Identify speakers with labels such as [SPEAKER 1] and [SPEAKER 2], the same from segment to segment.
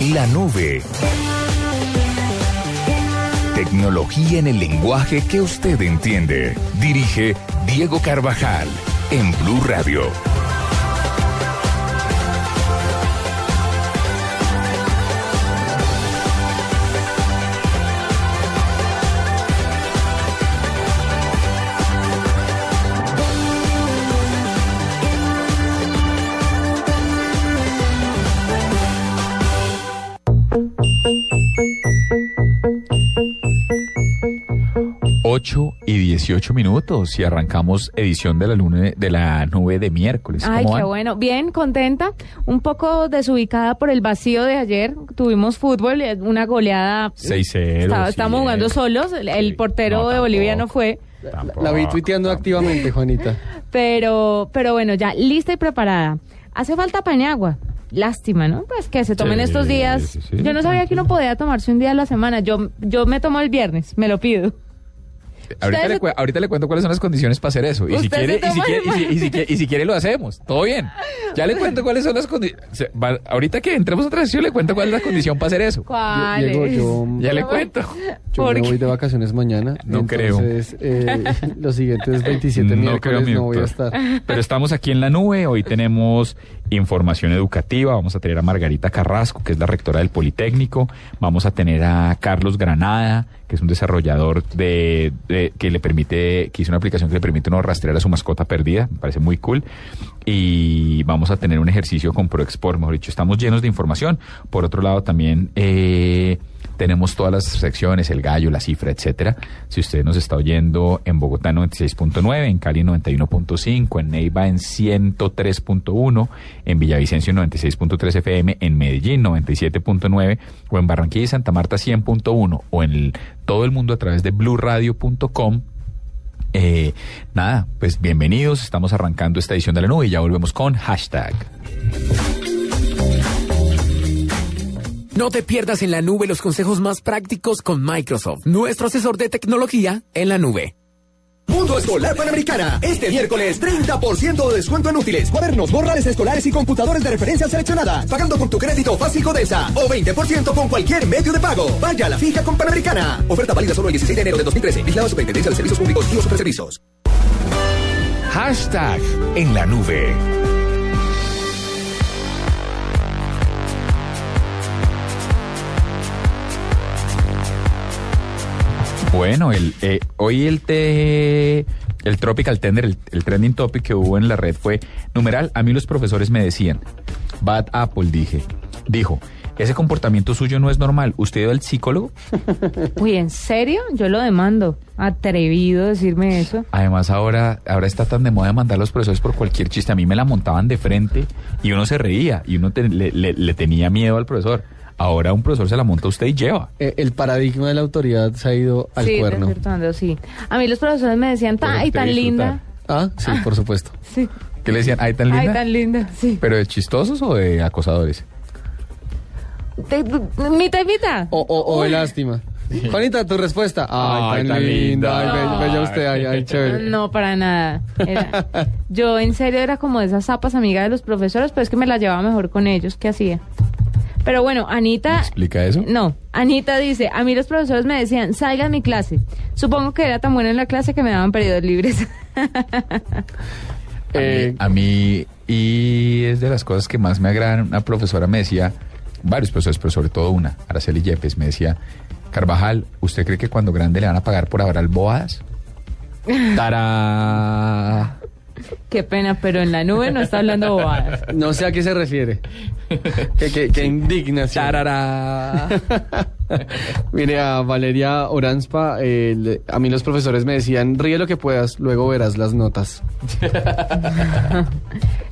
[SPEAKER 1] La nube. Tecnología en el lenguaje que usted entiende. Dirige Diego Carvajal en Blue Radio.
[SPEAKER 2] Y 18 minutos y arrancamos edición de la luna de la nube de miércoles.
[SPEAKER 3] Ay,
[SPEAKER 2] ¿Cómo
[SPEAKER 3] qué
[SPEAKER 2] van?
[SPEAKER 3] bueno. Bien, contenta. Un poco desubicada por el vacío de ayer. Tuvimos fútbol, eh, una goleada.
[SPEAKER 2] 6-0.
[SPEAKER 3] Estaba-
[SPEAKER 2] sí,
[SPEAKER 3] Estábamos jugando
[SPEAKER 2] eh.
[SPEAKER 3] solos. El, portero
[SPEAKER 2] No,
[SPEAKER 3] de Bolivia no fue.
[SPEAKER 2] Tampoco,
[SPEAKER 4] La vi tuiteando
[SPEAKER 2] tampoco.
[SPEAKER 4] activamente, Juanita.
[SPEAKER 3] Pero, pero bueno, ya lista y preparada. Hace falta pañagua. Lástima, ¿no? Pues que se tomen
[SPEAKER 2] Sí,
[SPEAKER 3] estos días.
[SPEAKER 2] sí, sí,
[SPEAKER 3] yo no sabía que uno podía tomarse un día a la semana. Yo, yo me tomo el viernes, me lo pido.
[SPEAKER 2] Ahorita le,
[SPEAKER 3] se-
[SPEAKER 2] cu- ahorita le cuento cuáles son las condiciones para hacer eso. Y si, quiere, y, si quiere, y, si,
[SPEAKER 3] el-
[SPEAKER 2] y si quiere- y si quiere lo hacemos. Todo bien. Ya le cuento cuáles son las condiciones. Ahorita que entremos a otra sesión le cuento cuál es la condición para hacer eso.
[SPEAKER 3] ¿Cuál
[SPEAKER 4] Diego,
[SPEAKER 3] es?
[SPEAKER 4] yo,
[SPEAKER 2] Ya le cuento.
[SPEAKER 4] yo
[SPEAKER 3] ¿Por
[SPEAKER 4] me
[SPEAKER 3] qué?
[SPEAKER 4] voy de vacaciones mañana.
[SPEAKER 2] No creo.
[SPEAKER 4] Entonces, eh, los siguientes 27
[SPEAKER 2] No creo,
[SPEAKER 4] miércoles
[SPEAKER 2] mi
[SPEAKER 4] no voy a estar.
[SPEAKER 2] Pero estamos aquí en la nube. Hoy tenemos información educativa. Vamos a tener a Margarita Carrasco, que es la rectora del Politécnico. Vamos a tener a Carlos Granada, que es un desarrollador de, que le permite, que hizo una aplicación que le permite uno rastrear a su mascota perdida. Me parece muy cool. Y vamos a tener un ejercicio con ProExport. Mejor dicho, estamos llenos de información. Por otro lado, también eh, tenemos todas las secciones, el gallo, la cifra, etcétera. Si usted nos está oyendo en Bogotá 96.9, en Cali 91.5, en Neiva en 103.1, en Villavicencio 96.3 FM, en Medellín 97.9 o en Barranquilla y Santa Marta 100.1 o en todo el mundo a través de bluradio.com. Eh, nada, pues bienvenidos, estamos arrancando esta edición de la nube y ya volvemos con hashtag.
[SPEAKER 5] No te pierdas en la nube los consejos más prácticos con Microsoft, nuestro asesor de tecnología en la nube.
[SPEAKER 6] Mundo Escolar Panamericana. Este miércoles, 30% de descuento en útiles, cuadernos, borrales escolares y computadores de referencia seleccionadas. Pagando con tu crédito fácil Codesa. O 20% con cualquier medio de pago. Vaya a la fija con Panamericana. Oferta válida solo el 16 de enero de 2013. Vigilada Superintendencia de Servicios Públicos y los Superservicios.
[SPEAKER 1] Hashtag en la nube.
[SPEAKER 2] Bueno, el, eh, hoy el te, el Tropical Tender, el, el trending topic que hubo en la red fue, numeral, a mí los profesores me decían, Bad Apple, dije, dijo, ese comportamiento suyo no es normal, ¿usted ido al psicólogo?
[SPEAKER 3] Uy, ¿en serio? Yo lo demando. Atrevido decirme eso.
[SPEAKER 2] Además ahora, ahora está tan de moda mandar a los profesores por cualquier chiste, a mí me la montaban de frente y uno se reía y uno te- le, le- le tenía miedo al profesor. Ahora un profesor se la monta a usted y lleva.
[SPEAKER 4] Eh, el paradigma de la autoridad se ha ido al
[SPEAKER 3] sí,
[SPEAKER 4] cuerno.
[SPEAKER 3] sí. A mí los profesores me decían, ay, tan linda.
[SPEAKER 4] Ah, sí, por supuesto.
[SPEAKER 3] Sí.
[SPEAKER 2] ¿Qué le decían? ¿Ay, tan linda?
[SPEAKER 3] Ay, tan linda, sí.
[SPEAKER 2] ¿Pero de chistosos o de acosadores?
[SPEAKER 3] Te- Mitad y mitad.
[SPEAKER 4] O, o, o de lástima. Juanita, tu respuesta. Ay, tan, linda. Ay, bella usted. Ay, ay, chévere.
[SPEAKER 3] No, para nada. Era- yo en serio era como de esas zapas amigas de los profesores, pero es que me la llevaba mejor con ellos. ¿Qué hacía? Pero bueno,
[SPEAKER 2] ¿Me
[SPEAKER 3] Anita...
[SPEAKER 2] explica eso?
[SPEAKER 3] No, Anita dice, a mí los profesores me decían, salga de mi clase. Supongo que era tan buena en la clase que me daban periodos libres.
[SPEAKER 4] Eh,
[SPEAKER 2] A mí, y es de las cosas que más me agradan, una profesora me decía, varios profesores, pero sobre todo una, Araceli Yepes, me decía, Carvajal, ¿usted cree que cuando grande le van a pagar por hablar bobadas? ¡Tara!
[SPEAKER 3] Qué pena, pero en la nube no está hablando bobadas.
[SPEAKER 4] no sé a qué se refiere. Qué, qué- qué indignación.
[SPEAKER 2] ¡Tarara!
[SPEAKER 4] Mire, a Valeria Oranspa, eh, le- a mí los profesores me decían, ríe lo que puedas, luego verás las notas.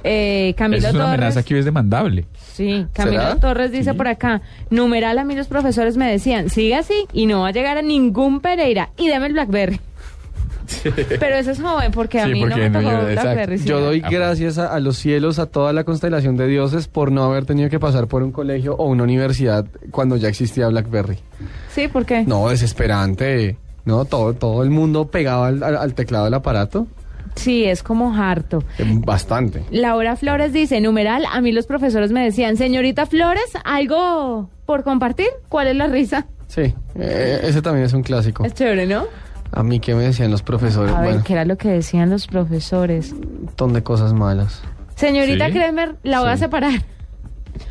[SPEAKER 3] Eh, Camilo
[SPEAKER 2] Eso es una
[SPEAKER 3] Torres.
[SPEAKER 2] amenaza que hoy es demandable.
[SPEAKER 3] Sí, Camilo
[SPEAKER 4] ¿Será?
[SPEAKER 3] Torres dice por acá, numeral a mí los profesores me decían, siga así y no va a llegar a ningún Pereira y deme el Blackberry. Pero eso es joven porque a
[SPEAKER 2] Sí,
[SPEAKER 3] mí no me
[SPEAKER 2] no,
[SPEAKER 3] tocó
[SPEAKER 2] yo- exacto.
[SPEAKER 3] Blackberry. sí.
[SPEAKER 4] Yo doy gracias a, a los cielos, a toda la constelación de dioses por no haber tenido que pasar por un colegio o una universidad cuando ya existía BlackBerry.
[SPEAKER 3] Sí, ¿por qué?
[SPEAKER 4] No, desesperante. No, todo, todo el mundo pegaba al, al- al teclado del aparato.
[SPEAKER 3] Sí, es como harto.
[SPEAKER 4] Eh, Bastante.
[SPEAKER 3] Laura Flores dice, numeral, a mí los profesores me decían, señorita Flores, algo por compartir. ¿Cuál es la risa?
[SPEAKER 4] Sí, eh, ese también es un clásico.
[SPEAKER 3] Es chévere, ¿no?
[SPEAKER 4] A mí, ¿qué me decían los profesores?
[SPEAKER 3] A ver,
[SPEAKER 4] bueno,
[SPEAKER 3] ¿qué era lo que decían los profesores?
[SPEAKER 4] un montón de cosas malas.
[SPEAKER 3] Señorita
[SPEAKER 2] ¿Sí?
[SPEAKER 3] Kremer, la voy a separar.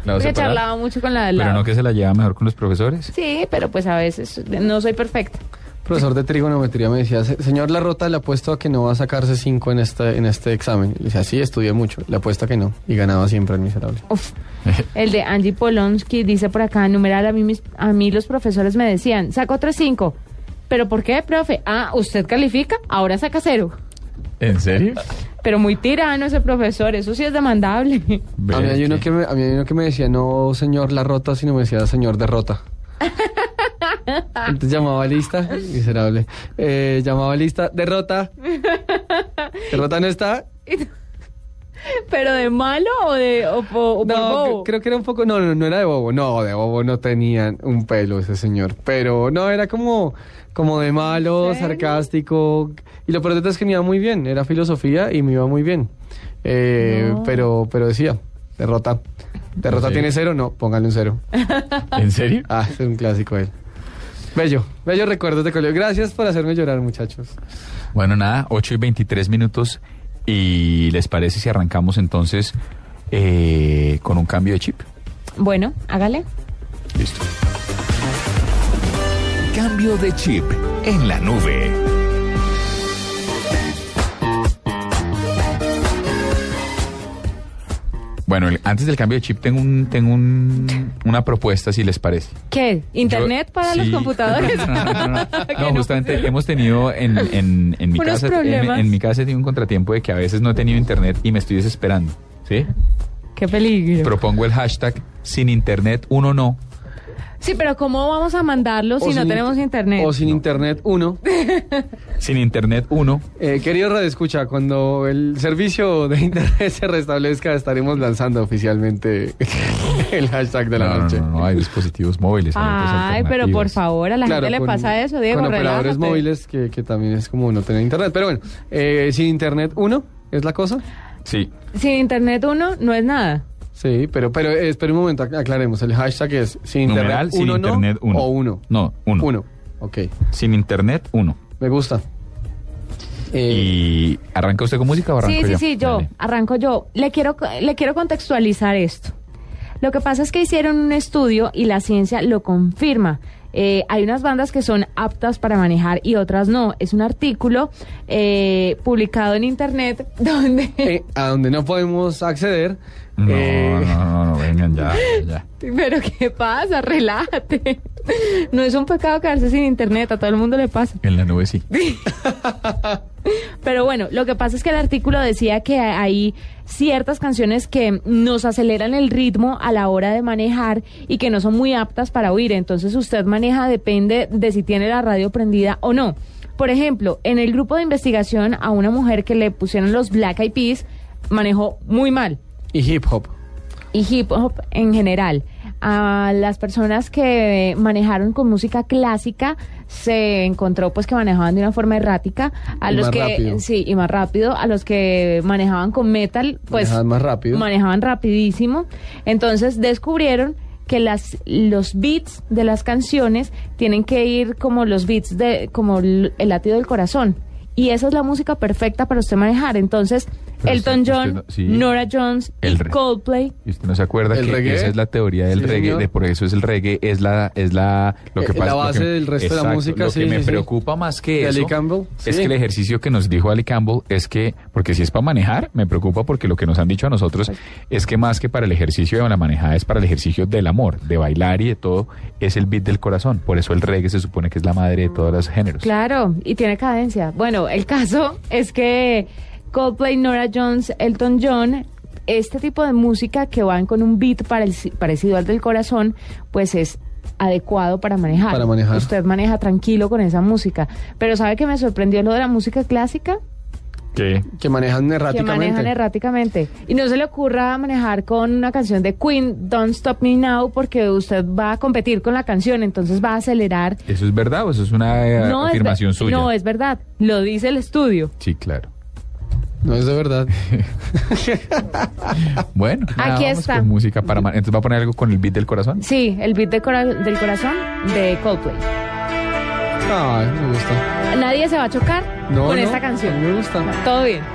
[SPEAKER 2] ¿La vas a separar?
[SPEAKER 3] charlaba mucho con la de
[SPEAKER 2] Pero
[SPEAKER 3] lado.
[SPEAKER 2] no que se la lleva mejor con los profesores.
[SPEAKER 3] Sí, pero pues a veces no soy perfecta.
[SPEAKER 4] profesor de trigonometría me decía, "Se- señor Larrota, le apuesto a que no va a sacarse cinco en este, en este examen. Le decía, sí, estudié mucho. Le apuesto a que no. Y ganaba siempre el miserable.
[SPEAKER 3] Uf. El de Angie Polonsky dice por acá, numeral, a mí, mis- a mí los profesores me decían, saco 3-5. ¿Pero por qué, profe? Ah, usted califica, ahora saca cero.
[SPEAKER 2] ¿En serio?
[SPEAKER 3] Pero muy tirano ese profesor, eso sí es demandable.
[SPEAKER 4] A mí, hay uno que me, a mí hay uno que me decía, no señor Larrota, sino me decía señor Derrota. Entonces llamaba lista, miserable. Eh, llamaba lista, derrota. Derrota no está.
[SPEAKER 3] ¿Pero de malo o de o, po- o por
[SPEAKER 4] No,
[SPEAKER 3] bobo?
[SPEAKER 4] cre- creo que era un poco, no, no, no era de bobo, no, de bobo no tenían un pelo ese señor, pero no, era como, como de malo, sarcástico, y lo peor de todo es que me iba muy bien, era filosofía y me iba muy bien, Eh,
[SPEAKER 3] No.
[SPEAKER 4] pero, pero decía, derrota, derrota
[SPEAKER 2] Sí.
[SPEAKER 4] tiene cero, no, póngale un cero.
[SPEAKER 2] ¿En serio?
[SPEAKER 4] Ah, es un clásico él. Bello, bello recuerdos de colegio, gracias por hacerme llorar muchachos.
[SPEAKER 2] Bueno, nada, 8 y 23 minutos. ¿Y les parece si arrancamos entonces eh, con un cambio de chip?
[SPEAKER 3] Bueno, hágale.
[SPEAKER 2] Listo.
[SPEAKER 1] Cambio de chip en la nube.
[SPEAKER 2] Bueno, el- antes del cambio de chip tengo un, tengo un, una propuesta, si les parece.
[SPEAKER 3] ¿Qué? ¿Internet
[SPEAKER 2] Yo-
[SPEAKER 3] para los computadores?
[SPEAKER 2] No, no, no, no.
[SPEAKER 3] Que
[SPEAKER 2] No, justamente hemos tenido en, en, en mi
[SPEAKER 3] Unos
[SPEAKER 2] casa, en mi casa he tenido un contratiempo de que a veces no he tenido internet y me estoy desesperando. ¿Sí?
[SPEAKER 3] Qué peligro.
[SPEAKER 2] Propongo el hashtag sin internet uno no.
[SPEAKER 3] Sí, pero ¿cómo vamos a mandarlo si no tenemos internet?
[SPEAKER 4] O sin internet, uno.
[SPEAKER 2] Sin internet uno.
[SPEAKER 4] Eh, querido Radio Escucha, cuando el servicio de internet se restablezca, estaremos lanzando oficialmente el hashtag de la
[SPEAKER 2] no, no,
[SPEAKER 4] noche.
[SPEAKER 2] no, no, hay dispositivos móviles. hay
[SPEAKER 3] Ay, pero por favor, a la
[SPEAKER 4] Claro,
[SPEAKER 3] gente le
[SPEAKER 4] con-
[SPEAKER 3] pasa eso, Diego.
[SPEAKER 4] Con operadores
[SPEAKER 3] relájate.
[SPEAKER 4] móviles, que, que también es como no tener internet. Pero bueno, eh, sin internet, uno, es la cosa.
[SPEAKER 2] Sí.
[SPEAKER 3] Sin internet uno no es nada.
[SPEAKER 4] Sí, pero, pero eh, espera un momento, ac- aclaremos. El hashtag es sin
[SPEAKER 2] Numeral,
[SPEAKER 4] internet,
[SPEAKER 2] sin
[SPEAKER 4] uno, no,
[SPEAKER 2] internet, uno.
[SPEAKER 4] o uno.
[SPEAKER 2] No, uno.
[SPEAKER 4] Uno, ok.
[SPEAKER 2] Sin internet uno.
[SPEAKER 4] Me gusta. Eh,
[SPEAKER 2] ¿Y arranca usted con música o arranco
[SPEAKER 3] Sí, sí,
[SPEAKER 2] yo?
[SPEAKER 3] sí, yo,
[SPEAKER 2] Dale.
[SPEAKER 3] arranco yo. Le quiero, le quiero contextualizar esto. Lo que pasa es que hicieron un estudio y la ciencia lo confirma. Eh, hay unas bandas que son aptas para manejar y otras no. Es un artículo eh, publicado en internet donde...
[SPEAKER 4] eh, a donde no podemos acceder.
[SPEAKER 2] No,
[SPEAKER 4] eh,
[SPEAKER 2] no, no, no, vengan ya, ya.
[SPEAKER 3] Pero ¿qué pasa? Relájate. No es un pecado quedarse sin internet, a todo el mundo le pasa.
[SPEAKER 2] En la nube sí.
[SPEAKER 3] Pero bueno, lo que pasa es que el artículo decía que hay ciertas canciones que nos aceleran el ritmo a la hora de manejar y que no son muy aptas para oír. Entonces usted maneja depende de si tiene la radio prendida o no. Por ejemplo, en el grupo de investigación a una mujer que le pusieron los Black Eyed Peas manejó muy mal
[SPEAKER 4] y hip hop.
[SPEAKER 3] y hip hop en general. A las personas que manejaron con música clásica se encontró pues que manejaban de una forma errática. A
[SPEAKER 4] Y
[SPEAKER 3] los que
[SPEAKER 4] rápido.
[SPEAKER 3] sí, y más rápido, a los que manejaban con metal, pues
[SPEAKER 4] Manejaban más rápido.
[SPEAKER 3] manejaban rapidísimo. Entonces descubrieron que las los beats de las canciones tienen que ir como los beats de como el latido del corazón. Y esa es la música perfecta para usted manejar. Entonces, Elton John,
[SPEAKER 2] usted no- sí.
[SPEAKER 3] Nora Jones
[SPEAKER 2] El
[SPEAKER 3] y Coldplay
[SPEAKER 2] Y usted no se acuerda
[SPEAKER 4] ¿El
[SPEAKER 2] que
[SPEAKER 4] reggae?
[SPEAKER 2] esa es la teoría del
[SPEAKER 4] Sí,
[SPEAKER 2] reggae,
[SPEAKER 4] señor.
[SPEAKER 2] de por eso es el reggae, es la, es la, lo que
[SPEAKER 4] Eh,
[SPEAKER 2] pasa.
[SPEAKER 4] la base
[SPEAKER 2] que-
[SPEAKER 4] del resto de la música,
[SPEAKER 2] Lo
[SPEAKER 4] sí,
[SPEAKER 2] que me
[SPEAKER 4] sí,
[SPEAKER 2] preocupa más que
[SPEAKER 4] ¿De
[SPEAKER 2] eso
[SPEAKER 4] Ali Campbell?
[SPEAKER 2] es
[SPEAKER 4] Sí.
[SPEAKER 2] que el ejercicio que nos dijo Ali Campbell es que, porque si es para manejar, me preocupa porque lo que nos han dicho a nosotros es que más que para el ejercicio de la manejada es para el ejercicio del amor, de bailar y de todo, es el beat del corazón. Por eso el reggae se supone que es la madre de todos los géneros.
[SPEAKER 3] Claro, y tiene cadencia. Bueno, el caso es que Coldplay, Nora Jones, Elton John, este tipo de música que van con un beat pareci- parecido al del corazón, pues es adecuado para manejar.
[SPEAKER 4] Para manejar.
[SPEAKER 3] Usted maneja tranquilo con esa música. Pero ¿sabe que me sorprendió lo de la música clásica?
[SPEAKER 2] ¿Qué?
[SPEAKER 4] Que manejan
[SPEAKER 3] Que
[SPEAKER 4] erráticamente.
[SPEAKER 3] manejan erráticamente. Y no se le ocurra manejar con una canción de Queen, Don't Stop Me Now, porque usted va a competir con la canción, entonces va a acelerar.
[SPEAKER 2] ¿Eso es verdad o eso es una eh,
[SPEAKER 3] No
[SPEAKER 2] afirmación suya?
[SPEAKER 3] No, es verdad. Lo dice el estudio.
[SPEAKER 2] Sí, claro.
[SPEAKER 4] No es de verdad.
[SPEAKER 2] bueno,
[SPEAKER 7] está.
[SPEAKER 2] Con música para Entonces va a poner algo con el beat del corazón.
[SPEAKER 7] Sí, el beat cora del corazón de Coldplay.
[SPEAKER 4] Ay, me gusta.
[SPEAKER 7] Nadie se va a chocar
[SPEAKER 4] no,
[SPEAKER 7] con esta canción.
[SPEAKER 4] Me gusta.
[SPEAKER 7] Todo bien.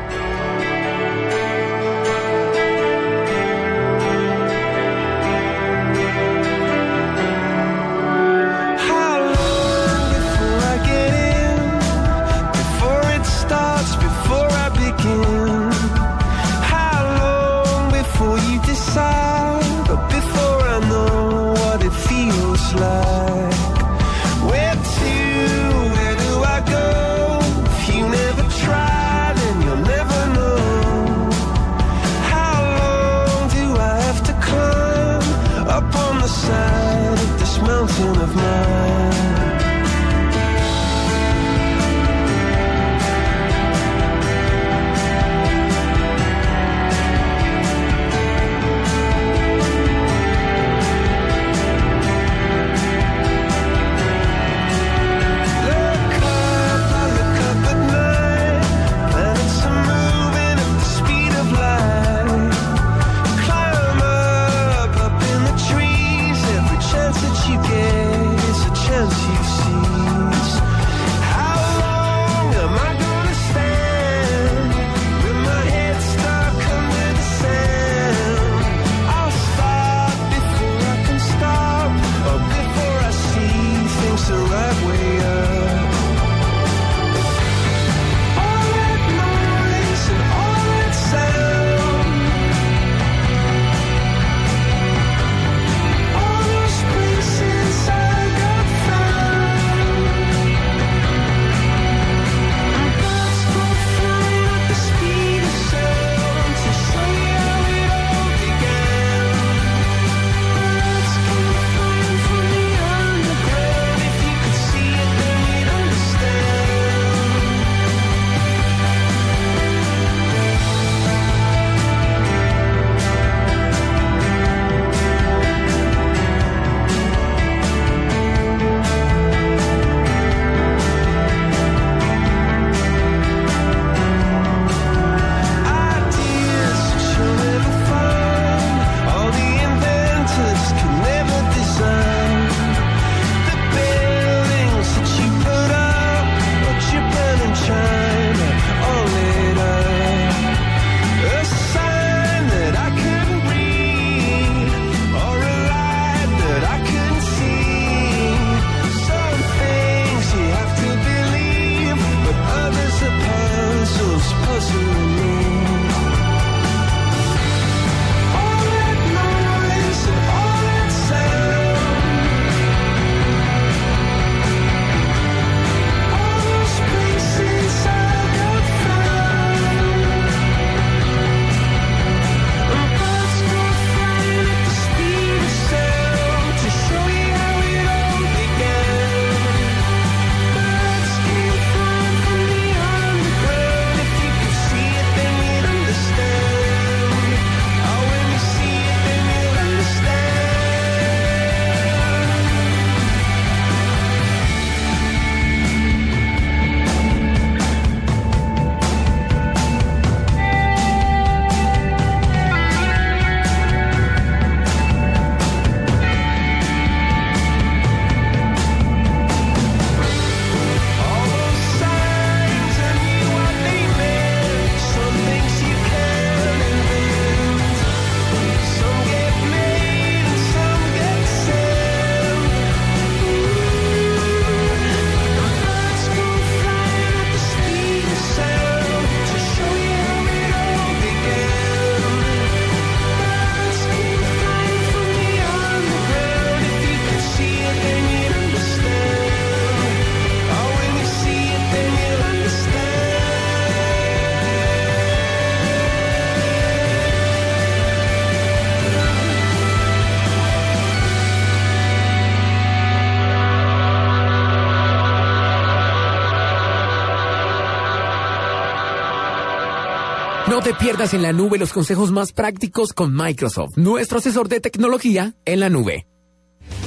[SPEAKER 5] te pierdas en la nube los consejos más prácticos con Microsoft, nuestro asesor de tecnología en la nube.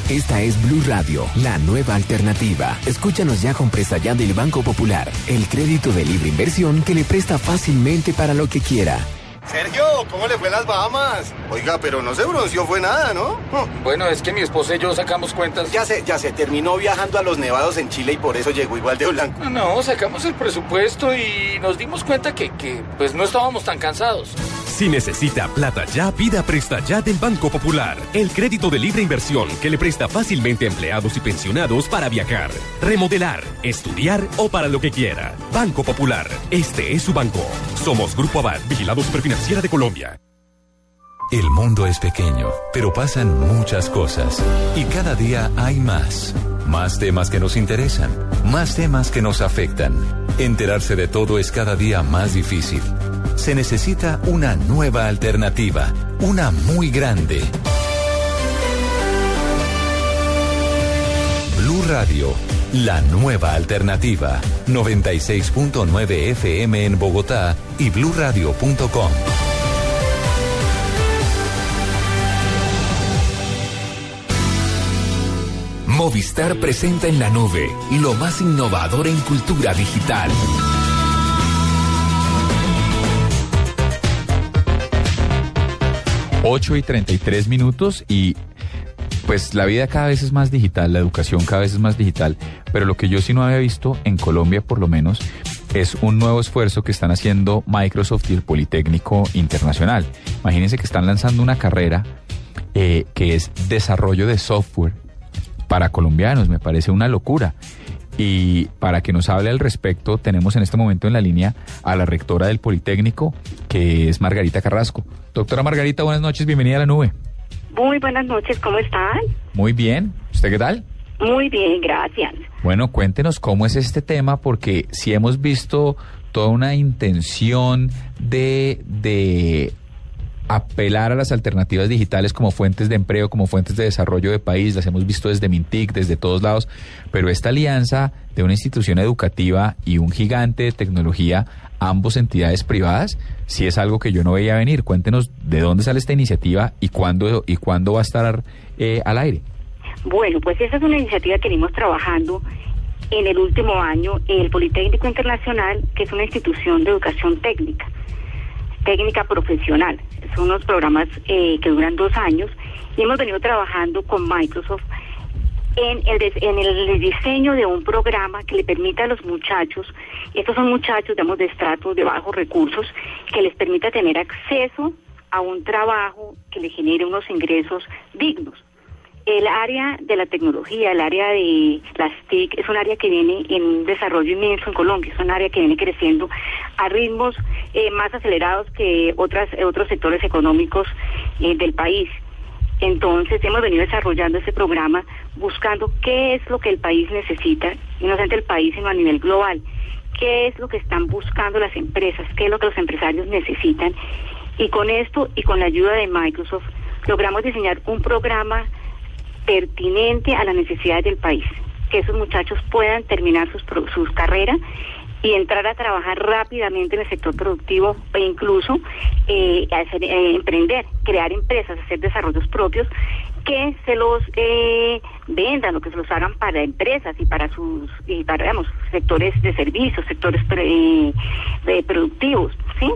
[SPEAKER 5] Esta es Blue Radio, la nueva alternativa. Escúchanos ya con presta ya del Banco Popular, el crédito de libre inversión que le presta fácilmente para lo que quiera.
[SPEAKER 8] Sergio. ¿Cómo le fue las Bahamas? Oiga, pero no se bronceó fue nada, ¿no?
[SPEAKER 9] Bueno, es que mi esposa y yo sacamos cuentas.
[SPEAKER 8] Ya sé, ya se terminó viajando a los nevados en Chile y por eso llegó igual de blanco.
[SPEAKER 9] No, sacamos el presupuesto y nos dimos cuenta que, que pues no estábamos tan cansados.
[SPEAKER 10] Si necesita plata ya, pida Presta Ya del Banco Popular. El crédito de libre inversión que le presta fácilmente a empleados y pensionados para viajar, remodelar, estudiar o para lo que quiera. Banco Popular. Este es su banco. Somos Grupo Abad, Vigilado Superfinanciera de Colombia.
[SPEAKER 1] El mundo es pequeño, pero pasan muchas cosas. Y cada día hay más. Más temas que nos interesan. Más temas que nos afectan. Enterarse de todo es cada día más difícil. Se necesita una nueva alternativa. Una muy grande. Blue Radio. La nueva alternativa. 96.9 FM en Bogotá y bluradio.com. Movistar presenta en la nube lo más innovador en cultura digital.
[SPEAKER 2] Ocho y 33 minutos y pues la vida cada vez es más digital, la educación cada vez es más digital, pero lo que yo sí no había visto en Colombia por lo menos es un nuevo esfuerzo que están haciendo Microsoft y el Politécnico Internacional. Imagínense que están lanzando una carrera eh, que es desarrollo de software para colombianos, me parece una locura. Y para que nos hable al respecto, tenemos en este momento en la línea a la rectora del Politécnico, que es Margarita Carrasco. Doctora Margarita, buenas noches, bienvenida a la nube.
[SPEAKER 11] Muy buenas noches, ¿cómo están?
[SPEAKER 2] Muy bien, ¿usted qué tal?
[SPEAKER 11] Muy bien, gracias.
[SPEAKER 2] Bueno, cuéntenos cómo es este tema, porque si hemos visto toda una intención de, de apelar a las alternativas digitales como fuentes de empleo, como fuentes de desarrollo de país, las hemos visto desde Mintic, desde todos lados, pero esta alianza de una institución educativa y un gigante de tecnología, ambos entidades privadas, sí es algo que yo no veía venir. Cuéntenos de dónde sale esta iniciativa y cuándo, y cuándo va a estar eh, al aire.
[SPEAKER 11] Bueno, pues esa es una iniciativa que venimos trabajando en el último año, el Politécnico Internacional, que es una institución de educación técnica técnica profesional. Son unos programas eh, que duran dos años y hemos venido trabajando con Microsoft en el, en el diseño de un programa que le permita a los muchachos, estos son muchachos, digamos, de estratos de bajos recursos, que les permita tener acceso a un trabajo que le genere unos ingresos dignos. El área de la tecnología, el área de las TIC, es un área que viene en un desarrollo inmenso en Colombia, es un área que viene creciendo a ritmos eh, más acelerados que otras, otros sectores económicos eh, del país. Entonces hemos venido desarrollando ese programa buscando qué es lo que el país necesita, y no solamente el país, sino a nivel global, qué es lo que están buscando las empresas, qué es lo que los empresarios necesitan. Y con esto y con la ayuda de Microsoft logramos diseñar un programa pertinente a las necesidades del país, que esos muchachos puedan terminar sus, sus carreras y entrar a trabajar rápidamente en el sector productivo e incluso eh, hacer, eh, emprender, crear empresas, hacer desarrollos propios que se los eh, vendan o que se los hagan para empresas y para sus y para digamos sectores de servicios, sectores eh, de productivos, ¿sí?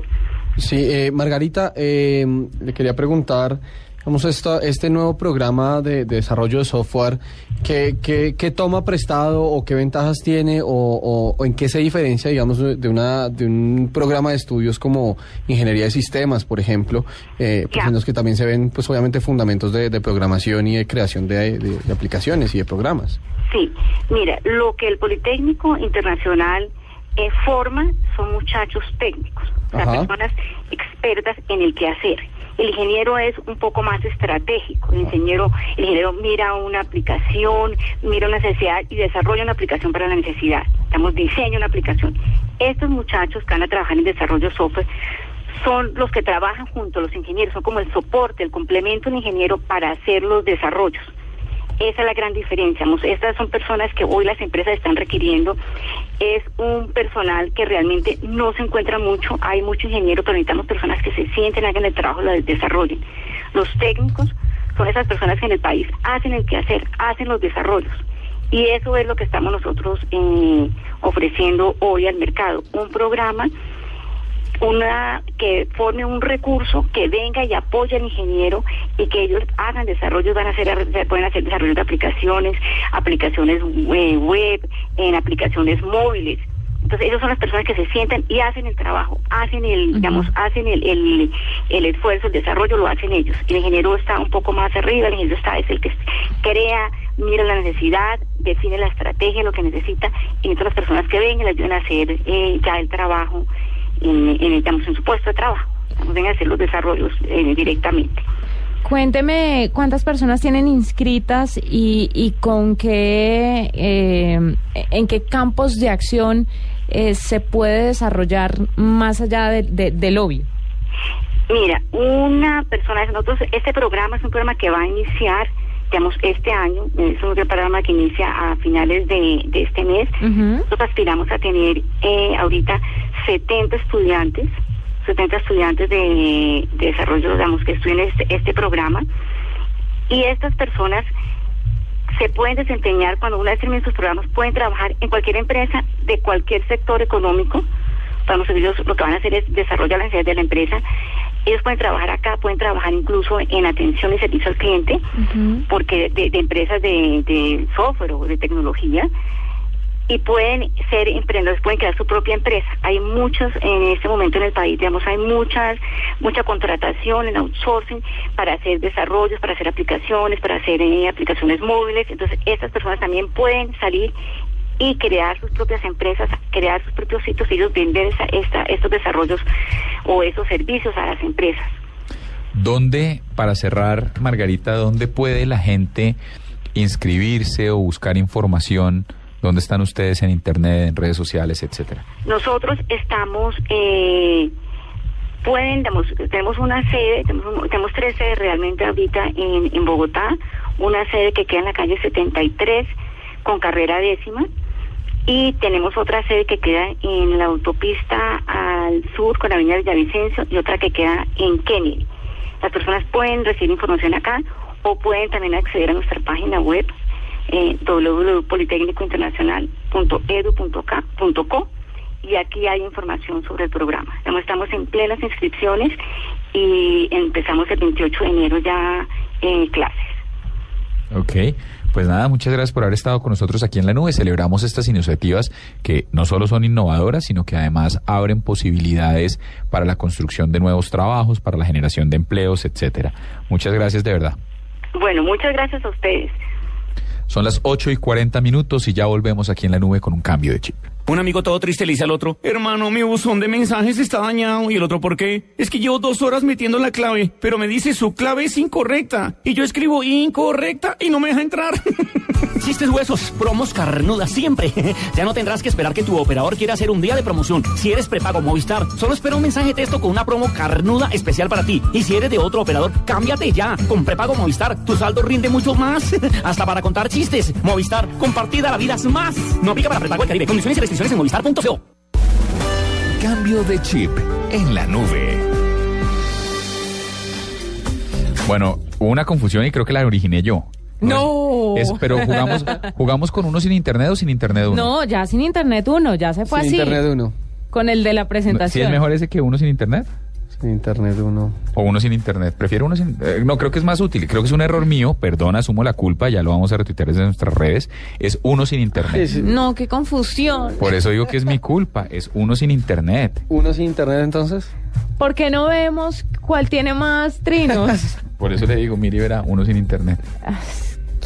[SPEAKER 4] Sí, eh, Margarita, eh, le quería preguntar Vamos esta, este nuevo programa de, de desarrollo de software, ¿qué, qué, qué toma prestado o qué ventajas tiene o, o, o en qué se diferencia, digamos, de, una, de un programa de estudios como ingeniería de sistemas, por ejemplo, eh, pues en los que también se ven, pues obviamente, fundamentos de, de programación y de creación de, aplicaciones y de programas?
[SPEAKER 11] Sí, mira, lo que el Politécnico Internacional eh, forma son muchachos técnicos, o sea, personas expertas en el quehacer. El ingeniero es un poco más estratégico. El ingeniero, el ingeniero mira una aplicación, mira una necesidad y desarrolla una aplicación para la necesidad. Estamos diseña una aplicación. Estos muchachos que van a trabajar en desarrollo software son los que trabajan junto a los ingenieros, son como el soporte, el complemento del ingeniero para hacer los desarrollos. Esa es la gran diferencia. Estas son personas que hoy las empresas están requiriendo. Es un personal que realmente no se encuentra mucho. Hay mucho ingeniero, pero necesitamos personas que se sienten, hagan el trabajo, lo desarrollen. Los técnicos son esas personas que en el país hacen el quehacer, hacen los desarrollos. Y eso es lo que estamos nosotros eh, ofreciendo hoy al mercado, un programa una que forme un recurso que venga y apoye al ingeniero y que ellos hagan desarrollos, van a hacer, pueden hacer desarrollos de aplicaciones, aplicaciones eh, web, en aplicaciones móviles. Entonces, ellos son las personas que se sientan y hacen el trabajo, hacen el, digamos, hacen el, el, el esfuerzo, el desarrollo, lo hacen ellos. El ingeniero está un poco más arriba, el ingeniero está, es el que crea, mira la necesidad, define la estrategia, lo que necesita, y entonces las personas que ven y le ayudan a hacer eh, ya el trabajo en, en, digamos, en su puesto de trabajo. Estamos a hacer los desarrollos eh, directamente.
[SPEAKER 3] Cuénteme cuántas personas tienen inscritas y, y con qué, eh, en qué campos de acción eh, se puede desarrollar más allá de, de, del obvio.
[SPEAKER 11] Mira, una persona, nosotros, este programa es un programa que va a iniciar, digamos, este año, es un programa que inicia a finales de, de este mes. Nosotros aspiramos a tener eh, ahorita 70 estudiantes, 70 estudiantes de, de desarrollo, digamos, que estudien este, este programa. Y estas personas se pueden desempeñar cuando una vez terminen sus programas, pueden trabajar en cualquier empresa de cualquier sector económico. Vamos, ellos lo que van a hacer es desarrollar las necesidades de la empresa. Ellos pueden trabajar acá, pueden trabajar incluso en atención y servicio al cliente, porque de, de empresas de, de software o de tecnología y pueden ser emprendedores, pueden crear su propia empresa. Hay muchos en este momento en el país, digamos, hay muchas, mucha contratación en outsourcing para hacer desarrollos, para hacer aplicaciones, para hacer eh, aplicaciones móviles. Entonces, estas personas también pueden salir y crear sus propias empresas, crear sus propios sitios y ellos vender esa, esta, estos desarrollos o esos servicios a las empresas.
[SPEAKER 2] ¿Dónde, para cerrar, Margarita, dónde puede la gente inscribirse o buscar información? ¿Dónde están ustedes en Internet, en redes sociales, etcétera?
[SPEAKER 11] Nosotros estamos, eh, pueden, digamos, tenemos una sede, tenemos, tenemos tres sedes realmente ahorita en, en Bogotá, una sede que queda en la calle 73 con carrera décima y tenemos otra sede que queda en la autopista al sur con la avenida Villavicencio y otra que queda en Kennedy. Las personas pueden recibir información acá o pueden también acceder a nuestra página web eh, www.politécnicointernacional.edu.co y aquí hay información sobre el programa. Estamos en plenas inscripciones y empezamos el 28 de enero ya en clases.
[SPEAKER 2] Ok, pues nada, muchas gracias por haber estado con nosotros aquí en la nube. Celebramos estas iniciativas que no solo son innovadoras, sino que además abren posibilidades para la construcción de nuevos trabajos, para la generación de empleos, etcétera. Muchas gracias de verdad.
[SPEAKER 11] Bueno, muchas gracias a ustedes.
[SPEAKER 2] Son las 8 y 40 minutos y ya volvemos aquí en la nube con un cambio de chip.
[SPEAKER 12] Un amigo todo triste le dice al otro, hermano, mi buzón de mensajes está dañado. Y el otro, ¿por qué? Es que llevo dos horas metiendo la clave, pero me dice su clave es incorrecta. Y yo escribo incorrecta y no me deja entrar.
[SPEAKER 13] Chistes huesos, promos carnudas siempre. ya no tendrás que esperar que tu operador quiera hacer un día de promoción. Si eres prepago Movistar, solo espera un mensaje texto con una promo carnuda especial para ti. Y si eres de otro operador, cámbiate ya. Con prepago Movistar, tu saldo rinde mucho más. Hasta para contar chistes. Movistar, compartida la vida es más. No aplica para prepago el Caribe. Condiciones y en movistar.co.
[SPEAKER 5] Cambio de chip en la nube.
[SPEAKER 2] Bueno, hubo una confusión y creo que la originé yo.
[SPEAKER 3] No.
[SPEAKER 2] Es, pero jugamos, jugamos con uno sin internet o sin internet uno.
[SPEAKER 3] No, ya sin internet uno, ya se fue
[SPEAKER 4] Sin
[SPEAKER 3] así.
[SPEAKER 4] internet uno.
[SPEAKER 3] Con el de la
[SPEAKER 2] ¿Sí
[SPEAKER 3] presentación.
[SPEAKER 2] es mejor ese que uno sin internet?
[SPEAKER 4] Sin internet uno.
[SPEAKER 2] O uno sin internet. Prefiero uno sin... eh, no, creo que es más útil. Creo que es un error mío. Perdón, asumo la culpa. Ya lo vamos a retuitear desde nuestras redes. Es uno sin internet.
[SPEAKER 3] No, qué confusión.
[SPEAKER 2] Por eso digo que es mi culpa. Es uno sin internet.
[SPEAKER 4] ¿Uno sin internet entonces?
[SPEAKER 3] ¿Por qué no vemos cuál tiene más trinos?
[SPEAKER 2] Por eso le digo, mire, verá, uno sin internet.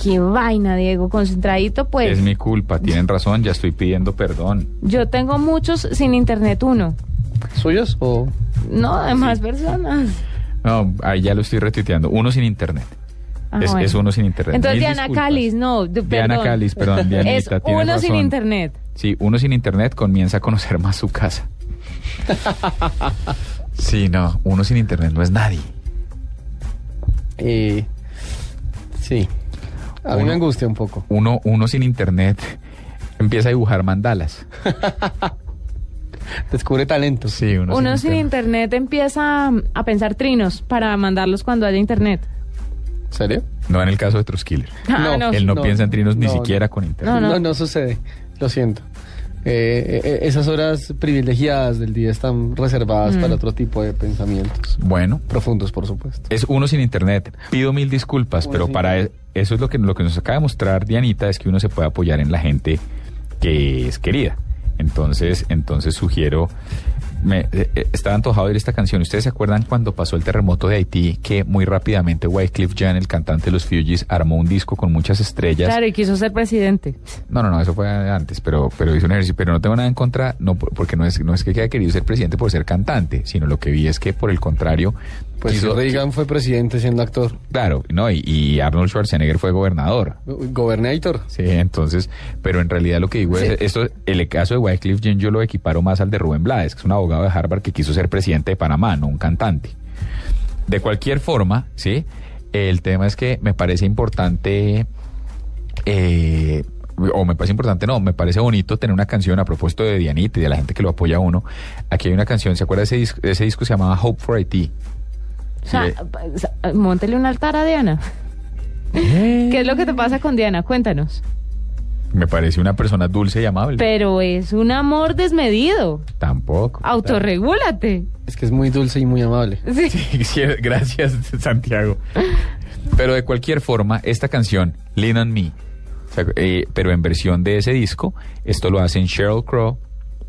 [SPEAKER 3] qué vaina, Diego. Concentradito, pues.
[SPEAKER 2] Es mi culpa. Tienen razón. Ya estoy pidiendo perdón.
[SPEAKER 3] Yo tengo muchos sin internet uno.
[SPEAKER 4] ¿Suyos o...?
[SPEAKER 3] No, de más personas.
[SPEAKER 2] No, ahí ya lo estoy retuiteando. Uno sin internet.
[SPEAKER 3] Ah,
[SPEAKER 2] es,
[SPEAKER 3] bueno.
[SPEAKER 2] es uno sin internet.
[SPEAKER 3] Entonces,
[SPEAKER 2] Mil
[SPEAKER 3] Diana
[SPEAKER 2] disculpas.
[SPEAKER 3] Calis, no. de-
[SPEAKER 2] Diana. Calis, perdón, Dianita,
[SPEAKER 3] Es
[SPEAKER 2] tienes
[SPEAKER 3] uno sin internet.
[SPEAKER 2] Sí, uno sin internet comienza a conocer más su casa. Sí, no, uno sin internet no es nadie.
[SPEAKER 4] Eh, sí. A mí me angustia un poco.
[SPEAKER 2] Uno, uno sin internet empieza a dibujar mandalas.
[SPEAKER 4] Descubre talento.
[SPEAKER 2] Sí, uno,
[SPEAKER 3] Uno sin internet empieza a pensar trinos para mandarlos cuando haya internet.
[SPEAKER 4] ¿Serio?
[SPEAKER 2] No en el caso de Truskiller.
[SPEAKER 3] Ah, no.
[SPEAKER 2] Él no,
[SPEAKER 4] No,
[SPEAKER 2] piensa en trinos ni
[SPEAKER 4] no,
[SPEAKER 2] siquiera con internet.
[SPEAKER 4] No, no, sucede. Lo siento. Eh, eh, esas horas privilegiadas del día están reservadas
[SPEAKER 2] Mm.
[SPEAKER 4] para otro tipo de pensamientos.
[SPEAKER 2] Bueno.
[SPEAKER 4] Profundos, por supuesto.
[SPEAKER 2] Es uno sin internet. Pido mil disculpas,
[SPEAKER 4] Uno
[SPEAKER 2] pero para e- eso es lo que, lo que nos acaba de mostrar Dianita, es que uno se puede apoyar en la gente que es querida. Entonces, entonces sugiero... Me, eh, eh, estaba antojado de oír esta canción. ¿Ustedes se acuerdan cuando pasó el terremoto de Haití que muy rápidamente Wycliffe Jean, el cantante de los Fugees, armó un disco con muchas estrellas?
[SPEAKER 3] Claro, y quiso ser presidente.
[SPEAKER 2] No, no, no, eso fue antes, pero, pero hizo un ejercicio. Pero no tengo nada en contra, no, por- porque no es, no es que haya querido ser presidente por ser cantante, sino lo que vi es que por el contrario.
[SPEAKER 4] Pues
[SPEAKER 2] quiso-
[SPEAKER 4] Reagan fue presidente siendo actor.
[SPEAKER 2] Claro, no, y, y Arnold Schwarzenegger fue gobernador.
[SPEAKER 4] Gobernator.
[SPEAKER 2] Sí, entonces, pero en realidad lo que digo es, esto, el caso de Wycliffe Jean yo lo equiparo más al de Rubén Blades, que es un abogado de Harvard que quiso ser presidente de Panamá, no un cantante. De cualquier forma, sí, el tema es que me parece importante, eh, o me parece importante, no, me parece bonito tener una canción a propósito de Dianita y de la gente que lo apoya a uno. Aquí hay una canción, ¿se acuerda de ese disco? Ese disco se llamaba Hope for Haiti.
[SPEAKER 3] O sea,
[SPEAKER 2] Sí.
[SPEAKER 3] móntele un altar a Diana. ¿Qué es lo que te pasa con Diana? Cuéntanos.
[SPEAKER 2] Me parece una persona dulce y amable.
[SPEAKER 3] Pero es un amor desmedido.
[SPEAKER 2] Tampoco.
[SPEAKER 3] Autorregúlate.
[SPEAKER 4] Es que es muy dulce y muy amable.
[SPEAKER 3] Sí.
[SPEAKER 2] Sí, Gracias, Santiago. Pero de cualquier forma, esta canción, Lean on Me, o sea, eh, pero en versión de ese disco, esto lo hacen Sheryl Crow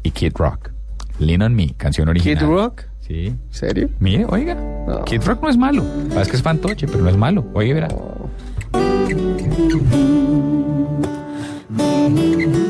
[SPEAKER 2] y Kid Rock. Lean on Me, canción original.
[SPEAKER 4] ¿Kid Rock?
[SPEAKER 2] Sí.
[SPEAKER 4] ¿Serio?
[SPEAKER 2] Mire, oiga, Kid Rock no es malo. Es que es fantoche, pero no es malo. Oye, verá.
[SPEAKER 14] Sometime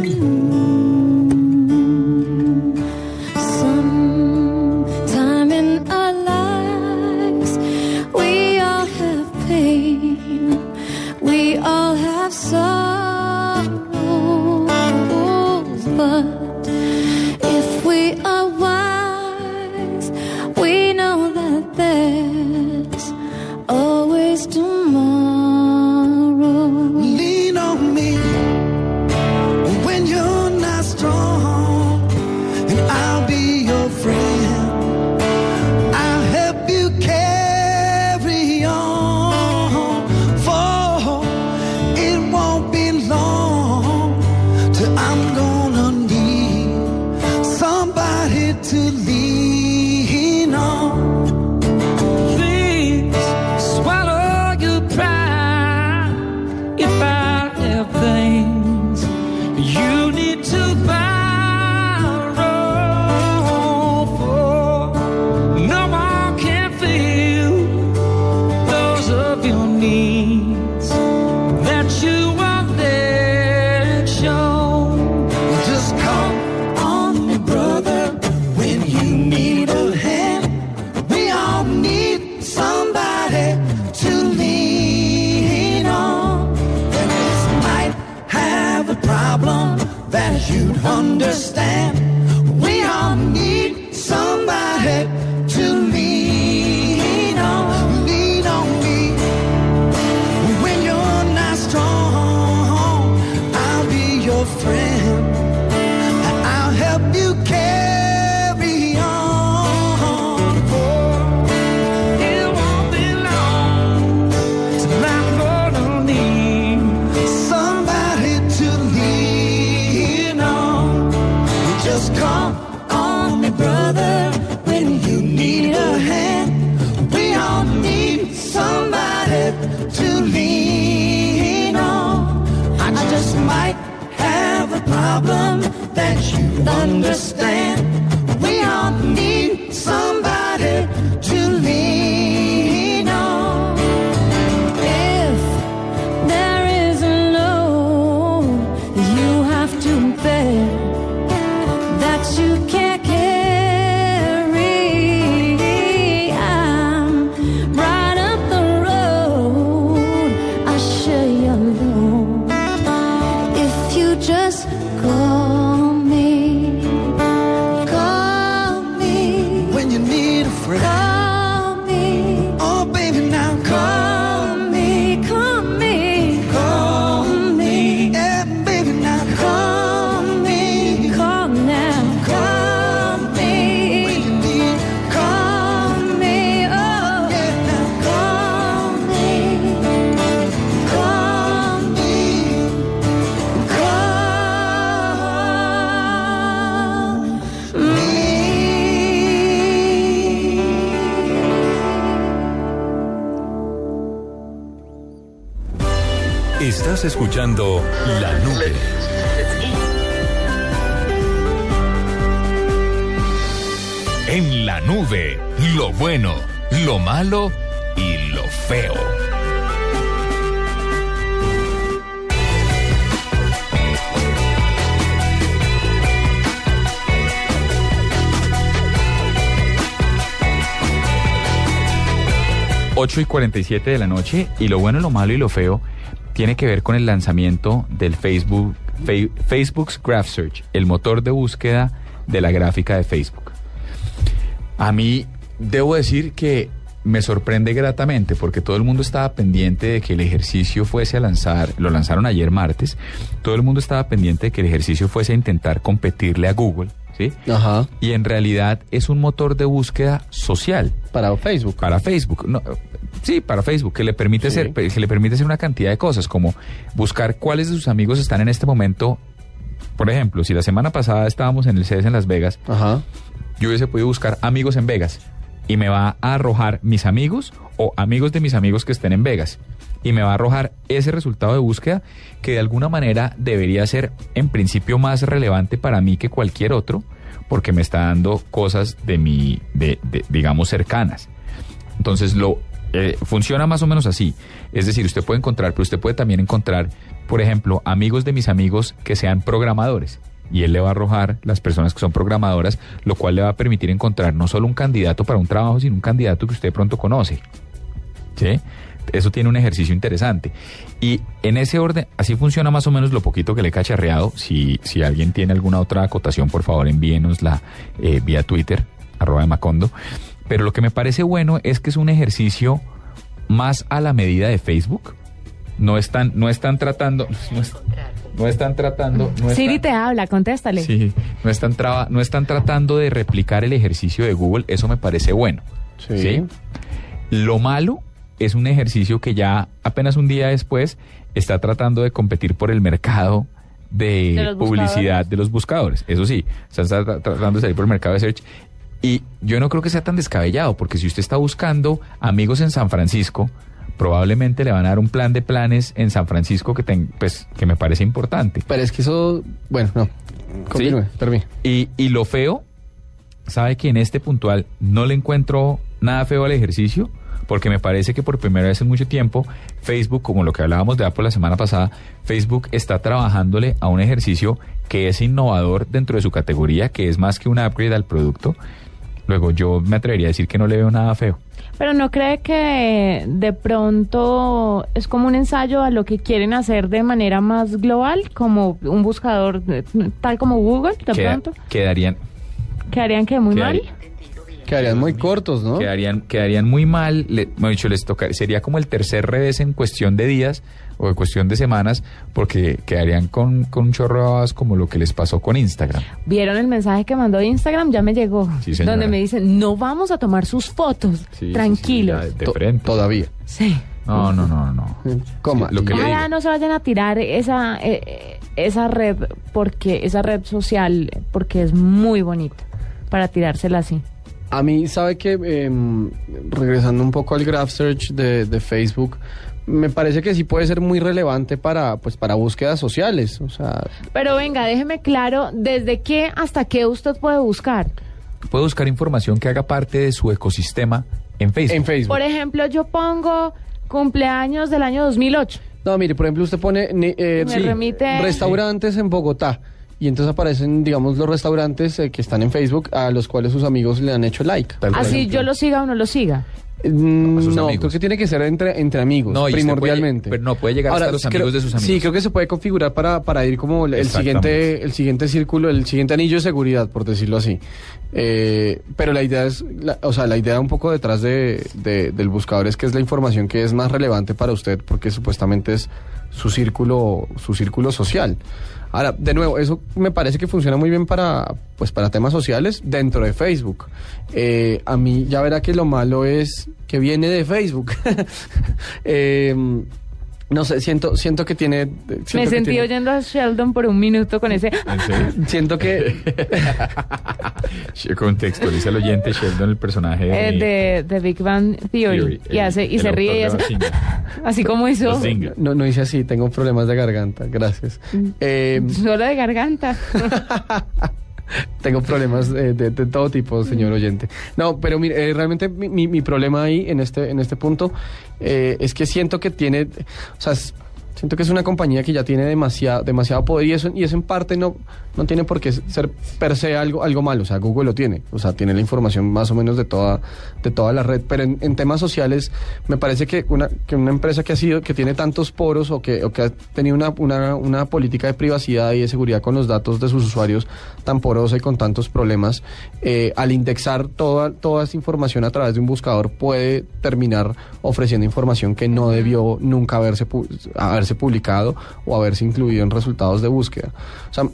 [SPEAKER 15] close to. Problem that you understand.
[SPEAKER 1] Escuchando La Nube. En la nube, lo bueno, lo malo y lo feo.
[SPEAKER 2] Ocho y 47 de la noche y lo bueno, lo malo y lo feo tiene que ver con el lanzamiento del Facebook, Fe- Facebook's Graph Search, el motor de búsqueda de la gráfica de Facebook. A mí debo decir que me sorprende gratamente porque todo el mundo estaba pendiente de que el ejercicio fuese a lanzar, lo lanzaron ayer martes, todo el mundo estaba pendiente de que el ejercicio fuese a intentar competirle a Google, ¿sí?
[SPEAKER 4] Ajá.
[SPEAKER 2] Y en realidad es un motor de búsqueda social.
[SPEAKER 4] Para Facebook.
[SPEAKER 2] Para Facebook. No, sí, para Facebook, que le permite
[SPEAKER 4] Sí.
[SPEAKER 2] ser, que le permite hacer una cantidad de cosas, como buscar cuáles de sus amigos están en este momento. Por ejemplo, si la semana pasada estábamos en el CES en Las Vegas, yo hubiese podido buscar amigos en Vegas y me va a arrojar mis amigos o amigos de mis amigos que estén en Vegas. Y me va a arrojar ese resultado de búsqueda que de alguna manera debería ser en principio más relevante para mí que cualquier otro, porque me está dando cosas de mi, de, de, digamos, cercanas. Entonces lo eh, funciona más o menos así. Es decir, usted puede encontrar, pero usted puede también encontrar, por ejemplo, amigos de mis amigos que sean programadores. Y él le va a arrojar las personas que son programadoras, lo cual le va a permitir encontrar no solo un candidato para un trabajo, sino un candidato que usted pronto conoce. ¿Sí? Eso tiene un ejercicio interesante. Y en ese orden, así funciona más o menos lo poquito que le he cacharreado. Si, si alguien tiene alguna otra acotación, por favor envíenosla eh, vía Twitter, arroba de Macondo. Pero lo que me parece bueno es que es un ejercicio más a la medida de Facebook. No están, no están tratando, no, es- no están tratando, no
[SPEAKER 3] Siri
[SPEAKER 2] están-
[SPEAKER 3] te habla, contéstale.
[SPEAKER 2] Sí, no están, traba- no están tratando de replicar el ejercicio de Google, eso me parece bueno.
[SPEAKER 4] Sí.
[SPEAKER 2] Lo malo es un ejercicio que ya apenas un día después está tratando de competir por el mercado de,
[SPEAKER 3] De
[SPEAKER 2] publicidad
[SPEAKER 3] buscadores.
[SPEAKER 2] de los buscadores. Eso sí, están tra- tratando de salir por el mercado de search. Y yo no creo que sea tan descabellado, porque si usted está buscando amigos en San Francisco, probablemente le van a dar un plan de planes en San Francisco que, ten- pues, que me parece importante.
[SPEAKER 4] Pero es que eso, bueno, no. Continúe, termine.
[SPEAKER 2] Y, y lo feo, sabe que en este puntual no le encuentro nada feo al ejercicio, porque me parece que por primera vez en mucho tiempo Facebook, como lo que hablábamos de Apple la semana pasada, Facebook está trabajándole a un ejercicio que es innovador dentro de su categoría, que es más que un upgrade al producto. Luego yo me atrevería a decir que no le veo nada feo.
[SPEAKER 3] Pero no cree que de pronto es como un ensayo a lo que quieren hacer de manera más global, como un buscador eh, tal como Google, de
[SPEAKER 2] Queda-
[SPEAKER 3] pronto.
[SPEAKER 2] quedarían,
[SPEAKER 3] Quedarían que muy mal.
[SPEAKER 2] Quedaría-
[SPEAKER 4] Quedarían muy cortos, ¿no?
[SPEAKER 2] Quedarían, quedarían muy mal, le, dicho, les toca, sería como el tercer revés en cuestión de días o en cuestión de semanas, porque quedarían con, con un chorro de como lo que les pasó con Instagram.
[SPEAKER 3] ¿Vieron el mensaje que mandó de Instagram? Ya me llegó.
[SPEAKER 2] Sí, señora.
[SPEAKER 3] donde me dicen, no vamos a tomar sus fotos. Tranquilos.
[SPEAKER 2] de frente.
[SPEAKER 4] Todavía.
[SPEAKER 3] Sí.
[SPEAKER 2] No, no, no, no.
[SPEAKER 4] ¿Cómo?
[SPEAKER 2] Lo que le
[SPEAKER 3] Ojalá
[SPEAKER 2] digo.
[SPEAKER 3] no se vayan a tirar esa, eh, eh, esa red, porque esa red social, porque es muy bonita para tirársela así.
[SPEAKER 4] A mí, ¿sabe que Regresando un poco al graph search de, de Facebook, me parece que sí puede ser muy relevante para, pues, para búsquedas sociales. O sea,
[SPEAKER 3] Pero venga, déjeme claro, ¿desde qué hasta qué usted puede buscar?
[SPEAKER 2] Puede buscar información que haga parte de su ecosistema en Facebook.
[SPEAKER 4] En Facebook.
[SPEAKER 3] Por ejemplo, yo pongo cumpleaños del año 2008.
[SPEAKER 4] No, mire, por ejemplo, usted pone ne- eh,
[SPEAKER 3] Me remite-
[SPEAKER 4] restaurantes en Bogotá y entonces aparecen, digamos, los restaurantes eh, que están en Facebook a los cuales sus amigos le han hecho like.
[SPEAKER 3] Así yo lo siga o no lo siga.
[SPEAKER 4] Mm, no,
[SPEAKER 2] amigos.
[SPEAKER 4] creo que tiene que ser entre, entre amigos,
[SPEAKER 2] No,
[SPEAKER 4] primordialmente.
[SPEAKER 2] puede- pero no, puede llegar hasta los amigos
[SPEAKER 4] creo-
[SPEAKER 2] de sus amigos.
[SPEAKER 4] Sí, creo que se puede configurar para, para ir como el, siguiente, el siguiente círculo, el siguiente anillo de seguridad, por decirlo así. Eh, pero la idea es, la- o sea, la idea un poco detrás de, de- del buscador es que es la información que es más relevante para usted, porque supuestamente es su círculo, su círculo social. Ahora, de nuevo, eso me parece que funciona muy bien para, pues, para temas sociales dentro de Facebook. Eh, a mí ya verá que lo malo es que viene de Facebook. Eh, No sé, siento, siento que tiene...
[SPEAKER 3] Me
[SPEAKER 4] siento
[SPEAKER 3] sentí
[SPEAKER 4] tiene-
[SPEAKER 3] oyendo a Sheldon por un minuto con ese...
[SPEAKER 4] Siento que...
[SPEAKER 2] Contextualiza al oyente Sheldon, el personaje de,
[SPEAKER 3] eh, de, de Big Bang Theory,
[SPEAKER 2] Theory,
[SPEAKER 3] y
[SPEAKER 2] el-
[SPEAKER 3] hace y
[SPEAKER 2] el
[SPEAKER 3] se ríe y hace así como hizo
[SPEAKER 4] No, no hice así, tengo problemas de garganta, gracias. Eh,
[SPEAKER 3] solo de garganta
[SPEAKER 4] Tengo problemas de, de- de todo tipo, señor oyente. No, pero mire, eh, realmente mi, mi- mi problema ahí en este, en este punto eh, es que siento que tiene, o sea, siento que es una compañía que ya tiene demasiado, poder y eso, y eso en parte no, no tiene por qué ser per se algo, algo malo. O sea, Google lo tiene, o sea, tiene la información más o menos de toda, de toda la red. Pero en, temas sociales, me parece que una, que una empresa que ha sido, que tiene tantos poros o que, o que ha tenido una, una, una política de privacidad y de seguridad con los datos de sus usuarios tan porosa y con tantos problemas, eh, al indexar toda, toda esa información a través de un buscador puede terminar ofreciendo información que no debió nunca haberse, pu- haberse publicado o haberse incluido en resultados de búsqueda. O sea,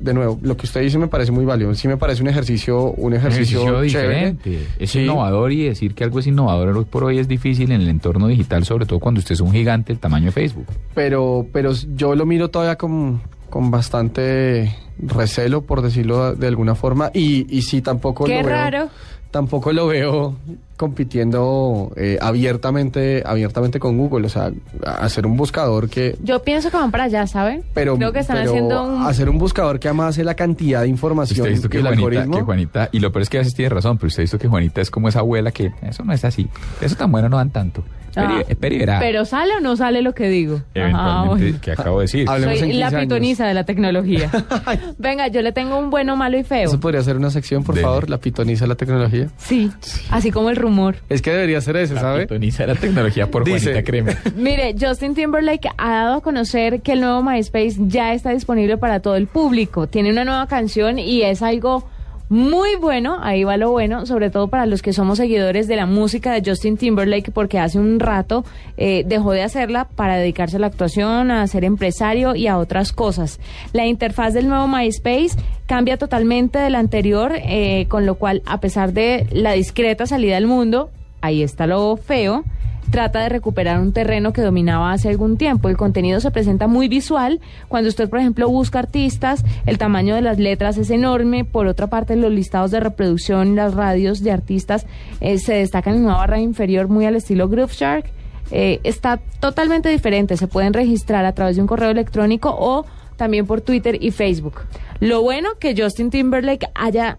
[SPEAKER 4] de nuevo, lo que usted dice me parece muy válido. Sí me parece un ejercicio, un ejercicio,
[SPEAKER 2] ejercicio
[SPEAKER 4] chévere.
[SPEAKER 2] diferente. Es
[SPEAKER 4] Sí.
[SPEAKER 2] innovador y decir que algo es innovador hoy por hoy es difícil en el entorno digital, sobre todo cuando usted es un gigante del tamaño de Facebook.
[SPEAKER 4] pero pero yo lo miro todavía con, con bastante recelo, por decirlo de alguna forma, y, y sí tampoco
[SPEAKER 3] qué
[SPEAKER 4] lo veo,
[SPEAKER 3] raro
[SPEAKER 4] tampoco lo veo compitiendo eh, abiertamente abiertamente con Google, o sea, hacer un buscador que
[SPEAKER 3] yo pienso que van para allá ¿saben?
[SPEAKER 4] pero,
[SPEAKER 3] creo que están
[SPEAKER 4] pero
[SPEAKER 3] haciendo un
[SPEAKER 4] hacer un buscador que además hace la cantidad de información
[SPEAKER 2] Usted ha visto que
[SPEAKER 4] el
[SPEAKER 2] Juanita,
[SPEAKER 4] algoritmo.
[SPEAKER 2] que Juanita, y lo peor es que a veces tiene razón, pero usted ha visto que Juanita es como esa abuela que eso no es así, eso tan bueno no dan tanto.
[SPEAKER 3] Ah, pero sale o no sale lo que digo Ajá,
[SPEAKER 2] Eventualmente,
[SPEAKER 3] bueno.
[SPEAKER 2] que acabo de decir.
[SPEAKER 3] soy la pitoniza de la tecnología venga yo le tengo un bueno malo y feo
[SPEAKER 4] Eso podría ser una sección, por favor, la pitoniza de la tecnología.
[SPEAKER 3] sí así como el rumor
[SPEAKER 4] Es que debería ser ese, ¿sabe?
[SPEAKER 2] Pitoniza de la tecnología por
[SPEAKER 4] Dice-
[SPEAKER 2] Juanita Creme.
[SPEAKER 3] Mire, Justin Timberlake ha dado a conocer que el nuevo MySpace ya está disponible para todo el público. Tiene una nueva canción y es algo muy bueno, ahí va lo bueno, sobre todo para los que somos seguidores de la música de Justin Timberlake, porque hace un rato eh, dejó de hacerla para dedicarse a la actuación, a ser empresario y a otras cosas. La interfaz del nuevo MySpace cambia totalmente de la anterior, eh, con lo cual, a pesar de la discreta salida al mundo, ahí está lo feo trata de recuperar un terreno que dominaba hace algún tiempo. El contenido se presenta muy visual. Cuando usted, por ejemplo, busca artistas, el tamaño de las letras es enorme. Por otra parte, los listados de reproducción, las radios de artistas eh, se destacan en una barra inferior muy al estilo Groove Shark. Eh, está totalmente diferente. Se pueden registrar a través de un correo electrónico o también por Twitter y Facebook. Lo bueno que Justin Timberlake haya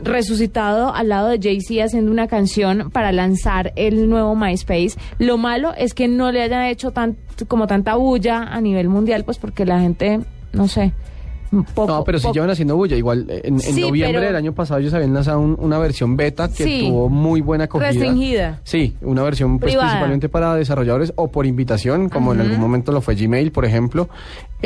[SPEAKER 3] resucitado al lado de Jay-Z haciendo una canción para lanzar el nuevo MySpace. Lo malo es que no le hayan hecho tan, como tanta bulla a nivel mundial, pues porque la gente, no sé, poco,
[SPEAKER 4] no, pero sí
[SPEAKER 3] poco-
[SPEAKER 4] llevan haciendo bulla. Igual, eh, en, en
[SPEAKER 3] Sí,
[SPEAKER 4] noviembre
[SPEAKER 3] pero-
[SPEAKER 4] del año pasado ellos habían lanzado un- una versión beta que
[SPEAKER 3] Sí.
[SPEAKER 4] tuvo muy buena acogida.
[SPEAKER 3] Restringida.
[SPEAKER 4] Sí, una versión pues, principalmente para desarrolladores o por invitación, como en algún momento lo fue Gmail, por ejemplo.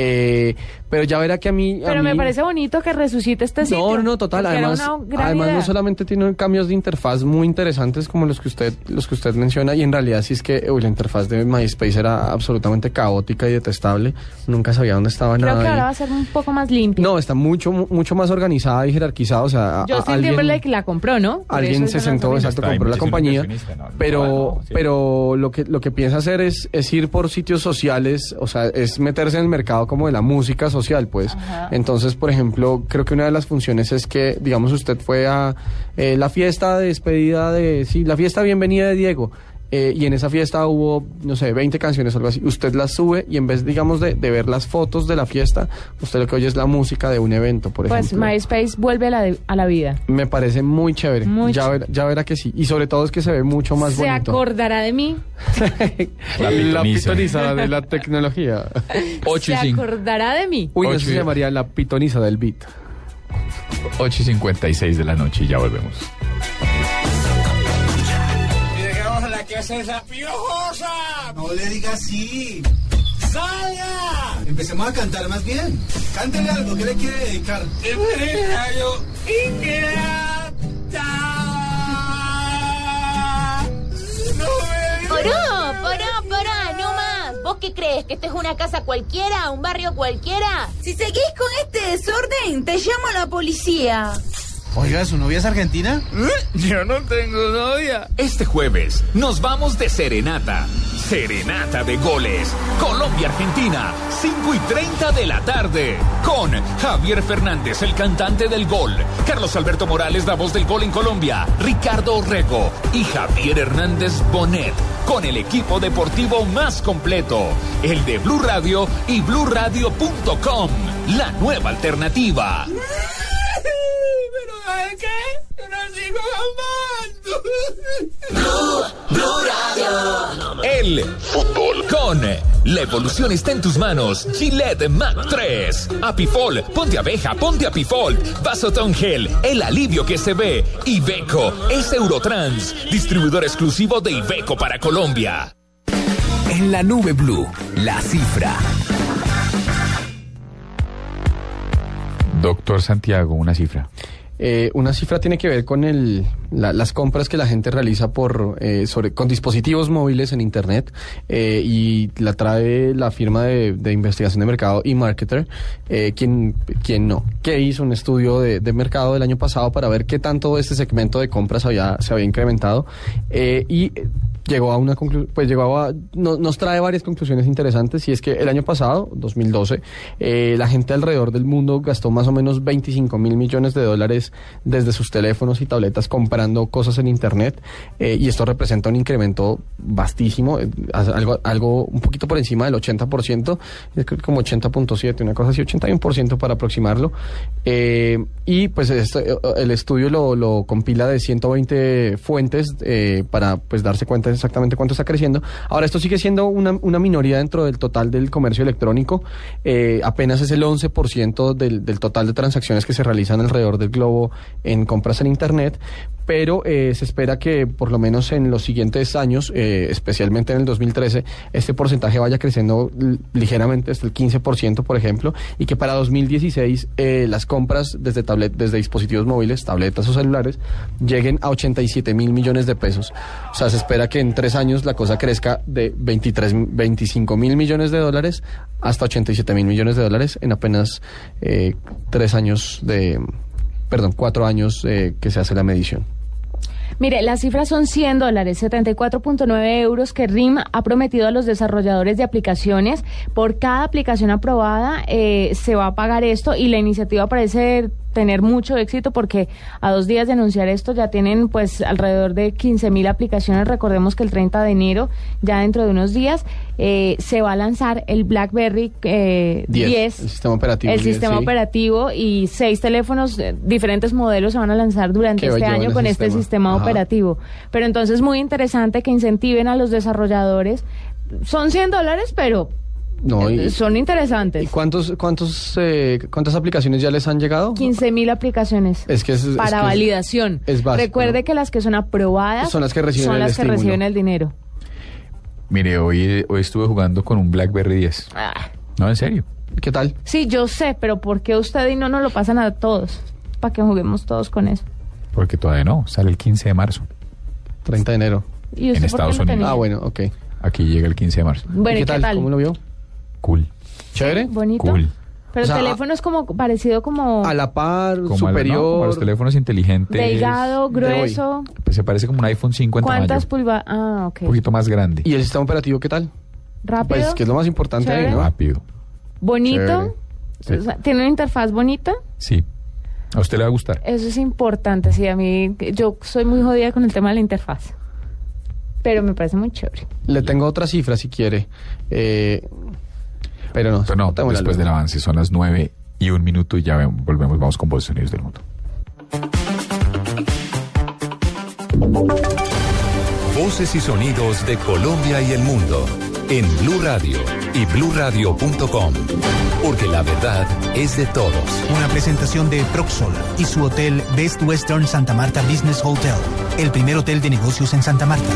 [SPEAKER 4] Eh, pero ya verá que a mí... a
[SPEAKER 3] Pero me parece bonito que resucite este sitio.
[SPEAKER 4] No, no, no, total. Además, además no solamente tiene cambios de interfaz muy interesantes como los que usted los que usted menciona y en realidad sí es que uy, la interfaz de MySpace era absolutamente caótica y detestable. Nunca sabía dónde estaba
[SPEAKER 3] Creo
[SPEAKER 4] nada.
[SPEAKER 3] que
[SPEAKER 4] ahí.
[SPEAKER 3] ahora va a ser un poco más
[SPEAKER 4] No, está mucho mu- mucho más organizada y jerarquizada, o sea,
[SPEAKER 3] Justin
[SPEAKER 4] alguien
[SPEAKER 3] Timberlake la compró, ¿no? Por
[SPEAKER 4] alguien se sentó, exacto, compró la compañía,
[SPEAKER 2] no,
[SPEAKER 4] pero
[SPEAKER 2] no, sí.
[SPEAKER 4] pero lo que lo que piensa hacer es, es ir por sitios sociales, o sea, es meterse en el mercado como de la música social, pues. Entonces, por ejemplo, creo que una de las funciones es que, digamos, usted fue a eh, la fiesta de despedida de, sí, la fiesta bienvenida de Diego. Eh, y en esa fiesta hubo, no sé, 20 canciones o algo así. Usted las sube y en vez, digamos, de, de ver las fotos de la fiesta, usted lo que oye es la música de un evento, por
[SPEAKER 3] Pues
[SPEAKER 4] ejemplo.
[SPEAKER 3] MySpace vuelve a la, de- a la vida.
[SPEAKER 4] Me parece muy chévere.
[SPEAKER 3] Muy
[SPEAKER 4] ya, ver- ya verá que sí. Y sobre todo es que se ve mucho más
[SPEAKER 3] Se
[SPEAKER 4] bonito.
[SPEAKER 3] acordará de mí.
[SPEAKER 4] La
[SPEAKER 2] pitoniza.
[SPEAKER 4] pitoniza de la tecnología.
[SPEAKER 3] Se acordará de mí.
[SPEAKER 4] Uy,
[SPEAKER 2] Ocho
[SPEAKER 4] eso se llamaría la pitoniza del beat.
[SPEAKER 2] 8 y 56 de la noche y ya volvemos.
[SPEAKER 16] Hace esa piojosa. No le diga así. ¡Salga! Empecemos a cantar más bien. Cántele algo, ¿qué le quiere dedicar? Empresario
[SPEAKER 17] Poró, poró, poró, no más. ¿Vos qué crees? ¿Que esto es una casa cualquiera? ¿Un barrio cualquiera?
[SPEAKER 18] Si seguís con este desorden, te llamo a la policía.
[SPEAKER 16] Oiga, ¿su novia es argentina?
[SPEAKER 9] Yo no tengo novia.
[SPEAKER 18] Este jueves nos vamos de serenata. Serenata de goles. Colombia-Argentina, 5 y 30 de la tarde. Con Javier Fernández, el cantante del gol. Carlos Alberto Morales, la voz del gol en Colombia. Ricardo Orrego y Javier Hernández Bonet. Con el equipo deportivo más completo. El de Blue Radio y BlueRadio.com. La nueva alternativa.
[SPEAKER 19] ¿Pero qué? Yo no sigo amando. Blue, Radio.
[SPEAKER 18] El fútbol con la evolución está en tus manos. Gillette Mac 3. Apifol, ponte abeja, ponte Apifol. Vasotón Gel, el alivio que se ve. Ibeco es Eurotrans, distribuidor exclusivo de Ibeco para Colombia.
[SPEAKER 5] En la nube blue, la cifra.
[SPEAKER 2] Doctor Santiago, una cifra.
[SPEAKER 4] Eh, una cifra tiene que ver con el, la- las compras que la gente realiza por eh, sobre con dispositivos móviles en internet eh, y la trae la firma de, de investigación de mercado eMarketer, eh, quien, quien no, que hizo un estudio de, de mercado del año pasado para ver qué tanto este segmento de compras había, se había incrementado eh, y llegó a una conclu- pues llegó a no- nos trae varias conclusiones interesantes y es que el año pasado 2012 eh, la gente alrededor del mundo gastó más o menos 25 mil millones de dólares desde sus teléfonos y tabletas comprando cosas en internet eh, y esto representa un incremento vastísimo eh, algo algo un poquito por encima del 80% es como 80.7 una cosa así 81% para aproximarlo eh, y pues esto, eh, el estudio lo, lo compila de 120 fuentes eh, para pues darse cuenta exactamente cuánto está creciendo. Ahora esto sigue siendo una, una minoría dentro del total del comercio electrónico, eh, apenas es el 11% del, del total de transacciones que se realizan alrededor del globo en compras en Internet, pero eh, se espera que por lo menos en los siguientes años, eh, especialmente en el 2013, este porcentaje vaya creciendo ligeramente hasta el 15%, por ejemplo, y que para 2016 eh, las compras desde, tablet, desde dispositivos móviles, tabletas o celulares, lleguen a 87 mil millones de pesos. O sea, se espera que en tres años la cosa crezca de 23, 25 mil millones de dólares hasta 87 mil millones de dólares en apenas eh, tres años de, perdón, cuatro años eh, que se hace la medición.
[SPEAKER 3] Mire, las cifras son 100 dólares, 74.9 euros que RIM ha prometido a los desarrolladores de aplicaciones. Por cada aplicación aprobada eh, se va a pagar esto y la iniciativa parece tener mucho éxito porque a dos días de anunciar esto ya tienen pues alrededor de 15 mil aplicaciones. Recordemos que el 30 de enero, ya dentro de unos días, eh, se va a lanzar el BlackBerry eh, 10,
[SPEAKER 4] 10, el sistema operativo
[SPEAKER 3] el
[SPEAKER 4] 10,
[SPEAKER 3] sistema
[SPEAKER 4] sí.
[SPEAKER 3] operativo y seis teléfonos, eh, diferentes modelos se van a lanzar durante este año con este
[SPEAKER 4] sistema.
[SPEAKER 3] sistema
[SPEAKER 4] Ajá.
[SPEAKER 3] operativo. Pero entonces muy interesante que incentiven a los desarrolladores. Son 100 dólares, pero
[SPEAKER 4] No, y-
[SPEAKER 3] eh, son interesantes.
[SPEAKER 4] ¿Y cuántos, cuántos, eh, cuántas aplicaciones ya les han llegado?
[SPEAKER 3] 15 mil aplicaciones
[SPEAKER 4] Es que es, es
[SPEAKER 3] para
[SPEAKER 4] que
[SPEAKER 3] validación.
[SPEAKER 4] es básico,
[SPEAKER 3] Recuerde
[SPEAKER 4] ¿no?
[SPEAKER 3] que las que son aprobadas
[SPEAKER 4] Son las que reciben
[SPEAKER 3] son
[SPEAKER 4] el
[SPEAKER 3] las que
[SPEAKER 4] estímulo.
[SPEAKER 3] reciben el dinero.
[SPEAKER 2] Mire, hoy, hoy estuve jugando con un BlackBerry 10.
[SPEAKER 3] Ah.
[SPEAKER 2] No, en serio.
[SPEAKER 4] ¿Qué tal?
[SPEAKER 3] Sí, yo sé, pero ¿por qué usted y no nos lo pasan a todos? Para que juguemos todos con eso.
[SPEAKER 2] Porque todavía no, sale el 15 de marzo.
[SPEAKER 4] 30 de enero.
[SPEAKER 3] ¿Y usted
[SPEAKER 2] En Estados
[SPEAKER 3] no
[SPEAKER 2] Unidos.
[SPEAKER 3] tenía?
[SPEAKER 4] Ah, bueno, ok.
[SPEAKER 2] Aquí llega el 15 de marzo.
[SPEAKER 3] Bueno, ¿y qué tal?
[SPEAKER 4] ¿Cómo lo vio?
[SPEAKER 2] Cool.
[SPEAKER 4] ¿Chévere?
[SPEAKER 3] Bonito.
[SPEAKER 2] Cool.
[SPEAKER 3] Pero
[SPEAKER 4] O sea,
[SPEAKER 3] el teléfono es como parecido como
[SPEAKER 4] A la par,
[SPEAKER 2] Como, a la-
[SPEAKER 4] superior.
[SPEAKER 2] no, como a los teléfonos inteligentes.
[SPEAKER 3] delgado,
[SPEAKER 4] de
[SPEAKER 3] grueso.
[SPEAKER 2] Pues se parece como un iPhone 5 en
[SPEAKER 3] ¿Cuántas pulgadas? Ah, ok.
[SPEAKER 2] Un poquito más grande.
[SPEAKER 4] ¿Y el sistema operativo qué tal?
[SPEAKER 3] Rápido.
[SPEAKER 4] Pues que es lo más importante ahí. ¿no?
[SPEAKER 2] Rápido.
[SPEAKER 3] Bonito.
[SPEAKER 4] Chévere.
[SPEAKER 2] Sí.
[SPEAKER 3] O sea, Tiene una interfaz bonita.
[SPEAKER 2] Sí. A usted le va a gustar.
[SPEAKER 3] Eso es importante, sí. A mí, yo soy muy jodida con el tema de la interfaz. Pero me parece muy chévere.
[SPEAKER 4] Le tengo otra cifra si quiere. Eh, pero no.
[SPEAKER 2] Pero no,
[SPEAKER 4] tengo la
[SPEAKER 2] después
[SPEAKER 4] luz.
[SPEAKER 2] del avance son las 9 y un minuto y ya volvemos, vamos con Voz Sonidos del Mundo.
[SPEAKER 1] Voces y sonidos de Colombia y el mundo en Blue Radio y bluradio.com, porque la verdad es de todos.
[SPEAKER 20] Una presentación de Proxol y su hotel Best Western Santa Marta Business Hotel, el primer hotel de negocios en Santa Marta.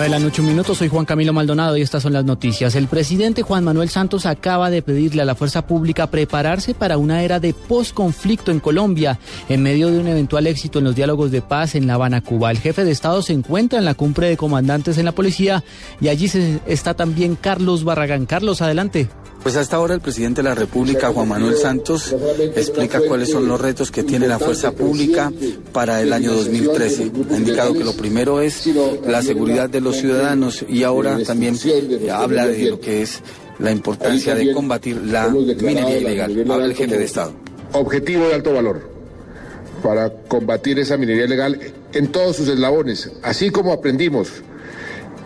[SPEAKER 21] 9 de la noche. Soy Juan Camilo Maldonado y estas son las noticias. El presidente Juan Manuel Santos acaba de pedirle a la fuerza pública prepararse para una era de posconflicto en Colombia en medio de un eventual éxito en los diálogos de paz en La Habana, Cuba. El jefe de Estado se encuentra en la cumbre de comandantes en la policía y allí está también Carlos Barragán. Carlos, adelante.
[SPEAKER 22] Pues hasta ahora el presidente de la República, Juan Manuel Santos, explica cuáles son los retos que tiene la fuerza pública para el año 2013. Ha indicado que lo primero es la seguridad de los ciudadanos y ahora también eh, habla de lo que es la importancia de combatir la minería ilegal. Habla el jefe de Estado.
[SPEAKER 23] Objetivo de alto valor para combatir esa minería ilegal en todos sus eslabones, así como aprendimos.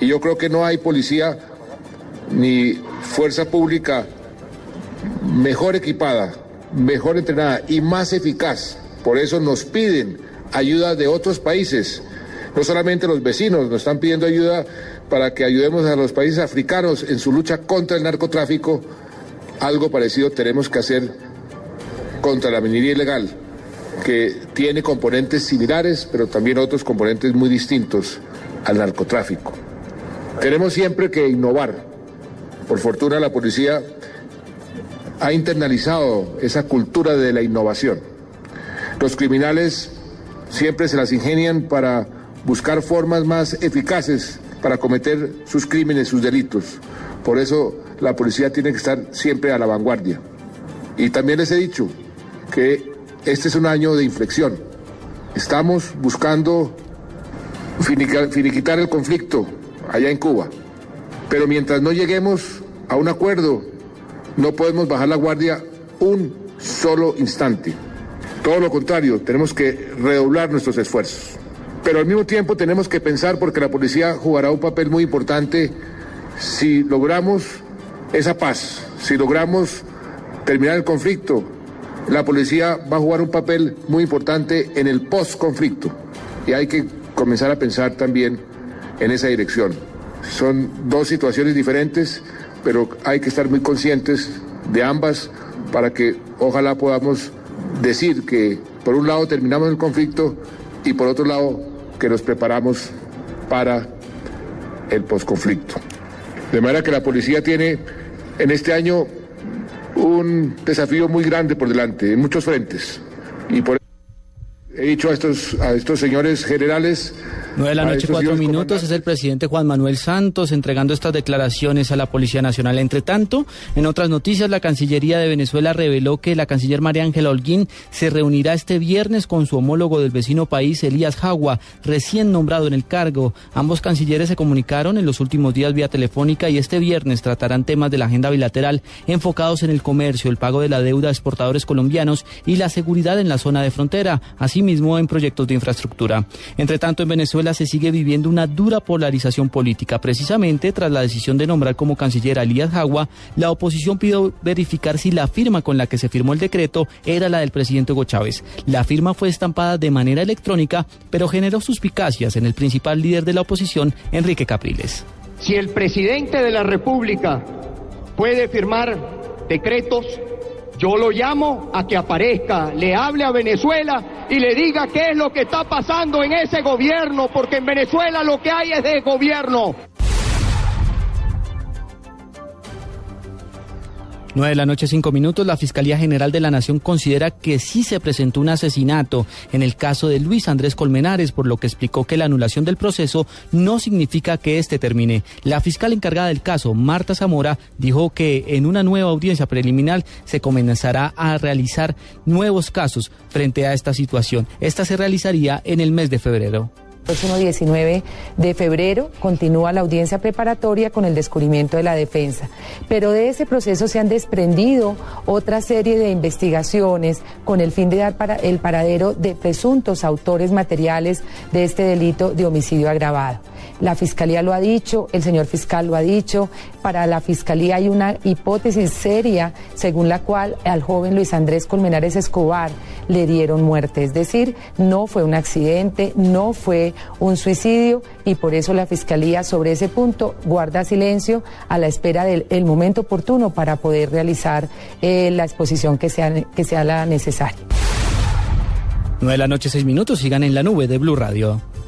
[SPEAKER 23] Y yo creo que no hay policía ni fuerza pública mejor equipada, mejor entrenada y más eficaz. Por eso nos piden ayuda de otros países. No solamente los vecinos nos están pidiendo ayuda para que ayudemos a los países africanos en su lucha contra el narcotráfico. Algo parecido tenemos que hacer contra la minería ilegal, que tiene componentes similares, pero también otros componentes muy distintos al narcotráfico. Tenemos siempre que innovar. Por fortuna la policía ha internalizado esa cultura de la innovación. Los criminales siempre se las ingenian para buscar formas más eficaces para cometer sus crímenes, sus delitos. Por eso la policía tiene que estar siempre a la vanguardia. Y también les he dicho que este es un año de inflexión. Estamos buscando finiquitar el conflicto allá en Cuba. Pero mientras no lleguemos a un acuerdo, no podemos bajar la guardia un solo instante. Todo lo contrario, tenemos que redoblar nuestros esfuerzos. Pero al mismo tiempo tenemos que pensar, porque la policía jugará un papel muy importante si logramos esa paz, si logramos terminar el conflicto, la policía va a jugar un papel muy importante en el post-conflicto. Y hay que comenzar a pensar también en esa dirección. Son dos situaciones diferentes, pero hay que estar muy conscientes de ambas para que ojalá podamos decir que por un lado terminamos el conflicto y por otro lado que nos preparamos para el posconflicto. De manera que la policía tiene en este año un desafío muy grande por delante, en muchos frentes. Y por he dicho a estos, a estos señores generales.
[SPEAKER 21] Nueve de la noche, cuatro minutos, es el presidente Juan Manuel Santos entregando estas declaraciones a la Policía Nacional. Entre tanto, en otras noticias, la Cancillería de Venezuela reveló que la canciller María Ángela Holguín se reunirá este viernes con su homólogo del vecino país, Elías Jagua, recién nombrado en el cargo. Ambos cancilleres se comunicaron en los últimos días vía telefónica y este viernes tratarán temas de la agenda bilateral enfocados en el comercio, el pago de la deuda a exportadores colombianos y la seguridad en la zona de frontera, asimismo en proyectos de infraestructura. Entre tanto, en Venezuela se sigue viviendo una dura polarización política. Precisamente tras la decisión de nombrar como canciller a Elías Jagua, la oposición pidió verificar si la firma con la que se firmó el decreto era la del presidente Hugo Chávez. La firma fue estampada de manera electrónica, pero generó suspicacias en el principal líder de la oposición, Enrique Capriles.
[SPEAKER 24] Si el presidente de la República puede firmar decretos, yo lo llamo a que aparezca, le hable a Venezuela y le diga qué es lo que está pasando en ese gobierno, porque en Venezuela lo que hay es de gobierno.
[SPEAKER 21] 9 de la noche, 5 minutos. La Fiscalía General de la Nación considera que sí se presentó un asesinato en el caso de Luis Andrés Colmenares, por lo que explicó que la anulación del proceso no significa que este termine. La fiscal encargada del caso, Marta Zamora, dijo que en una nueva audiencia preliminar se comenzará a realizar nuevos casos frente a esta situación. Esta se realizaría en el mes de febrero.
[SPEAKER 25] Próximo 19 de febrero continúa la audiencia preparatoria con el descubrimiento de la defensa. Pero de ese proceso se han desprendido otra serie de investigaciones con el fin de dar para el paradero de presuntos autores materiales de este delito de homicidio agravado. La Fiscalía lo ha dicho, el señor fiscal lo ha dicho, para la Fiscalía hay una hipótesis seria según la cual al joven Luis Andrés Colmenares Escobar le dieron muerte, es decir, no fue un accidente, no fue un suicidio y por eso la Fiscalía sobre ese punto guarda silencio a la espera del el momento oportuno para poder realizar eh, la exposición que sea, que sea la necesaria.
[SPEAKER 21] 9 de la noche, 6 minutos. Sigan en la nube de Blue Radio.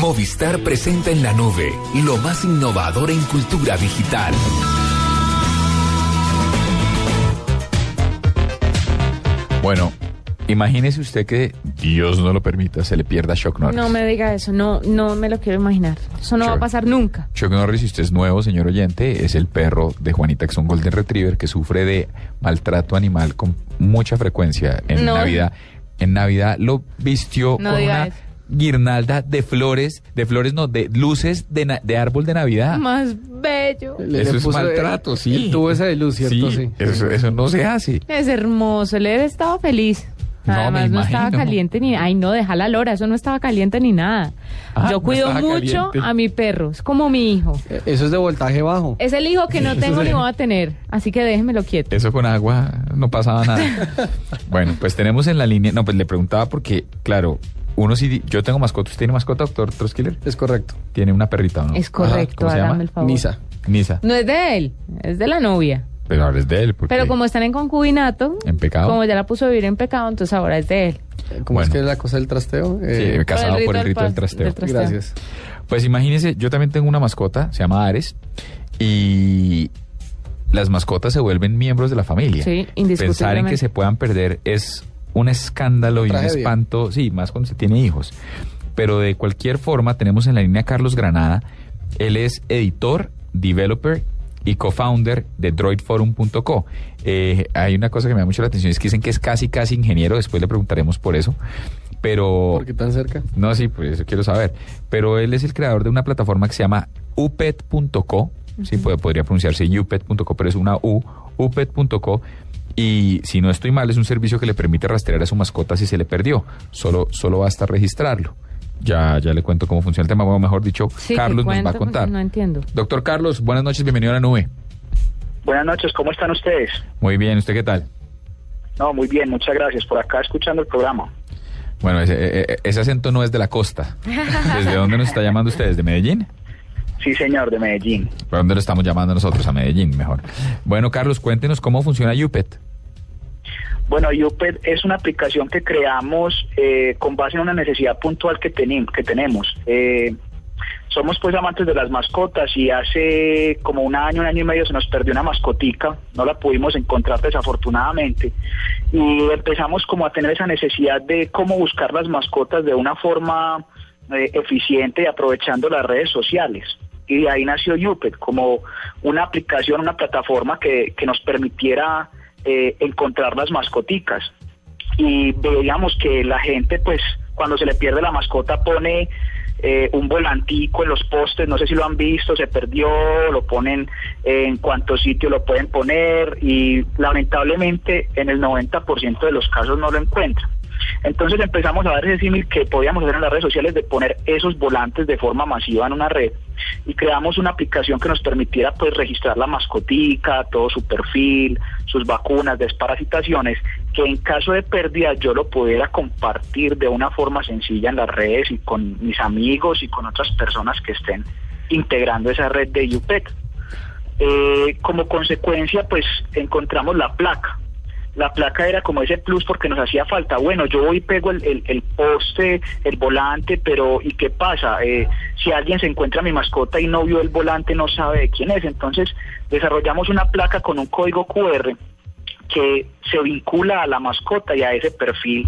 [SPEAKER 5] Movistar presenta en la nube lo más innovador en cultura digital.
[SPEAKER 2] Bueno, imagínese usted que Dios no lo permita, se le pierda Shock Norris.
[SPEAKER 3] No me diga eso, no, no me lo quiero imaginar. Eso no va a pasar nunca.
[SPEAKER 2] Chuck Norris, si usted es nuevo, señor oyente, es el perro de Juanita, que es un Golden Retriever que sufre de maltrato animal con mucha frecuencia. En
[SPEAKER 3] No.
[SPEAKER 2] Navidad, en Navidad lo vistió
[SPEAKER 3] No
[SPEAKER 2] con una
[SPEAKER 3] eso.
[SPEAKER 2] Guirnalda de flores, de flores no, de luces de, na- de árbol de Navidad.
[SPEAKER 3] Más bello.
[SPEAKER 2] Eso es maltrato, sí.
[SPEAKER 4] El tubo ese de luz, ¿cierto? Sí.
[SPEAKER 2] Eso, eso no se hace.
[SPEAKER 3] Es hermoso, él estaba feliz.
[SPEAKER 2] No,
[SPEAKER 3] Además no estaba caliente ni... Ay, no, deja la lora, eso no estaba caliente ni nada.
[SPEAKER 4] Ah,
[SPEAKER 3] Yo cuido mucho
[SPEAKER 4] caliente.
[SPEAKER 3] a mi perro, es como mi hijo.
[SPEAKER 4] Eh, Eso es de voltaje bajo.
[SPEAKER 3] Es el hijo que no tengo
[SPEAKER 2] sí.
[SPEAKER 3] ni voy a tener, así que déjemelo quieto.
[SPEAKER 2] Eso con agua no pasaba nada. bueno, pues tenemos en la línea, no, pues le preguntaba porque, claro, uno sí, yo tengo mascota, ¿usted tiene mascota, doctor Troskiller?
[SPEAKER 4] Es correcto.
[SPEAKER 2] Tiene una perrita, ¿o ¿no?
[SPEAKER 3] Es correcto,
[SPEAKER 2] ¿Cómo se
[SPEAKER 3] hágame
[SPEAKER 2] llama?
[SPEAKER 3] el favor.
[SPEAKER 4] Nisa.
[SPEAKER 2] Nisa.
[SPEAKER 3] No es de él, es de la novia.
[SPEAKER 2] Pero ahora es de él, porque
[SPEAKER 3] Pero como están en concubinato,
[SPEAKER 2] en pecado.
[SPEAKER 3] como ya la puso a vivir en pecado, entonces ahora es de él.
[SPEAKER 4] ¿Cómo es que es la cosa del trasteo?
[SPEAKER 2] Sí, casado por el rito del trasteo.
[SPEAKER 3] del trasteo.
[SPEAKER 4] Gracias.
[SPEAKER 2] Pues imagínense, yo también tengo una mascota, se llama Ares, y las mascotas se vuelven miembros de la familia.
[SPEAKER 3] Sí,
[SPEAKER 2] Pensar en
[SPEAKER 3] indiscutiblemente.
[SPEAKER 2] que se puedan perder es un escándalo y un espanto, sí, más cuando se tiene hijos. Pero de cualquier forma, tenemos en la línea a Carlos Granada. Él es editor, developer y co-founder de droidforum.co. Eh, hay una cosa que me da mucho la atención, es que dicen que es casi, casi ingeniero, después le preguntaremos por eso. Pero...
[SPEAKER 4] ¿Por qué tan cerca?
[SPEAKER 2] No, sí, pues eso quiero saber. Pero él es el creador de una plataforma que se llama upet.co. Sí, puede- podría pronunciarse upet.co, pero es una U, upet.co. Y si no estoy mal, es un servicio que le permite rastrear a su mascota si se le perdió. Solo, solo basta registrarlo. Ya, ya le cuento cómo funciona el tema. Bueno, mejor dicho,
[SPEAKER 3] Sí,
[SPEAKER 2] Carlos nos va a contar.
[SPEAKER 3] No entiendo.
[SPEAKER 2] Doctor Carlos, buenas noches, bienvenido a la nube.
[SPEAKER 26] Buenas noches, ¿cómo están ustedes?
[SPEAKER 2] Muy bien, ¿usted qué tal?
[SPEAKER 26] No, muy bien, muchas gracias por acá escuchando el programa.
[SPEAKER 2] Bueno, ese, eh, eh, ese acento no es de la costa. ¿Desde dónde nos está llamando usted? ¿Desde Medellín?
[SPEAKER 26] Sí, señor, de Medellín.
[SPEAKER 2] ¿Por dónde lo estamos llamando nosotros? A Medellín, mejor. Bueno, Carlos, cuéntenos cómo funciona UPET.
[SPEAKER 26] Bueno, UPED es una aplicación que creamos eh, con base en una necesidad puntual que, que tenemos. Eh, somos pues amantes de las mascotas y hace como un año, un año y medio se nos perdió una mascotica, no la pudimos encontrar desafortunadamente y empezamos como a tener esa necesidad de cómo buscar las mascotas de una forma eh, eficiente y aprovechando las redes sociales. Y de ahí nació UPED como una aplicación, una plataforma que, que nos permitiera eh, encontrar las mascoticas y veíamos que la gente pues cuando se le pierde la mascota pone eh, un volantico en los postes, no sé si lo han visto, se perdió, lo ponen en cuántos sitios lo pueden poner y lamentablemente en el 90% de los casos no lo encuentran. Entonces empezamos a ver ese símil que podíamos hacer en las redes sociales de poner esos volantes de forma masiva en una red y creamos una aplicación que nos permitiera pues registrar la mascotica, todo su perfil, sus vacunas, desparasitaciones, que en caso de pérdida yo lo pudiera compartir de una forma sencilla en las redes y con mis amigos y con otras personas que estén integrando esa red de UPET. Eh, como consecuencia, pues encontramos la placa. La placa era como ese plus porque nos hacía falta. Bueno, yo voy y pego el, el- el poste, el volante, pero ¿y qué pasa? Eh, si alguien se encuentra mi mascota y no vio el volante, no sabe de quién es. Entonces desarrollamos una placa con un código QR que se vincula a la mascota y a ese perfil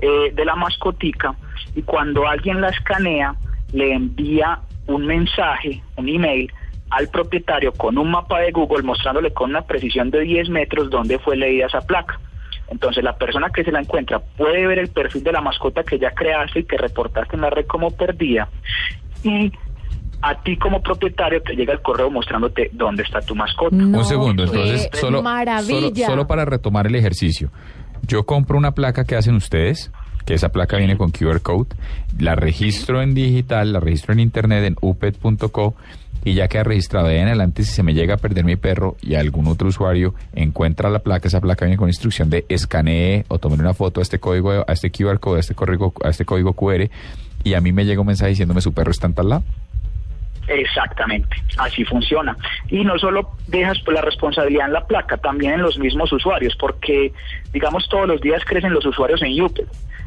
[SPEAKER 26] eh, de la mascotica y cuando alguien la escanea le envía un mensaje, un email al propietario con un mapa de Google mostrándole con una precisión de 10 metros dónde fue leída esa placa. Entonces la persona que se la encuentra puede ver el perfil de la mascota que ya creaste y que reportaste en la red como perdida y a ti como propietario te llega el correo mostrándote dónde está tu mascota.
[SPEAKER 2] Un segundo, entonces, solo, solo para retomar el ejercicio. Yo compro una placa que hacen ustedes, que esa placa viene con QR code, la registro en digital, la registro en internet en upet.co y ya queda registrado de ahí en adelante si se me llega a perder mi perro y algún otro usuario encuentra la placa, esa placa viene con instrucción de escanee o tomar una foto a este código, a este QR code, a este código, a este código QR y a mí me llega un mensaje diciéndome su perro está en tal lado.
[SPEAKER 26] Exactamente, así funciona. Y no solo dejas pues, la responsabilidad en la placa, también en los mismos usuarios, porque digamos todos los días crecen los usuarios en UPED.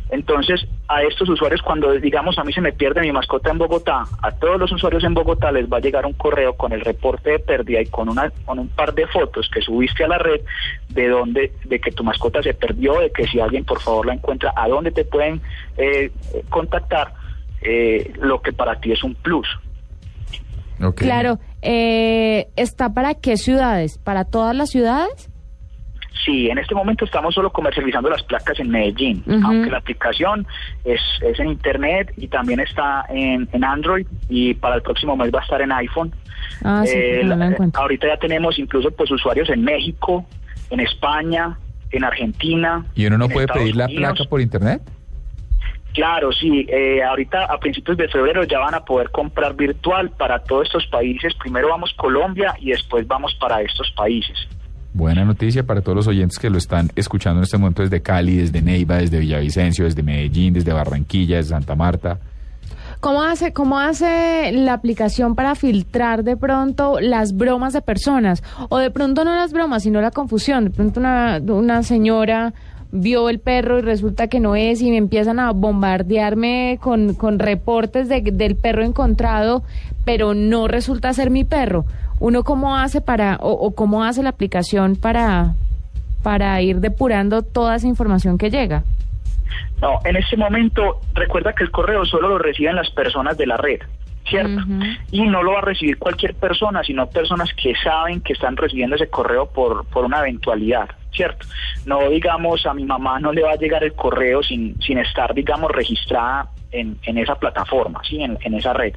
[SPEAKER 26] Entonces, a estos usuarios, cuando digamos a mí se me pierde mi mascota en Bogotá, a todos los usuarios en Bogotá les va a llegar un correo con el reporte de pérdida y con una con un par de fotos que subiste a la red de dónde de que tu mascota se perdió, de que si alguien por favor la encuentra, a dónde te pueden eh, contactar, eh, lo que para ti es un plus.
[SPEAKER 3] Claro, eh, ¿está para qué ciudades? ¿Para todas las ciudades?
[SPEAKER 26] Sí, en este momento estamos solo comercializando las placas en Medellín, aunque la aplicación es, es en Internet y también está en, en Android y para el próximo mes va a estar en iPhone.
[SPEAKER 3] Ah, sí,
[SPEAKER 26] Eh,
[SPEAKER 3] no la
[SPEAKER 26] ahorita ya tenemos incluso pues usuarios en México, en España, en Argentina.
[SPEAKER 2] ¿Y uno no puede
[SPEAKER 26] Estados
[SPEAKER 2] pedir la
[SPEAKER 26] Unidos.
[SPEAKER 2] placa por internet?
[SPEAKER 26] Claro, sí. eh, ahorita a principios de febrero ya van a poder comprar virtual para todos estos países. Primero vamos Colombia y después vamos para estos países.
[SPEAKER 2] Buena noticia para todos los oyentes que lo están escuchando en este momento desde Cali, desde Neiva, desde Villavicencio, desde Medellín, desde Barranquilla, desde Santa Marta.
[SPEAKER 3] ¿Cómo hace, ¿Cómo hace la aplicación para filtrar de pronto las bromas de personas? O de pronto no las bromas, sino la confusión. De pronto una, una señora vio el perro y resulta que no es y me empiezan a bombardearme con, con reportes de- del perro encontrado, pero no resulta ser mi perro. ¿Uno cómo hace para, o, o cómo hace la aplicación para, para ir depurando toda esa información que llega?
[SPEAKER 26] No, en este momento recuerda que el correo solo lo reciben las personas de la red, ¿cierto? Y no lo va a recibir cualquier persona, sino personas que saben que están recibiendo ese correo por, por una eventualidad, ¿cierto? No digamos a mi mamá no le va a llegar el correo sin, sin estar, digamos, registrada en, en esa plataforma, ¿sí? En, en esa red.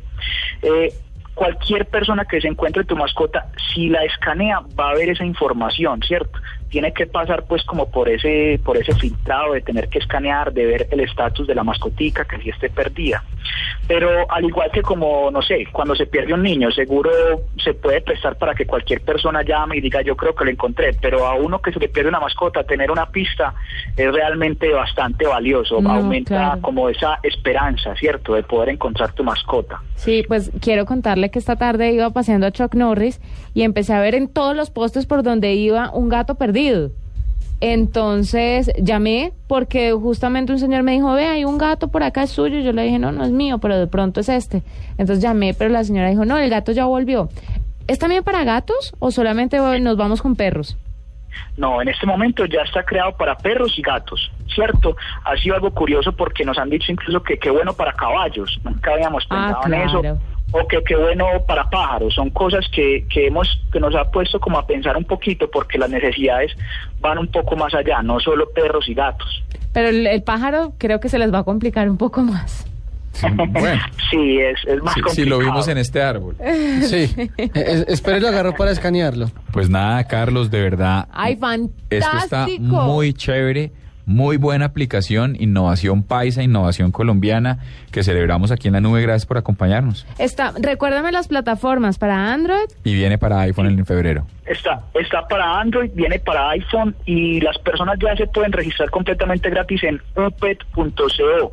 [SPEAKER 26] Eh, cualquier persona que se encuentre tu mascota, si la escanea, va a ver esa información, ¿cierto? Tiene que pasar pues como por ese, por ese filtrado de tener que escanear, de ver el estatus de la mascotica, que si esté perdida. Pero al igual que como, no sé, cuando se pierde un niño, seguro se puede prestar para que cualquier persona llame y diga yo creo que lo encontré, pero a uno que se le pierde una mascota, tener una pista es realmente bastante valioso,
[SPEAKER 3] No,
[SPEAKER 26] aumenta
[SPEAKER 3] claro.
[SPEAKER 26] como esa esperanza, ¿cierto?, de poder encontrar tu mascota.
[SPEAKER 3] Sí, pues quiero contarle que esta tarde iba paseando a Chuck Norris y empecé a ver en todos los postes por donde iba un gato perdido. Entonces llamé porque justamente un señor me dijo, ve, hay un gato por acá, es suyo. Yo le dije, no, no es mío, pero de pronto es este. Entonces llamé, pero la señora dijo, no, el gato ya volvió. ¿Es también para gatos o solamente nos vamos con perros?
[SPEAKER 26] No, en este momento ya está creado para perros y gatos, ¿cierto? Ha sido algo curioso porque nos han dicho incluso que qué bueno para caballos, nunca habíamos
[SPEAKER 3] Ah,
[SPEAKER 26] pensado en eso. O que qué bueno para pájaros, son cosas que, que hemos que nos ha puesto como a pensar un poquito porque las necesidades van un poco más allá, no solo perros y gatos.
[SPEAKER 3] Pero el, el pájaro creo que se les va a complicar un poco más.
[SPEAKER 2] Bueno,
[SPEAKER 26] Sí, es, es más
[SPEAKER 2] si, si
[SPEAKER 26] complicado.
[SPEAKER 2] lo vimos en este árbol.
[SPEAKER 4] Sí. Es- espere, lo agarro para escanearlo.
[SPEAKER 2] Pues nada, Carlos, de verdad,
[SPEAKER 3] ¡Ay,
[SPEAKER 2] esto está
[SPEAKER 3] fantástico!
[SPEAKER 2] muy chévere. Muy buena aplicación, innovación paisa, innovación colombiana, que celebramos aquí en la nube. Gracias por acompañarnos.
[SPEAKER 3] Está, recuérdame las plataformas para Android.
[SPEAKER 2] Y viene para iPhone en febrero.
[SPEAKER 26] Está, está para Android, viene para iPhone y las personas ya se pueden registrar completamente gratis en upet.co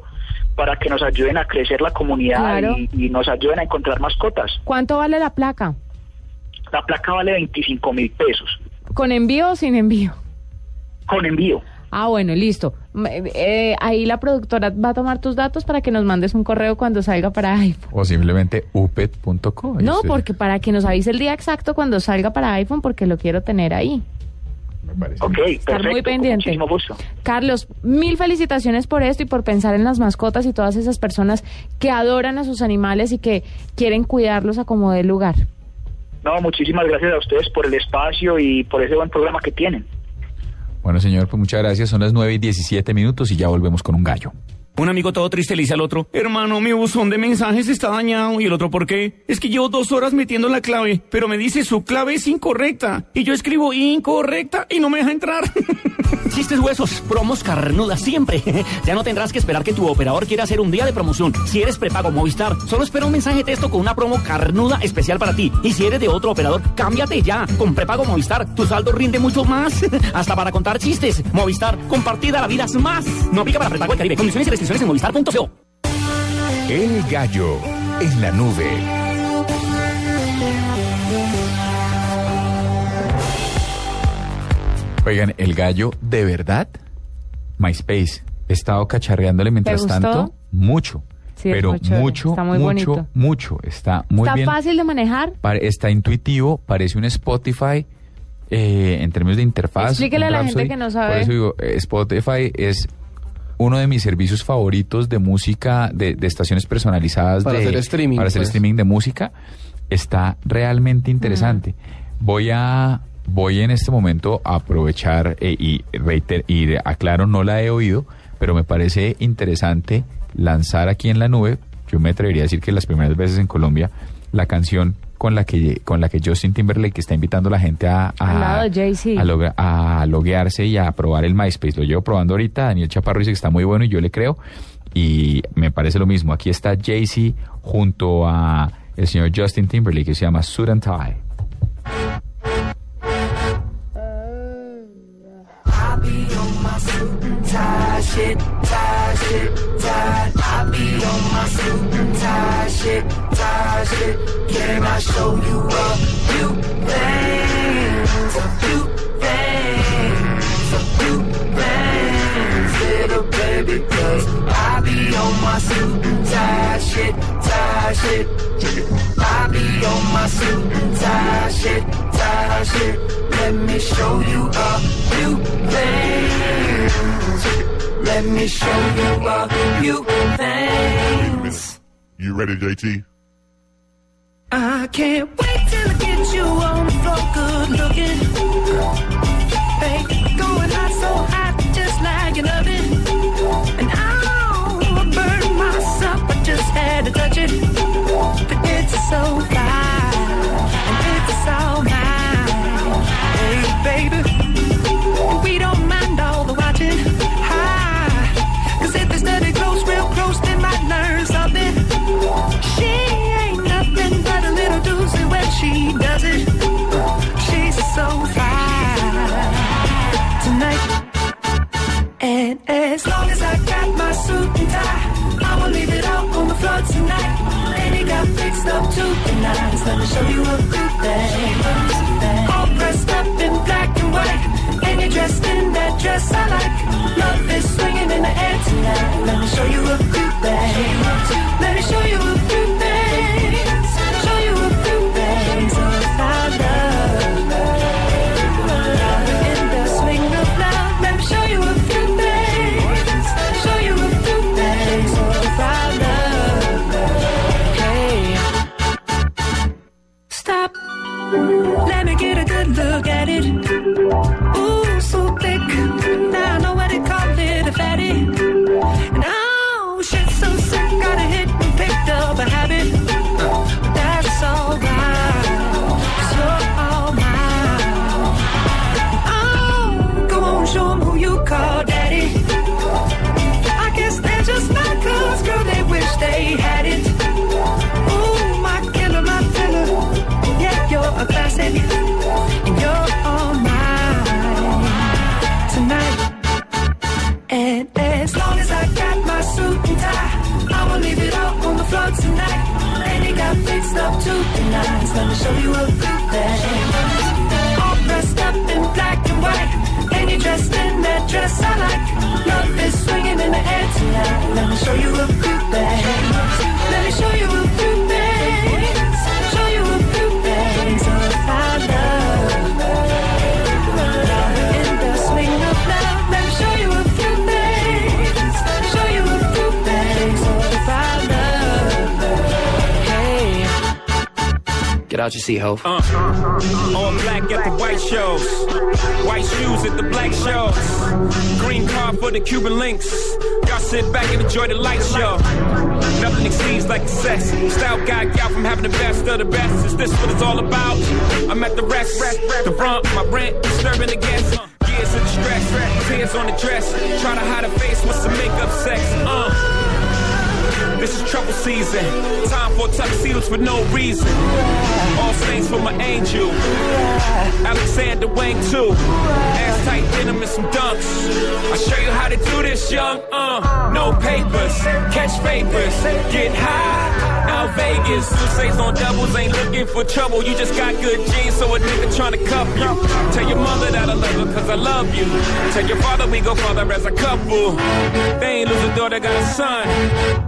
[SPEAKER 26] para que nos ayuden a crecer la comunidad
[SPEAKER 3] Claro.
[SPEAKER 26] y, y nos ayuden a encontrar mascotas.
[SPEAKER 3] ¿Cuánto vale la placa?
[SPEAKER 26] La placa vale 25 mil pesos
[SPEAKER 3] ¿Con envío o sin envío?
[SPEAKER 26] con envío.
[SPEAKER 3] Ah, bueno, listo. Eh, ahí la productora va a tomar tus datos para que nos mandes un correo cuando salga para iPhone.
[SPEAKER 2] O simplemente upet.co.
[SPEAKER 3] No,
[SPEAKER 2] usted-
[SPEAKER 3] porque para que nos avise el día exacto cuando salga para iPhone, porque lo quiero tener ahí.
[SPEAKER 26] Ok,
[SPEAKER 3] Estar muy
[SPEAKER 26] perfecto, con
[SPEAKER 3] pendiente. Carlos, mil felicitaciones por esto y por pensar en las mascotas y todas esas personas que adoran a sus animales y que quieren cuidarlos a como dé lugar.
[SPEAKER 26] No, muchísimas gracias a ustedes por el espacio y por ese buen programa que tienen.
[SPEAKER 2] Bueno, señor, pues muchas gracias. Son las 9 y 17 minutos y ya volvemos con un gallo.
[SPEAKER 27] Un amigo todo triste le dice al otro, hermano, mi buzón de mensajes está dañado. Y el otro, ¿por qué? Es que llevo dos horas metiendo la clave, pero me dice su clave es incorrecta. Y yo escribo incorrecta y no me deja entrar.
[SPEAKER 28] Chistes huesos, promos carnudas siempre. ya no tendrás que esperar que tu operador quiera hacer un día de promoción. Si eres prepago Movistar, solo espera un mensaje de texto con una promo carnuda especial para ti. Y si eres de otro operador, cámbiate ya. Con prepago Movistar, tu saldo rinde mucho más. Hasta para contar chistes. Movistar, compartida la vida es más. No aplica para prepago el Caribe. En movistar.co.
[SPEAKER 1] El gallo en la nube.
[SPEAKER 2] Oigan, el gallo, ¿de verdad? MySpace. He estado cacharreándole mientras tanto mucho.
[SPEAKER 3] Sí,
[SPEAKER 2] pero mucho,
[SPEAKER 3] Está muy
[SPEAKER 2] mucho,
[SPEAKER 3] bonito.
[SPEAKER 2] mucho. Está muy
[SPEAKER 3] ¿Está
[SPEAKER 2] bien.
[SPEAKER 3] fácil de manejar?
[SPEAKER 2] Pare- está intuitivo, parece un Spotify eh, en términos de interfaz.
[SPEAKER 3] Explíquele a la gente que no sabe.
[SPEAKER 2] Por eso digo, eh, Spotify es uno de mis servicios favoritos de música, de, de estaciones personalizadas.
[SPEAKER 4] Para
[SPEAKER 2] de-
[SPEAKER 4] hacer streaming,
[SPEAKER 2] Para hacer
[SPEAKER 4] pues.
[SPEAKER 2] streaming de música. Está realmente interesante. Voy a... Voy en este momento a aprovechar eh, y reiter y de- aclaro, no la he oído, pero me parece interesante lanzar aquí en la nube, yo me atrevería a decir que las primeras veces en Colombia, la canción con la que con la que Justin Timberlake está invitando a la gente a, a, logra- a loguearse y a probar el MySpace. Lo llevo probando ahorita, Daniel Chaparro dice que está muy bueno y yo le creo. Y me parece lo mismo. Aquí está Jay-Z junto a el señor Justin Timberlake que se llama Suit and Tie.
[SPEAKER 19] Shit, tie shit, tie. I be on my suit and tie shit, tie shit. Can I show you a few things? A few things, a few baby, cause I be on my suit and tie shit, tie shit. I be on my suit and tie shit, tie shit. Let me show you a few things. Let me show you a few things.
[SPEAKER 29] You ready, JT?
[SPEAKER 19] I can't wait till I get you on the floor, good looking. So fine, and it's all mine. Baby, we don't mind all the watching. Hi, cause if they study close, real close, they might learn something. She ain't nothing but a little doozy when she does it. She's so fine tonight. And as long as I got my suit and tie, I'ma leave it out on the floor tonight. And it got fixed up to the nines. Let me show you a few things. All dressed up in black and white. And you're dressed in that dress I like. Love is swinging in the air tonight. Let me show you a few things. Let me show you a few Let me get a good look at it. The nines. Let me show you a few things. All dressed up in black and white. And you're dressed in that dress I like. Love is swinging in the air tonight. Let me show you a few things. Let me show you
[SPEAKER 29] out your seat, Hove.
[SPEAKER 27] Uh, all black at the white shows. White shoes at the black shows. Green car for the Cuban links. Y'all sit back and enjoy the light show. Nothing exceeds like excess. Style guy out from having the best of the best. Is this what it's all about? I'm at the rest. The front, my rent, disturbing the guests. Years of distress, tears on the dress. Try to hide a face with some makeup sex. Uh. This is trouble season. Time for tuxedos for no reason. All saints for my angel. Alexander Wang too. Ass tight denim and some dunks. I'll show you how to do this, young. Uh, no papers, catch papers, get high. Out Vegas, Sousa's on doubles, ain't looking for trouble. You just got good genes, so a nigga tryna cuff you. Tell your mother that I love her, cause I love you. Tell your father we go father as a couple. They ain't lose a daughter, got a son.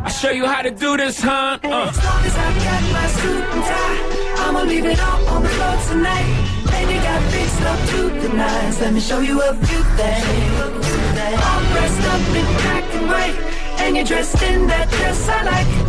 [SPEAKER 27] I'll show you how to do this, huh? Uh.
[SPEAKER 19] As long as I got my suit and tie, I'ma leave it all on the floor tonight. And you got fixed up to the nines. Let me show you a few things. All dressed up in black and white, and you're dressed in that dress I like.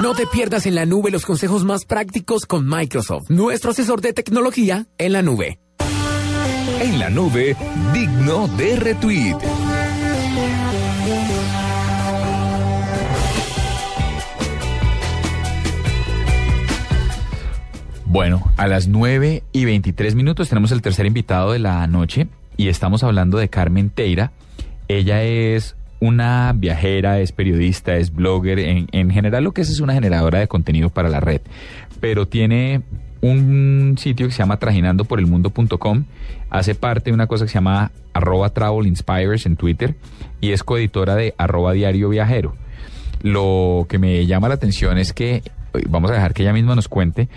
[SPEAKER 5] No te pierdas en la nube los consejos más prácticos con Microsoft, nuestro asesor de tecnología en la nube.
[SPEAKER 1] En la nube, digno de retweet.
[SPEAKER 2] Bueno, a las 9 y 23 minutos tenemos el tercer invitado de la noche y estamos hablando de Carmen Teira. Ella es una viajera, es periodista, es blogger, en, en general lo que es es una generadora de contenido para la red, pero tiene un sitio que se llama trajinandoporelmundo.com, hace parte de una cosa que se llama arroba travel inspires en Twitter y es coeditora de arroba diario viajero. Lo que me llama la atención es que, vamos a dejar que ella misma nos cuente,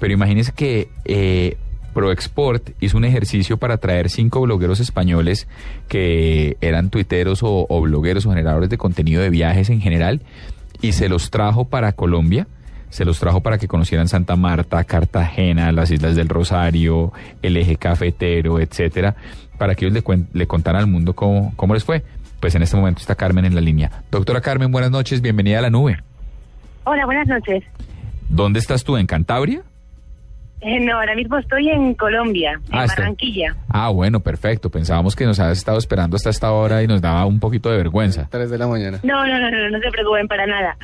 [SPEAKER 2] pero imagínense que eh, ProExport hizo un ejercicio para traer cinco blogueros españoles que eran tuiteros o, o blogueros o generadores de contenido de viajes en general y se los trajo para Colombia se los trajo para que conocieran Santa Marta, Cartagena, las Islas del Rosario, el eje cafetero, etcétera, para que ellos le, cuen- le contaran al mundo cómo, cómo les fue. Pues en este momento está Carmen en la línea. Doctora Carmen, buenas noches, bienvenida a la nube.
[SPEAKER 30] Hola, buenas noches.
[SPEAKER 2] ¿Dónde estás tú? ¿En Cantabria?
[SPEAKER 30] Eh, no, ahora mismo estoy en Colombia, en
[SPEAKER 2] Ah, está-
[SPEAKER 30] Barranquilla.
[SPEAKER 2] Ah, bueno, perfecto. Pensábamos que nos habías estado esperando hasta esta hora y nos daba un poquito de vergüenza.
[SPEAKER 4] Tres de la mañana.
[SPEAKER 30] No, no, no, no, no se preocupen para nada.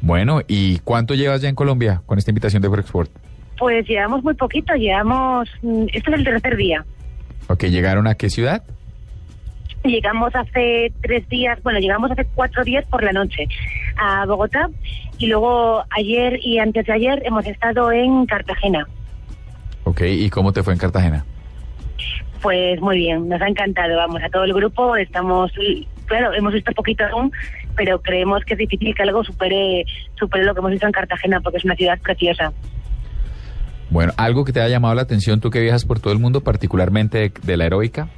[SPEAKER 2] Bueno, ¿y cuánto llevas ya en Colombia con esta invitación de ProExport?
[SPEAKER 30] Pues llevamos muy poquito, llevamos... mm, Este es el tercer día.
[SPEAKER 2] Ok, ¿llegaron a qué ciudad?
[SPEAKER 30] Llegamos hace tres días, bueno, llegamos hace cuatro días por la noche a Bogotá y luego ayer y antes de ayer hemos estado en Cartagena.
[SPEAKER 2] Ok, ¿y cómo te fue en Cartagena?
[SPEAKER 30] Pues muy bien, nos ha encantado, vamos, a todo el grupo estamos, claro, hemos visto poquito aún, pero creemos que es difícil que algo supere, supere lo que hemos visto en Cartagena, porque es una ciudad preciosa.
[SPEAKER 2] Bueno, algo que te haya llamado la atención, tú que viajas por todo el mundo, particularmente de, de la heroica.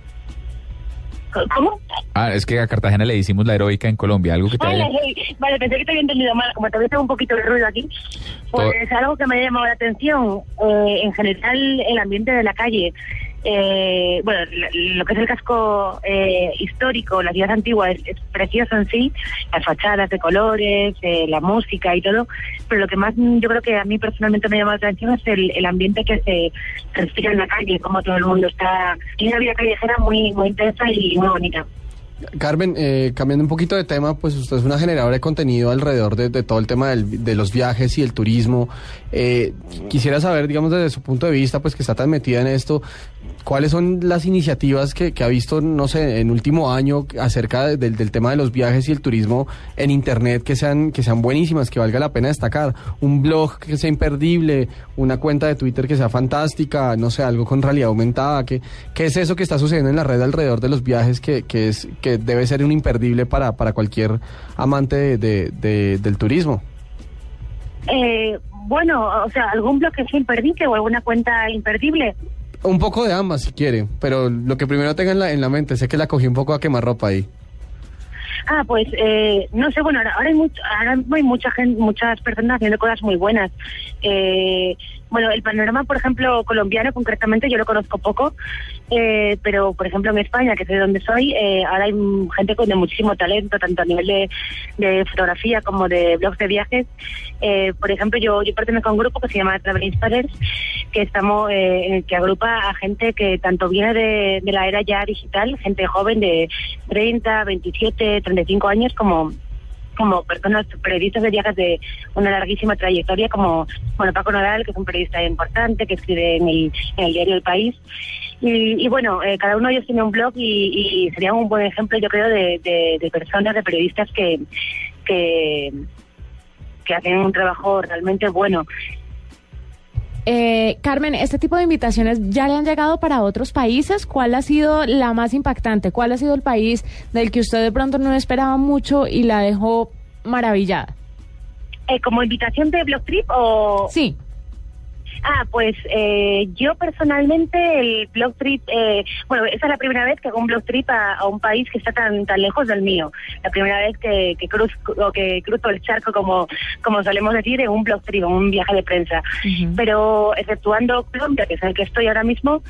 [SPEAKER 30] ¿Cómo?
[SPEAKER 2] Ah, es que a Cartagena le hicimos la heroica en Colombia, algo que te
[SPEAKER 30] Ay,
[SPEAKER 2] haya...
[SPEAKER 30] ay, ay, Vale, pensé que te había entendido mal, como todavía tengo un poquito de ruido aquí. Pues algo que me ha llamado la atención, eh, en general el ambiente de la calle. Eh, bueno, lo, que es el casco eh, histórico, la ciudad antigua, es, es precioso en sí, las fachadas de colores, eh, la música y todo, pero lo que más yo creo que a mí personalmente me ha llamado la atención es el, el ambiente que se respira en la calle, como todo el mundo está, tiene una vida callejera muy, muy intensa y muy bonita.
[SPEAKER 4] Carmen, eh, cambiando un poquito de tema, pues usted es una generadora de contenido alrededor de, de todo el tema del- de los viajes y el turismo. Eh, quisiera saber, digamos, desde su punto de vista, pues que está tan metida en esto, ¿Cuáles son las iniciativas que, ha visto, no sé, en último año acerca de- del, tema de los viajes y el turismo en Internet que sean, que sean buenísimas, que valga la pena destacar? Un blog que sea imperdible, una cuenta de Twitter que sea fantástica, no sé, algo con realidad aumentada. ¿Qué, qué es eso que está sucediendo en la red alrededor de los viajes que, que, es, que debe ser un imperdible para, para cualquier amante de- del turismo?
[SPEAKER 30] Eh, bueno, o sea, algún blog que sea imperdible o alguna cuenta imperdible.
[SPEAKER 4] Un poco de ambas si quiere, pero lo que primero tenga en la, en la mente, sé que la cogí un poco a quemarropa ahí.
[SPEAKER 30] Ah, pues eh, no sé, bueno, ahora, ahora hay, mucho, ahora hay mucha gente, muchas personas haciendo cosas muy buenas. Eh, bueno, el panorama, por ejemplo, colombiano concretamente, yo lo conozco poco, eh, pero por ejemplo en España, que es de donde soy, eh, ahora hay gente con de muchísimo talento, tanto a nivel de, de fotografía como de blogs de viajes. Eh, por ejemplo, yo, yo pertenezco a un grupo que se llama Travel Inspirers, que estamos, eh, que agrupa a gente que tanto viene de, la era ya digital, gente joven de 30, 27, 35 años, como como personas periodistas de viajes de una larguísima trayectoria como bueno Paco Nadal que es un periodista importante que escribe en el, en el diario El País. Y, y bueno eh, cada uno de ellos tiene un blog y, y sería un buen ejemplo yo creo de, personas de periodistas que que hacen un trabajo realmente bueno
[SPEAKER 3] Eh, Carmen, ¿este tipo de invitaciones ya le han llegado para otros países? ¿Cuál ha sido la más impactante? ¿Cuál ha sido el país del que usted de pronto no esperaba mucho y la dejó maravillada?
[SPEAKER 30] Eh, como invitación de blog trip o
[SPEAKER 3] sí
[SPEAKER 30] Ah, pues eh, yo personalmente el blog trip, eh, bueno, esa es la primera vez que hago un blog trip a, a un país que está tan tan lejos del mío. La primera vez que, que cruzo o que cruzo el charco, como como solemos decir, en un blog trip, en un viaje de prensa. Pero exceptuando Colombia, que es el que estoy ahora mismo,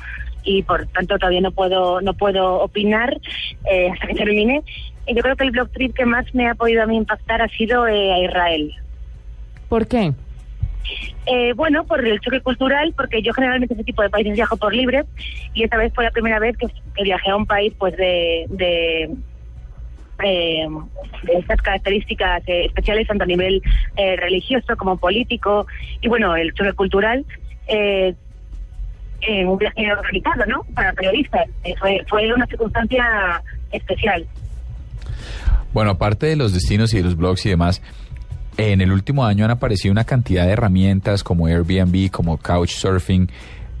[SPEAKER 30] y por tanto todavía no puedo no puedo opinar eh, hasta que termine. eh, Yo creo que el blog trip que más me ha podido a mí impactar ha sido eh, a Israel.
[SPEAKER 3] ¿Por qué?
[SPEAKER 30] Eh, bueno, por el choque cultural, porque yo generalmente ese tipo de países viajo por libre y esta vez fue la primera vez que, viajé a un país pues de, de, eh, estas características eh, especiales tanto a nivel eh, religioso como político y bueno, el choque cultural. Eh, en un viaje organizado, ¿no? Para periodistas. Eh, fue, fue una circunstancia especial.
[SPEAKER 2] Bueno, aparte de los destinos y de los blogs y demás, en el último año han aparecido una cantidad de herramientas como Airbnb, como Couchsurfing.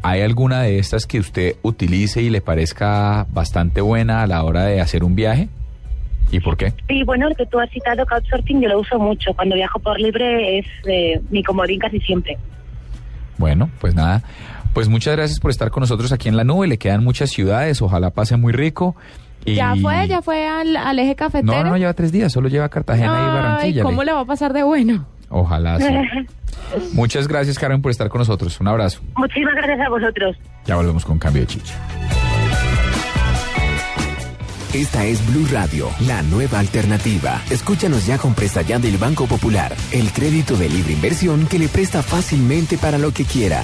[SPEAKER 2] ¿Hay alguna de estas que usted utilice y le parezca bastante buena a la hora de hacer un viaje? ¿Y por qué?
[SPEAKER 30] Y bueno, el que tú has citado, Couchsurfing, yo lo uso mucho. Cuando viajo por libre es eh, mi comodín casi siempre.
[SPEAKER 2] Bueno, pues nada. Pues muchas gracias por estar con nosotros aquí en la nube. Le quedan muchas ciudades. Ojalá pase muy rico. Y...
[SPEAKER 3] ¿Ya fue? ¿Ya fue al, al eje cafetero?
[SPEAKER 2] No, no, lleva tres días. Solo lleva Cartagena y Barranquilla.
[SPEAKER 3] ¿cómo le va a pasar de bueno?
[SPEAKER 2] Ojalá sí. Muchas gracias, Carmen, por estar con nosotros. Un abrazo.
[SPEAKER 30] Muchísimas gracias a vosotros.
[SPEAKER 2] Ya volvemos con Cambio de Chicha.
[SPEAKER 5] Esta es Blue Radio, la nueva alternativa. Escúchanos ya con presta ya del Banco Popular, el crédito de libre inversión que le presta fácilmente para lo que quiera.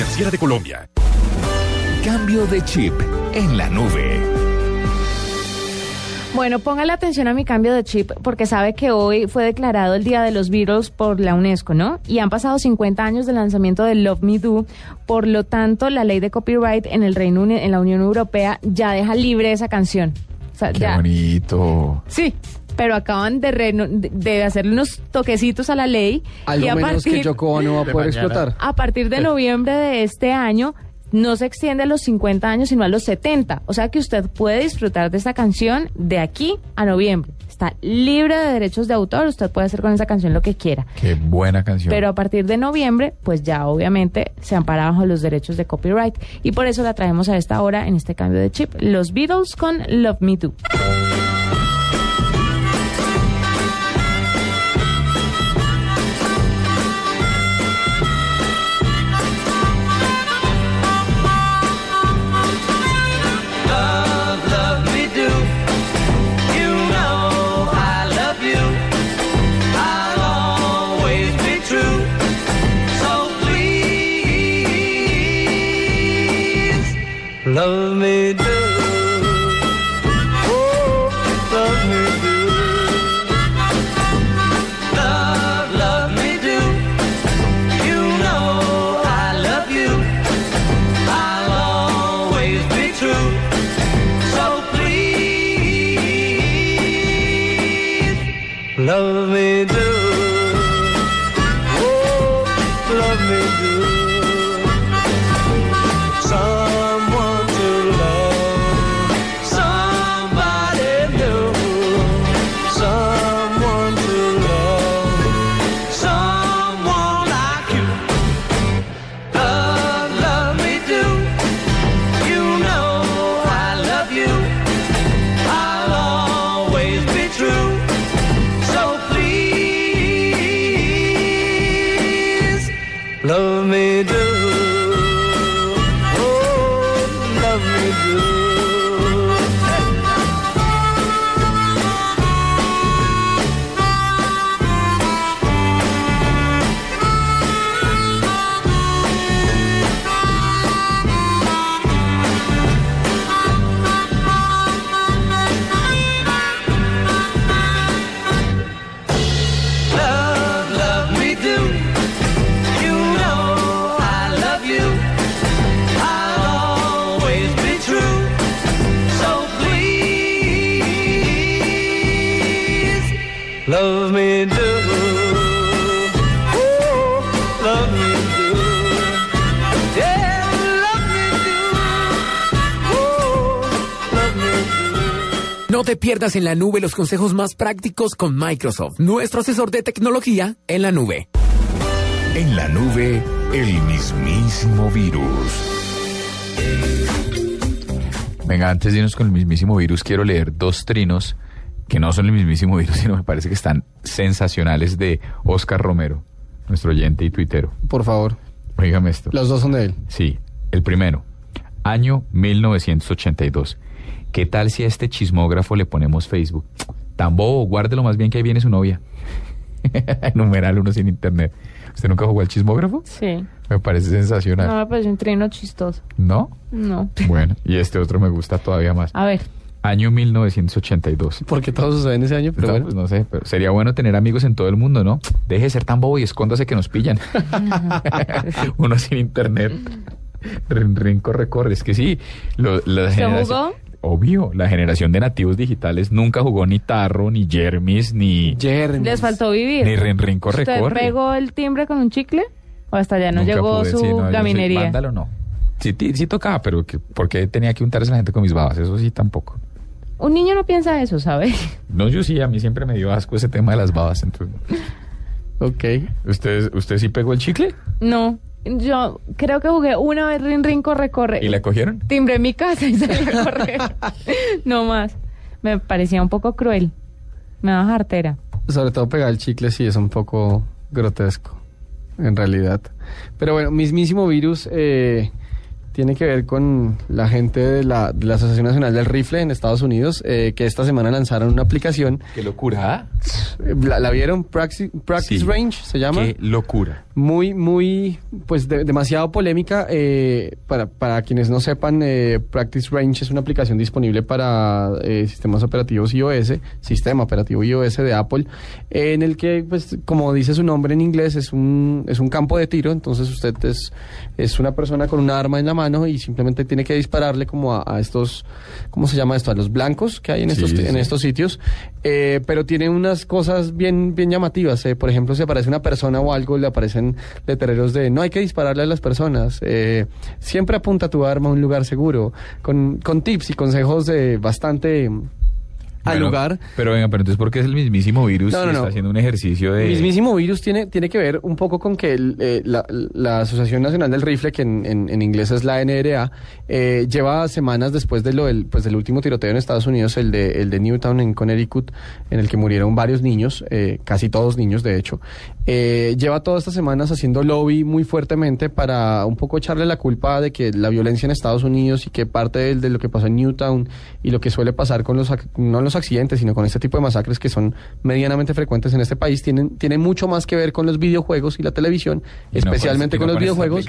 [SPEAKER 31] Superfinanciera de Colombia.
[SPEAKER 5] Cambio de chip en la nube.
[SPEAKER 3] Bueno, póngale atención a mi cambio de chip porque sabe que hoy fue declarado el Día de los Beatles por la UNESCO, ¿no? Y han pasado 50 años del lanzamiento de Love Me Do, por lo tanto, la ley de copyright en el Reino Unido, en la Unión Europea ya deja libre esa canción. O sea,
[SPEAKER 2] Qué
[SPEAKER 3] ya-
[SPEAKER 2] bonito.
[SPEAKER 3] Sí, pero acaban de, reno- de- de hacerle unos toquecitos a la ley
[SPEAKER 4] Algo
[SPEAKER 3] y a
[SPEAKER 4] menos que
[SPEAKER 3] partir,
[SPEAKER 4] Yoko Ono va a poder explotar.
[SPEAKER 3] a partir de noviembre de este año no se extiende a los 50 años, sino a los 70. O sea que usted puede disfrutar de esta canción de aquí a noviembre. Está libre de derechos de autor, usted puede hacer con esa canción lo que quiera.
[SPEAKER 2] Qué buena canción.
[SPEAKER 3] Pero a partir de noviembre, pues ya obviamente se ampara bajo los derechos de copyright. Y por eso la traemos a esta hora en este cambio de chip. Los Beatles con Love Me Do.
[SPEAKER 32] Love me
[SPEAKER 5] pierdas en la nube los consejos más prácticos con Microsoft, nuestro asesor de tecnología en la nube.
[SPEAKER 1] En la nube, el mismísimo virus.
[SPEAKER 2] Venga, antes de irnos con el mismísimo virus, quiero leer dos trinos que no son el mismísimo virus, sino me parece que están sensacionales de Oscar Romero, nuestro oyente y tuitero.
[SPEAKER 4] Por favor.
[SPEAKER 2] Oígame esto.
[SPEAKER 4] Los dos son de él.
[SPEAKER 2] Sí, el primero, año 1982. ¿Qué tal si a este chismógrafo le ponemos Facebook? Tan bobo, guárdelo más bien que ahí viene su novia. Numeral uno sin internet. ¿Usted nunca jugó al chismógrafo?
[SPEAKER 3] Sí.
[SPEAKER 2] Me parece sensacional.
[SPEAKER 3] No me parece un trino chistoso.
[SPEAKER 2] ¿No?
[SPEAKER 3] No.
[SPEAKER 2] Bueno, y este otro me gusta todavía más.
[SPEAKER 3] A ver.
[SPEAKER 2] Año 1982.
[SPEAKER 4] Porque todos sucede en ese año, pero
[SPEAKER 2] No,
[SPEAKER 4] bueno.
[SPEAKER 2] pues no sé, pero sería bueno tener amigos en todo el mundo, ¿no? Deje de ser tan bobo y escóndase que nos pillan. Uno sin internet. Rin, rin, corre, corre. Es que sí, lo- la
[SPEAKER 3] ¿Se
[SPEAKER 2] generación-
[SPEAKER 3] jugó?
[SPEAKER 2] Obvio, la generación de nativos digitales nunca jugó ni Tarro, ni Jermis, ni...
[SPEAKER 3] Les faltó vivir.
[SPEAKER 2] Ni rin, rin, corre,
[SPEAKER 3] ¿Usted
[SPEAKER 2] corre.
[SPEAKER 3] pegó el timbre con un chicle? ¿O hasta allá no
[SPEAKER 2] Nunca
[SPEAKER 3] llegó
[SPEAKER 2] pude,
[SPEAKER 3] su
[SPEAKER 2] sí, no,
[SPEAKER 3] gaminería?
[SPEAKER 2] vándalo, no. Sí, ti- sí tocaba, pero que, ¿por qué tenía que untarse la gente con mis babas? Eso sí, tampoco.
[SPEAKER 3] Un niño no piensa eso, ¿sabe?
[SPEAKER 2] No, yo sí, a mí siempre me dio asco ese tema de las babas. Entonces...
[SPEAKER 4] Ok.
[SPEAKER 2] ¿Usted, ¿Usted sí pegó el chicle?
[SPEAKER 3] No. Yo creo que jugué una vez rin, rin, corre, corre.
[SPEAKER 2] ¿Y la cogieron?
[SPEAKER 3] Timbré mi casa y salí a correr. no más. Me parecía un poco cruel. Me daba jartera.
[SPEAKER 4] Sobre todo pegar el chicle sí es un poco grotesco, en realidad. Pero bueno, mismísimo virus eh, tiene que ver con la gente de la, de la Asociación Nacional del Rifle en Estados Unidos, eh, que esta semana lanzaron una aplicación.
[SPEAKER 2] ¡Qué locura!
[SPEAKER 4] ¿La, la vieron? Praxis, Practice
[SPEAKER 2] Sí.
[SPEAKER 4] Range se llama.
[SPEAKER 2] ¡Qué locura!
[SPEAKER 4] Muy, muy, pues de- demasiado polémica. eh, para, para quienes no sepan, eh, Practice Range es una aplicación disponible para eh, sistemas operativos iOS, sistema operativo iOS de Apple, eh, en el que, pues, como dice su nombre en inglés, es un, es un campo de tiro. Entonces usted es, es una persona con un arma en la mano y simplemente tiene que dispararle como a, a estos, ¿cómo se llama esto? A los blancos que hay en
[SPEAKER 2] Sí,
[SPEAKER 4] estos, en estos sitios. Eh, pero tiene unas cosas bien, bien llamativas. eh. Por ejemplo, si aparece una persona o algo, le aparecen letreros de no hay que dispararle a las personas. eh, siempre apunta tu arma a un lugar seguro. Con, con tips y consejos de bastante al
[SPEAKER 2] Bueno,
[SPEAKER 4] lugar.
[SPEAKER 2] Pero venga, pero entonces, ¿por qué es el mismísimo virus
[SPEAKER 4] No,
[SPEAKER 2] está haciendo un ejercicio de...
[SPEAKER 4] Mismísimo virus tiene, tiene que ver un poco con que el, eh, la, la Asociación Nacional del Rifle, que en, en- en inglés es la NRA, eh, lleva semanas después de lo del, pues, del último tiroteo en Estados Unidos, el de, el de Newtown en Connecticut, en el que murieron varios niños, eh, casi todos niños de hecho, eh, lleva todas estas semanas haciendo lobby muy fuertemente para un poco echarle la culpa de que la violencia en Estados Unidos y que parte de, lo que pasó en Newtown y lo que suele pasar con los, no los los accidentes, sino con este tipo de masacres que son medianamente frecuentes en este país, tienen, tienen mucho más que ver con los videojuegos y la televisión,
[SPEAKER 2] Y no
[SPEAKER 4] especialmente
[SPEAKER 2] con-
[SPEAKER 4] los
[SPEAKER 2] con
[SPEAKER 4] videojuegos,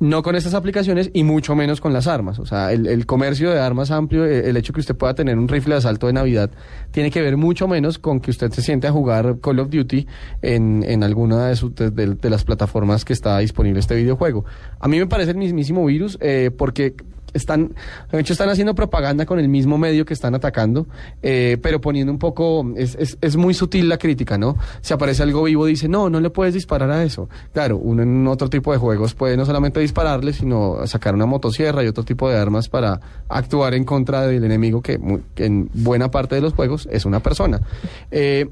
[SPEAKER 4] no con estas aplicaciones y mucho menos con las armas. O sea, el, el comercio de armas amplio, eh, el hecho que usted pueda tener un rifle de asalto de Navidad, tiene que ver mucho menos con que usted se siente a jugar Call of Duty en, en alguna de, sus- de, de- de las plataformas que está disponible este videojuego. A mí me parece el mismísimo virus eh, porque están, de hecho están haciendo propaganda con el mismo medio que están atacando, eh, pero poniendo un poco, es, es, es muy sutil la crítica, ¿no? Si aparece algo vivo, dice, no, no le puedes disparar a eso. Claro, uno en otro tipo de juegos puede no solamente dispararle, sino sacar una motosierra y otro tipo de armas para actuar en contra del enemigo que, que en buena parte de los juegos es una persona. Eh,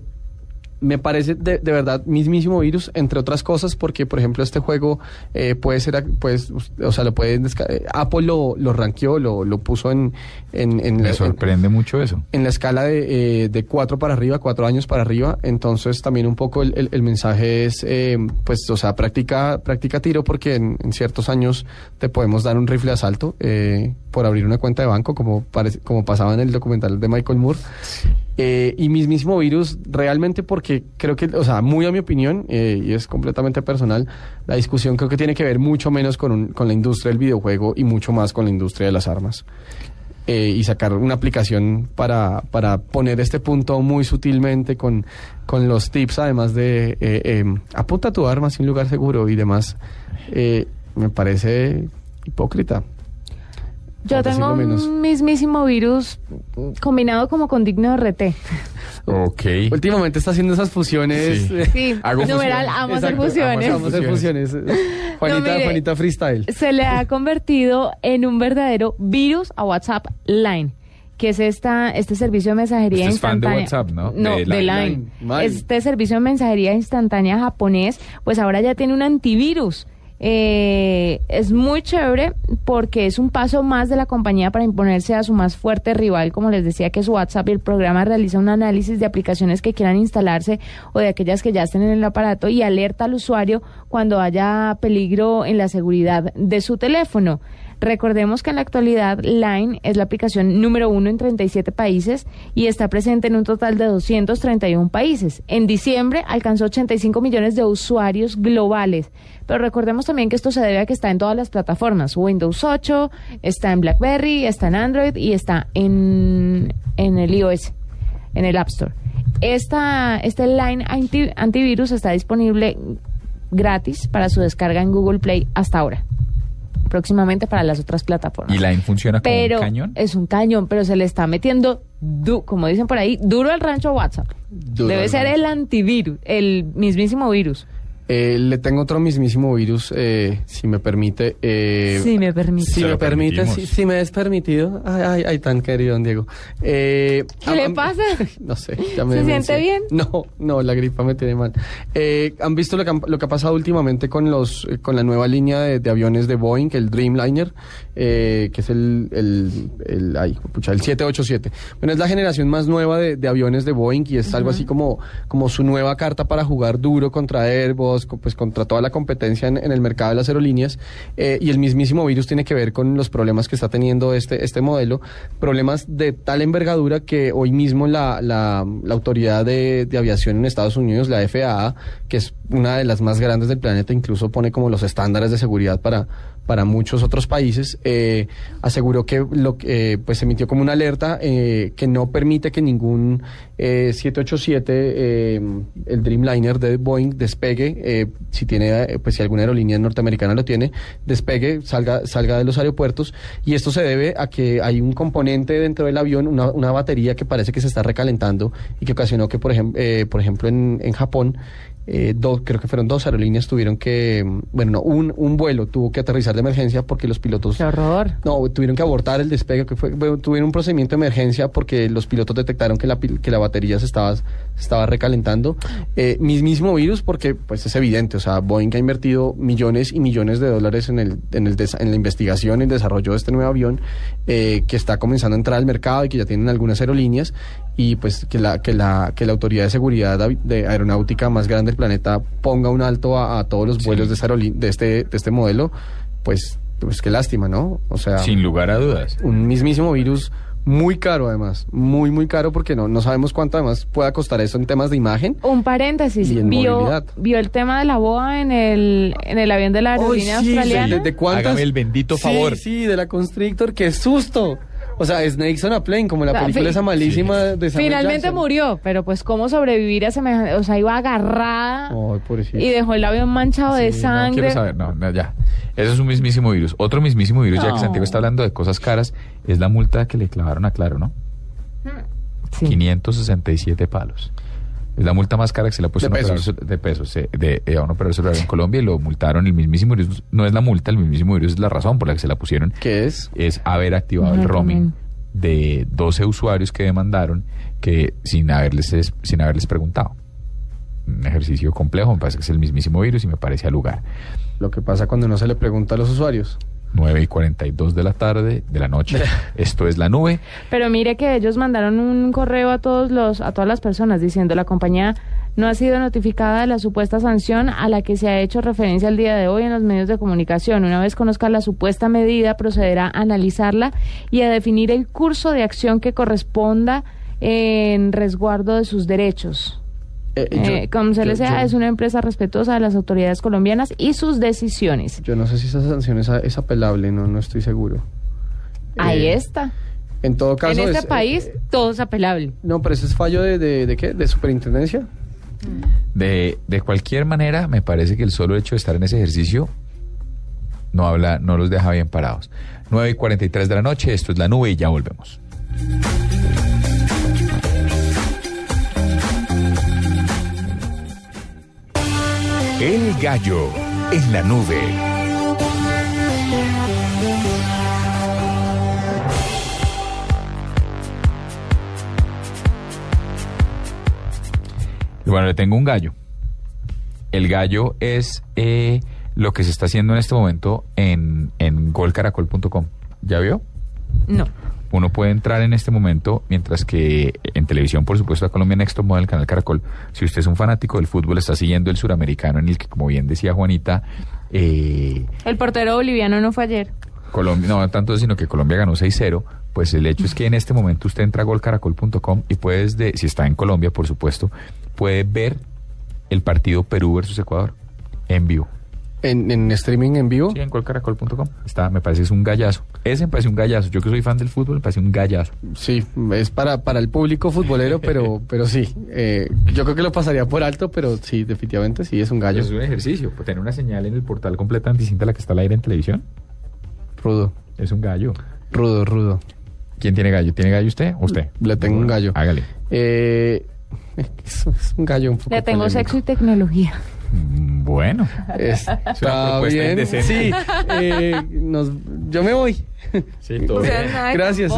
[SPEAKER 4] me parece de, de verdad mismísimo virus, entre otras cosas, porque por ejemplo este juego eh, puede ser, pues, o sea, lo pueden eh, Apple lo, lo rankeó, lo, lo puso en, en, en la-
[SPEAKER 2] Me
[SPEAKER 4] en-
[SPEAKER 2] sorprende mucho eso.
[SPEAKER 4] en la escala de, eh, de cuatro para arriba, cuatro años para arriba, entonces también un poco el, el- el mensaje es, eh, pues, o sea, practica, practica tiro porque en, en ciertos años te podemos dar un rifle de asalto eh, por abrir una cuenta de banco, como, parece, como pasaba en el documental de Michael Moore. Eh, y mismísimo virus, realmente porque creo que, o sea, muy a mi opinión, eh, y es completamente personal, la discusión creo que tiene que ver mucho menos con, un- con la industria del videojuego y mucho más con la industria de las armas. Eh, y sacar una aplicación para, para poner este punto muy sutilmente con, con los tips, además de eh, eh, apunta tu arma sin lugar seguro y demás, eh, me parece hipócrita.
[SPEAKER 3] Yo tengo un mismísimo virus combinado como con digno de RT.
[SPEAKER 2] Ok.
[SPEAKER 4] Últimamente está haciendo esas fusiones.
[SPEAKER 2] Sí.
[SPEAKER 4] eh,
[SPEAKER 3] Sí,
[SPEAKER 2] Hago
[SPEAKER 3] numeral,
[SPEAKER 2] fusiones.
[SPEAKER 3] amo hacer fusiones.
[SPEAKER 4] Vamos a hacer fusiones. Juanita,
[SPEAKER 3] mire.
[SPEAKER 4] Juanita Freestyle.
[SPEAKER 3] se le ha convertido en un verdadero virus a WhatsApp Line, que es esta este servicio de mensajería
[SPEAKER 2] Usted es fan de
[SPEAKER 3] instantánea.
[SPEAKER 2] WhatsApp, ¿no?
[SPEAKER 3] No,
[SPEAKER 2] De
[SPEAKER 3] de,
[SPEAKER 2] Line.
[SPEAKER 3] Este servicio de mensajería instantánea japonés, pues ahora ya tiene un antivirus. Eh, es muy chévere porque es un paso más de la compañía para imponerse a su más fuerte rival, como les decía que es WhatsApp y el programa realiza un análisis de aplicaciones que quieran instalarse o de aquellas que ya estén en el aparato y alerta al usuario cuando haya peligro en la seguridad de su teléfono. Recordemos que en la actualidad Line es la aplicación número uno en 37 países y está presente en un total de 231 países. En diciembre alcanzó 85 millones de usuarios globales. Pero recordemos también que esto se debe a que está en todas las plataformas. Windows 8, está en BlackBerry, está en Android y está en, en el iOS, en el App Store. Esta, este Line anti- antivirus está disponible gratis para su descarga en Google Play hasta ahora próximamente para las otras plataformas.
[SPEAKER 2] ¿Y Line funciona como
[SPEAKER 3] pero
[SPEAKER 2] un cañón?
[SPEAKER 3] es un cañón, pero se le está metiendo, du- como dicen por ahí, duro al rancho WhatsApp.
[SPEAKER 4] Duro
[SPEAKER 3] Debe ser
[SPEAKER 4] rancho.
[SPEAKER 3] el antivirus, el mismísimo virus.
[SPEAKER 4] Eh, le tengo otro mismísimo virus, eh, si me permite. eh,
[SPEAKER 3] si me permite.
[SPEAKER 4] Si me permite, si, si me es permitido. Ay, ay, ay, tan querido, don Diego. Eh,
[SPEAKER 3] ¿Qué le pasa?
[SPEAKER 4] No sé. ya me
[SPEAKER 3] ¿Se
[SPEAKER 4] demencié.
[SPEAKER 3] siente bien?
[SPEAKER 4] No, no, la gripa me tiene mal. Eh, ¿Han visto lo que, han- lo que ha pasado últimamente con los con la nueva línea de, de aviones de Boeing, el Dreamliner, eh, que es el, el, el, ay, pucha, el 787? Bueno, es la generación más nueva de, de aviones de Boeing y es algo así como, como su nueva carta para jugar duro contra Airbus, pues contra toda la competencia en, el mercado de las aerolíneas. Eh, y el mismísimo virus tiene que ver con los problemas que está teniendo este, este modelo, problemas de tal envergadura que hoy mismo la, la, autoridad de aviación en Estados Unidos, la FAA, que es una de las más grandes del planeta, incluso pone como los estándares de seguridad para, para muchos otros países, eh, aseguró que lo eh, pues emitió como una alerta eh, que no permite que ningún eh, 787, eh, el Dreamliner de Boeing, despegue, eh, si tiene, eh, pues si alguna aerolínea norteamericana lo tiene, despegue, salga, salga de los aeropuertos. Y esto se debe a que hay un componente dentro del avión, una, una batería que parece que se está recalentando y que ocasionó que, por, ejem- eh, por ejemplo, en, en Japón, eh, dos, creo que fueron dos aerolíneas tuvieron que, bueno, no, un, un vuelo tuvo que aterrizar de emergencia porque los pilotos...
[SPEAKER 3] ¡Qué horror!
[SPEAKER 4] No, tuvieron que abortar el despegue, que fue, bueno, tuvieron un procedimiento de emergencia porque los pilotos detectaron que la, que la batería se estaba, se estaba recalentando. Eh, mismísimo virus porque pues es evidente, o sea, Boeing ha invertido millones y millones de dólares en, el, en, el desa- en la investigación y el desarrollo de este nuevo avión eh, que está comenzando a entrar al mercado y que ya tienen algunas aerolíneas y pues que la, que la, que la autoridad de seguridad de aeronáutica más grande del planeta ponga un alto a, a todos los vuelos de, de, este, de este modelo, pues, pues qué lástima, ¿no? O sea,
[SPEAKER 2] Sin lugar a dudas.
[SPEAKER 4] un mismísimo virus Muy caro además, muy muy caro porque no, no sabemos cuánto además pueda costar eso en temas de imagen.
[SPEAKER 3] Un paréntesis,
[SPEAKER 4] Y en
[SPEAKER 3] vio,
[SPEAKER 4] movilidad.
[SPEAKER 3] vio el tema de la boa en el, en el avión de la aerolínea
[SPEAKER 4] Uy, sí,
[SPEAKER 3] australiana.
[SPEAKER 4] ¿De, de cuántas?
[SPEAKER 2] Hágame el bendito
[SPEAKER 4] Sí,
[SPEAKER 2] favor.
[SPEAKER 4] Sí, de la Constrictor, qué susto. O sea, Snakes on a Plane, como la
[SPEAKER 3] Ah,
[SPEAKER 4] película esa malísima de Samuel
[SPEAKER 3] Finalmente
[SPEAKER 4] Jackson.
[SPEAKER 3] murió, pero pues cómo sobrevivir a semejante, o sea, iba agarrada y dejó el avión manchado de
[SPEAKER 2] Sí, No
[SPEAKER 3] sangre.
[SPEAKER 2] quiero saber, no, no, ya. Eso es un mismísimo virus. Otro mismísimo virus, ya que Santiago está hablando de cosas caras, es la multa que le clavaron a Claro, ¿no? 567 palos. Es la multa más cara que se le ha puesto
[SPEAKER 4] De
[SPEAKER 2] a un operador de pesos, eh, de, eh, a un operador celular en Colombia y lo multaron. El mismísimo virus no es la multa, el mismísimo virus es la razón por la que se la pusieron.
[SPEAKER 4] ¿Qué es?
[SPEAKER 2] Es haber activado el roaming
[SPEAKER 3] también.
[SPEAKER 2] de 12 usuarios que demandaron que sin haberles, es- sin haberles preguntado. Un ejercicio complejo, me parece que es el mismísimo virus y me parece al lugar.
[SPEAKER 4] Lo que pasa cuando no se le pregunta a los usuarios.
[SPEAKER 2] 9 y 42 de la tarde, de la noche. Esto es la nube.
[SPEAKER 3] Pero mire que ellos mandaron un correo a todos los, a todas las personas diciendo la compañía no ha sido notificada de la supuesta sanción a la que se ha hecho referencia el día de hoy en los medios de comunicación. Una vez conozca la supuesta medida, procederá a analizarla y a definir el curso de acción que corresponda en resguardo de sus derechos.
[SPEAKER 4] Eh,
[SPEAKER 3] Eh,
[SPEAKER 4] yo-
[SPEAKER 3] como se les
[SPEAKER 4] yo-
[SPEAKER 3] sea,
[SPEAKER 4] yo-
[SPEAKER 3] es una empresa respetuosa de las autoridades colombianas y sus decisiones.
[SPEAKER 4] Yo no sé si esa sanción es, es apelable, no, no estoy seguro.
[SPEAKER 3] Ahí
[SPEAKER 4] Eh,
[SPEAKER 3] está.
[SPEAKER 4] En todo caso.
[SPEAKER 3] en este
[SPEAKER 4] es-
[SPEAKER 3] país
[SPEAKER 4] eh,
[SPEAKER 3] todo es apelable.
[SPEAKER 4] no, pero ese es fallo de, de, de qué? ¿De superintendencia?
[SPEAKER 2] De, de cualquier manera, me parece que el solo hecho de estar en ese ejercicio no habla, no los deja bien parados. 9 y 43 de la noche, esto es la nube y ya volvemos.
[SPEAKER 1] Gallo en la nube.
[SPEAKER 2] Y bueno, le tengo un gallo. El gallo es eh, lo que se está haciendo en este momento en, en golcaracol.com. ¿Ya vio?
[SPEAKER 3] No.
[SPEAKER 2] Uno puede entrar en este momento, mientras que en televisión, por supuesto, la Colombia Next Top el canal Caracol. Si usted es un fanático del fútbol, está siguiendo el suramericano, en el que, como bien decía Juanita, eh,
[SPEAKER 3] El portero boliviano no fue ayer.
[SPEAKER 2] Colombia, no tanto sino que Colombia ganó 6-0, pues el hecho es que en este momento usted entra a golcaracol.com y puede, desde, si está en Colombia, por supuesto, puede ver el partido Perú versus Ecuador en vivo.
[SPEAKER 4] ¿En, en streaming en vivo?
[SPEAKER 2] Sí, en golcaracol.com. Está, me parece que es un gallazo. Ese me parece un gallazo. Yo que soy fan del fútbol, me parece un gallazo.
[SPEAKER 4] Sí, es para, para el público futbolero, pero, pero sí. eh, yo creo que lo pasaría por alto, pero sí, definitivamente sí, es un gallo.
[SPEAKER 2] Es un ejercicio. pues, tener una señal en el portal completamente distinta a la que está al aire en televisión.
[SPEAKER 4] Rudo.
[SPEAKER 2] Es un gallo.
[SPEAKER 4] Rudo, rudo.
[SPEAKER 2] ¿Quién tiene gallo? ¿Tiene gallo usted o usted?
[SPEAKER 4] Le tengo un gallo.
[SPEAKER 2] Hágale.
[SPEAKER 4] Eh, es, es un gallo un poco
[SPEAKER 3] Le tengo
[SPEAKER 4] polémico.
[SPEAKER 3] sexo y tecnología.
[SPEAKER 2] Bueno.
[SPEAKER 4] Está
[SPEAKER 2] propuesta
[SPEAKER 4] bien.
[SPEAKER 2] indecente.
[SPEAKER 4] Sí, eh, nos, yo me voy.
[SPEAKER 2] Sí, todo
[SPEAKER 3] O sea,
[SPEAKER 4] Gracias.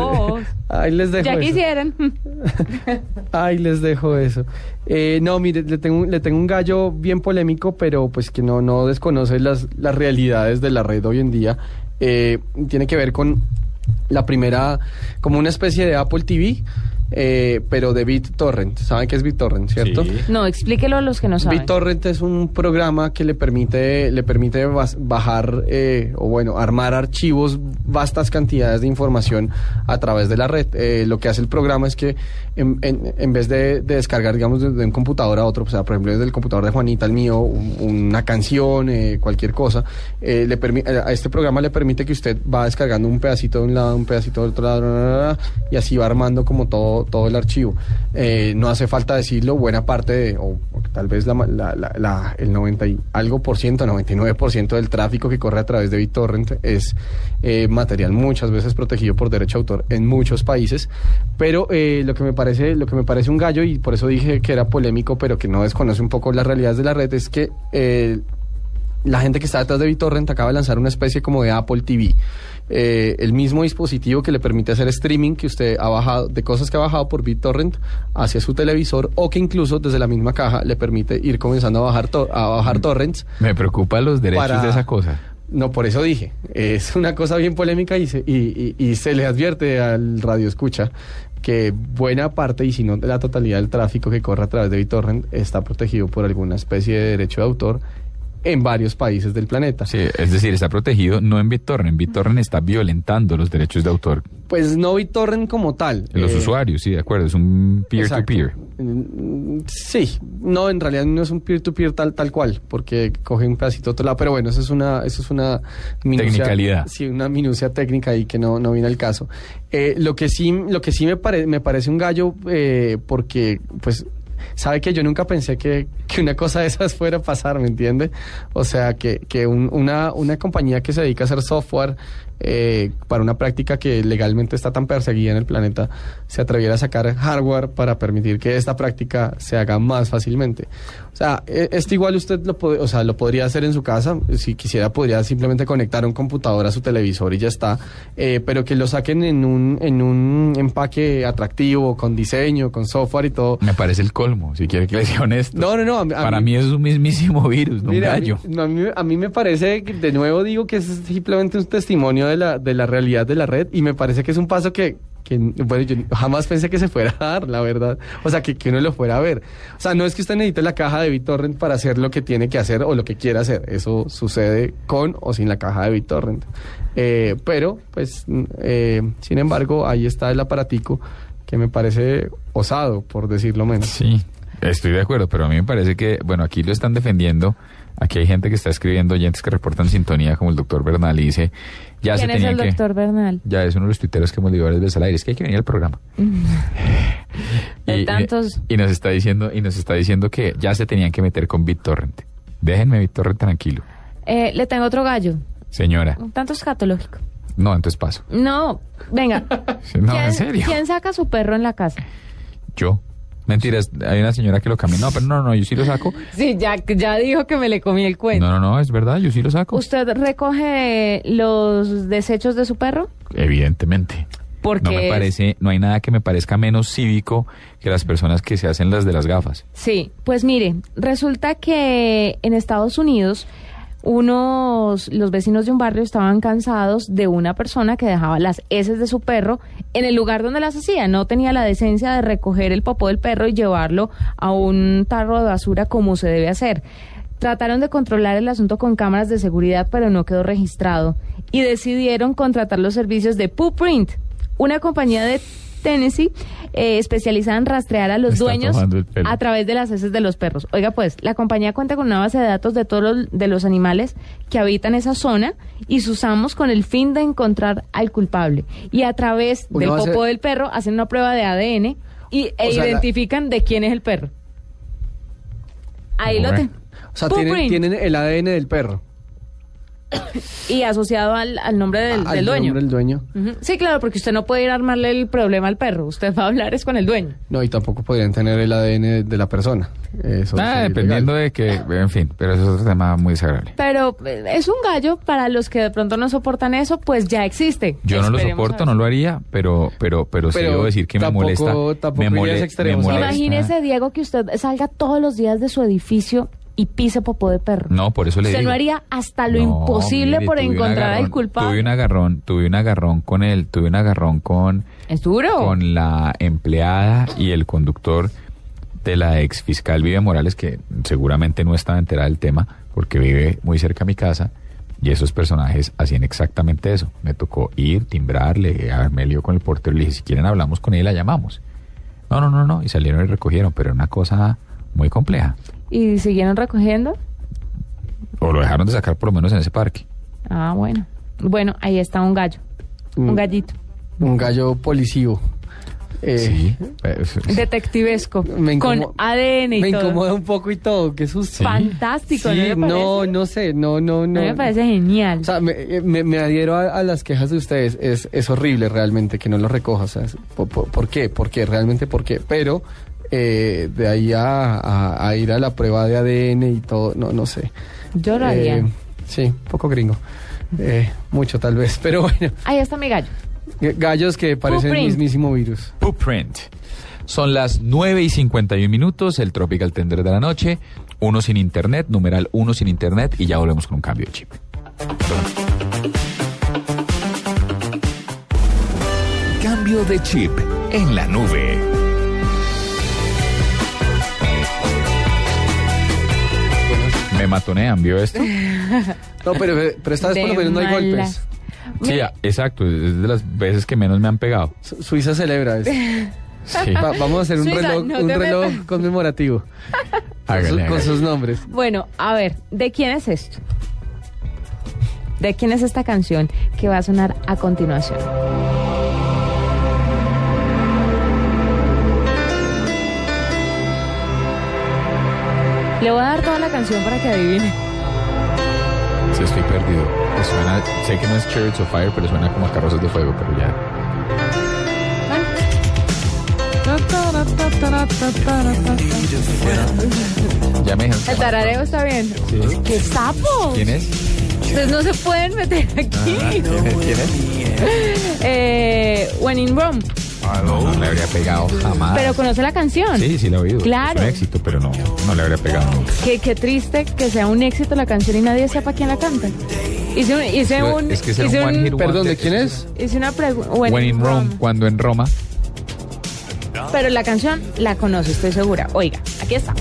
[SPEAKER 4] Ahí les dejo
[SPEAKER 3] Ya quisieran.
[SPEAKER 4] Ay, les dejo eso. Eh, no, mire, le tengo, un- le tengo un gallo bien polémico, pero pues que no, no desconoce las, las realidades de la red hoy en día. Eh, tiene que ver con la primera, como una especie de Apple TV, eh, pero de BitTorrent. ¿Saben qué es BitTorrent, cierto?
[SPEAKER 3] No, explíquelo a los que no saben.
[SPEAKER 4] BitTorrent es un programa que le permite, le permite bajar eh, o bueno, armar archivos, vastas cantidades de información a través de la red. Eh, lo que hace el programa es que en, en- en vez de, de descargar, digamos, de, de un computador a otro, o sea, por ejemplo, desde el computador de Juanita al mío, un- una canción, eh, cualquier cosa, eh, le a este programa le permite que usted va descargando un pedacito de un lado, un pedacito del otro lado, y así va armando como todo, todo el archivo. Eh, no hace falta decirlo, buena parte de, o, o tal vez la, la- la- la- el 90 y algo por ciento, 99% del tráfico que corre a través de BitTorrent es eh, material muchas veces protegido por derecho de autor en muchos países, pero eh, lo que me parece, lo que me parece un gallo y por eso dije que era polémico, pero que no desconoce un poco las realidades de la red es que eh, la gente que está detrás de BitTorrent acaba de lanzar una especie como de Apple TV. Eh, el mismo dispositivo que le permite hacer streaming que usted ha bajado, de cosas que ha bajado por BitTorrent hacia su televisor o que incluso desde la misma caja le permite ir comenzando a bajar, to- a bajar torrents.
[SPEAKER 2] Me preocupan los derechos
[SPEAKER 4] Para-
[SPEAKER 2] de esa cosa.
[SPEAKER 4] No, por eso dije, es una cosa bien polémica y se, y, y- y se le advierte al radio escucha que buena parte, y si no la totalidad del tráfico que corre a través de BitTorrent está protegido por alguna especie de derecho de autor en varios países del planeta.
[SPEAKER 2] Sí, es decir, está protegido no en BitTorrent. BitTorrent está violentando los derechos de autor.
[SPEAKER 4] Pues no BitTorrent como tal.
[SPEAKER 2] Los
[SPEAKER 4] Eh,
[SPEAKER 2] usuarios, sí, de acuerdo. Es un peer-to-peer.
[SPEAKER 4] Mm, Sí, no, en realidad no es un peer-to-peer tal, tal cual, porque coge un pedacito de otro lado, pero bueno, eso es una, eso es una
[SPEAKER 2] Tecnicalidad.
[SPEAKER 4] Sí, una minucia técnica ahí que no, no viene al caso. Eh, lo que sí, lo que sí me, pare- me parece un gallo, eh, porque, pues, sabe que yo nunca pensé que, que una cosa de esas fuera a pasar, ¿me entiende? O sea, que, que un- una, una compañía que se dedica a hacer software eh, para una práctica que legalmente está tan perseguida en el planeta se atreviera a sacar hardware para permitir que esta práctica se haga más fácilmente. O sea, e- esto igual usted lo, o sea, lo podría hacer en su casa. Si quisiera, podría simplemente conectar un computador a su televisor y ya está. Eh, pero que lo saquen en un, en un empaque atractivo, con diseño, con software y todo.
[SPEAKER 2] Me parece el colmo, si quiere que le sea honesto.
[SPEAKER 4] No, no, no. a mí- a
[SPEAKER 2] Para mí es un mismísimo virus, no un
[SPEAKER 4] Mira, a mí-
[SPEAKER 2] gallo.
[SPEAKER 4] no, a, mí, a mí me parece, que, de nuevo digo que es simplemente un testimonio de la, de la realidad de la red y me parece que es un paso que, que, bueno, yo jamás pensé que se fuera a dar, la verdad. O sea, que, que uno lo fuera a ver. O sea, no es que usted necesite la caja de BitTorrent para hacer lo que tiene que hacer o lo que quiera hacer. Eso sucede con o sin la caja de BitTorrent. Eh, pero, pues, mm, eh, sin embargo, ahí está el aparatico que me parece osado, por decirlo menos.
[SPEAKER 2] Sí, estoy de acuerdo, pero a mí me parece que, bueno, aquí lo están defendiendo. Aquí hay gente que está escribiendo, oyentes que reportan sintonía, como el doctor Bernal, y dice, ya se
[SPEAKER 3] ¿Quién es
[SPEAKER 2] tenía
[SPEAKER 3] el
[SPEAKER 2] que...
[SPEAKER 3] doctor Bernal?
[SPEAKER 2] Ya es uno de los tuiteros que hemos leído varias veces al aire, es que hay que venir al programa.
[SPEAKER 3] De
[SPEAKER 2] Y-
[SPEAKER 3] tantos.
[SPEAKER 2] Y, nos está diciendo, y nos está diciendo que ya se tenían que meter con BitTorrent. Déjenme BitTorrent tranquilo.
[SPEAKER 3] Eh, le tengo otro gallo,
[SPEAKER 2] Señora,
[SPEAKER 3] un tanto escatológico.
[SPEAKER 2] no, entonces paso.
[SPEAKER 3] No, venga.
[SPEAKER 2] No,
[SPEAKER 3] ¿Quién,
[SPEAKER 2] en serio.
[SPEAKER 3] ¿Quién saca a su perro en la casa?
[SPEAKER 2] Yo. Mentiras, hay una señora que lo cambia. No, pero no, no, yo sí lo saco.
[SPEAKER 3] Sí, ya, ya dijo que me le comí el cuento.
[SPEAKER 2] No, no, no, es verdad, yo sí lo saco.
[SPEAKER 3] ¿Usted recoge los desechos de su perro?
[SPEAKER 2] Evidentemente.
[SPEAKER 3] Porque
[SPEAKER 2] No me parece, no hay nada que me parezca menos cívico que las personas que se hacen las de las gafas.
[SPEAKER 3] Sí, pues mire, resulta que en Estados Unidos unos los vecinos de un barrio estaban cansados de una persona que dejaba las heces de su perro en el lugar donde las hacía, no tenía la decencia de recoger el popó del perro y llevarlo a un tarro de basura como se debe hacer. Trataron de controlar el asunto con cámaras de seguridad, pero no quedó registrado y decidieron contratar los servicios de Poo Print, una compañía de Tennessee eh, especializada en rastrear a los dueños a través de las heces de los perros. Oiga, pues, la compañía cuenta con una base de datos de todos los, de los animales que habitan esa zona y se usamos con el fin de encontrar al culpable. Y a través del
[SPEAKER 4] base-
[SPEAKER 3] popó del perro hacen una prueba de ADN y, e
[SPEAKER 4] O sea, la-
[SPEAKER 3] identifican de quién es el perro. Ahí lo tengo.
[SPEAKER 4] O sea, tienen, tienen el ADN del perro.
[SPEAKER 3] Y asociado al, al nombre del,
[SPEAKER 4] al
[SPEAKER 3] del dueño.
[SPEAKER 4] nombre del dueño.
[SPEAKER 3] Ujú. Sí, claro, porque usted no puede ir a armarle el problema al perro. Usted va a hablar es con el dueño.
[SPEAKER 4] No, y tampoco podrían tener el ADN de, de la persona. Eso
[SPEAKER 2] Ah, dependiendo de que, en fin, pero eso es otro tema muy desagradable.
[SPEAKER 3] Pero eh, es un gallo para los que de pronto no soportan eso, pues ya existe.
[SPEAKER 2] Yo no lo soporto, no lo haría, pero, pero, pero, sí
[SPEAKER 4] Pero
[SPEAKER 2] debo decir que me molesta.
[SPEAKER 4] tampoco
[SPEAKER 2] me, mole- me molesta.
[SPEAKER 3] Imagínese, Diego, que usted salga todos los días de su edificio y pise popó de perro.
[SPEAKER 2] No, por eso le digo.
[SPEAKER 3] no haría hasta lo
[SPEAKER 2] No,
[SPEAKER 3] imposible
[SPEAKER 2] mire,
[SPEAKER 3] por encontrar al
[SPEAKER 2] agarrón-
[SPEAKER 3] culpable.
[SPEAKER 2] Tuve un agarrón, tuve un agarrón con él, tuve un agarrón con,
[SPEAKER 3] Es duro.
[SPEAKER 2] con la empleada y el conductor de la ex fiscal Vive Morales, que seguramente no estaba enterada del tema, porque vive muy cerca a mi casa, y esos personajes hacían exactamente eso. Me tocó ir, timbrarle, a ver, me lío con el portero, le dije, si quieren hablamos con él, la llamamos. No, no, no, no, y salieron y recogieron, pero era una cosa muy compleja.
[SPEAKER 3] ¿Y siguieron recogiendo?
[SPEAKER 2] O lo dejaron de sacar por lo menos en ese parque.
[SPEAKER 3] Ah, bueno. Bueno, ahí está un gallo. Un
[SPEAKER 4] Mm.
[SPEAKER 3] gallito.
[SPEAKER 4] Un gallo policivo. Eh,
[SPEAKER 2] sí.
[SPEAKER 3] Detectivesco.
[SPEAKER 4] Me
[SPEAKER 3] con ADN y
[SPEAKER 4] Me
[SPEAKER 3] todo.
[SPEAKER 4] incomoda un poco y todo, qué susto.
[SPEAKER 3] Fantástico,
[SPEAKER 4] Sí,
[SPEAKER 3] ¿no
[SPEAKER 4] no, no sé, no, no, no.
[SPEAKER 3] A mí me parece genial.
[SPEAKER 4] O sea, me, eh, me- me adhiero a, a las quejas de ustedes. Es, es horrible realmente que no lo recoja. O sea, es- ¿por, por- por qué? ¿Por qué? Realmente, ¿por qué? Pero eh, de ahí a, a- a ir a la prueba de ADN y todo, no, no sé.
[SPEAKER 3] Yo lo haría.
[SPEAKER 4] Eh, sí, un poco gringo. Eh, mucho tal vez, pero bueno.
[SPEAKER 3] Ahí está mi gallo.
[SPEAKER 4] Gallos que parecen el mismísimo virus.
[SPEAKER 2] Son las 9 y 51 minutos, el Tropical Tender de la noche. Uno sin internet, numeral uno sin internet, y ya volvemos con un cambio de chip.
[SPEAKER 5] Cambio de chip en la nube.
[SPEAKER 2] Me matonean, ¿vio esto?
[SPEAKER 4] No, pero, pero esta vez por lo menos no hay
[SPEAKER 7] malas.
[SPEAKER 4] golpes.
[SPEAKER 2] Sí, exacto, es de las veces que menos me han pegado.
[SPEAKER 4] Su- Suiza celebra eso.
[SPEAKER 2] Sí.
[SPEAKER 4] Va- vamos a hacer un
[SPEAKER 7] Suiza,
[SPEAKER 4] reloj,
[SPEAKER 7] no
[SPEAKER 4] un reloj
[SPEAKER 7] metas.
[SPEAKER 4] conmemorativo con, su- sus nombres.
[SPEAKER 7] Bueno, a ver, ¿de quién es esto? ¿De quién es esta canción que va a sonar a continuación? Le voy a dar toda la canción para que adivine.
[SPEAKER 2] Sí, estoy perdido. Me suena, sé que no es Chariots of Fire, pero suena como a carrozas de fuego, pero ya. Ya me dijeron.
[SPEAKER 7] El tarareo está bien.
[SPEAKER 2] Sí.
[SPEAKER 7] ¡Qué sapo!
[SPEAKER 2] ¿Quién es?
[SPEAKER 7] Ustedes no se pueden meter aquí.
[SPEAKER 2] Ah, ¿Quién es? ¿Quién es?
[SPEAKER 7] Eh, When in Rome.
[SPEAKER 2] No, no le habría pegado jamás.
[SPEAKER 7] Pero conoce la canción.
[SPEAKER 2] Sí, sí la he oído.
[SPEAKER 7] Claro.
[SPEAKER 2] Es un éxito, pero no, no le habría pegado nunca.
[SPEAKER 7] Qué, qué triste que sea un éxito la canción y nadie sepa quién la canta. Hice un, hice
[SPEAKER 2] No,
[SPEAKER 7] un,
[SPEAKER 2] es que
[SPEAKER 7] hice
[SPEAKER 2] un
[SPEAKER 4] Perdón, ¿de quién es?
[SPEAKER 7] hice una pregunta.
[SPEAKER 2] When in Rome, cuando en Roma.
[SPEAKER 7] Pero la canción la conoce, estoy segura. Oiga, aquí está.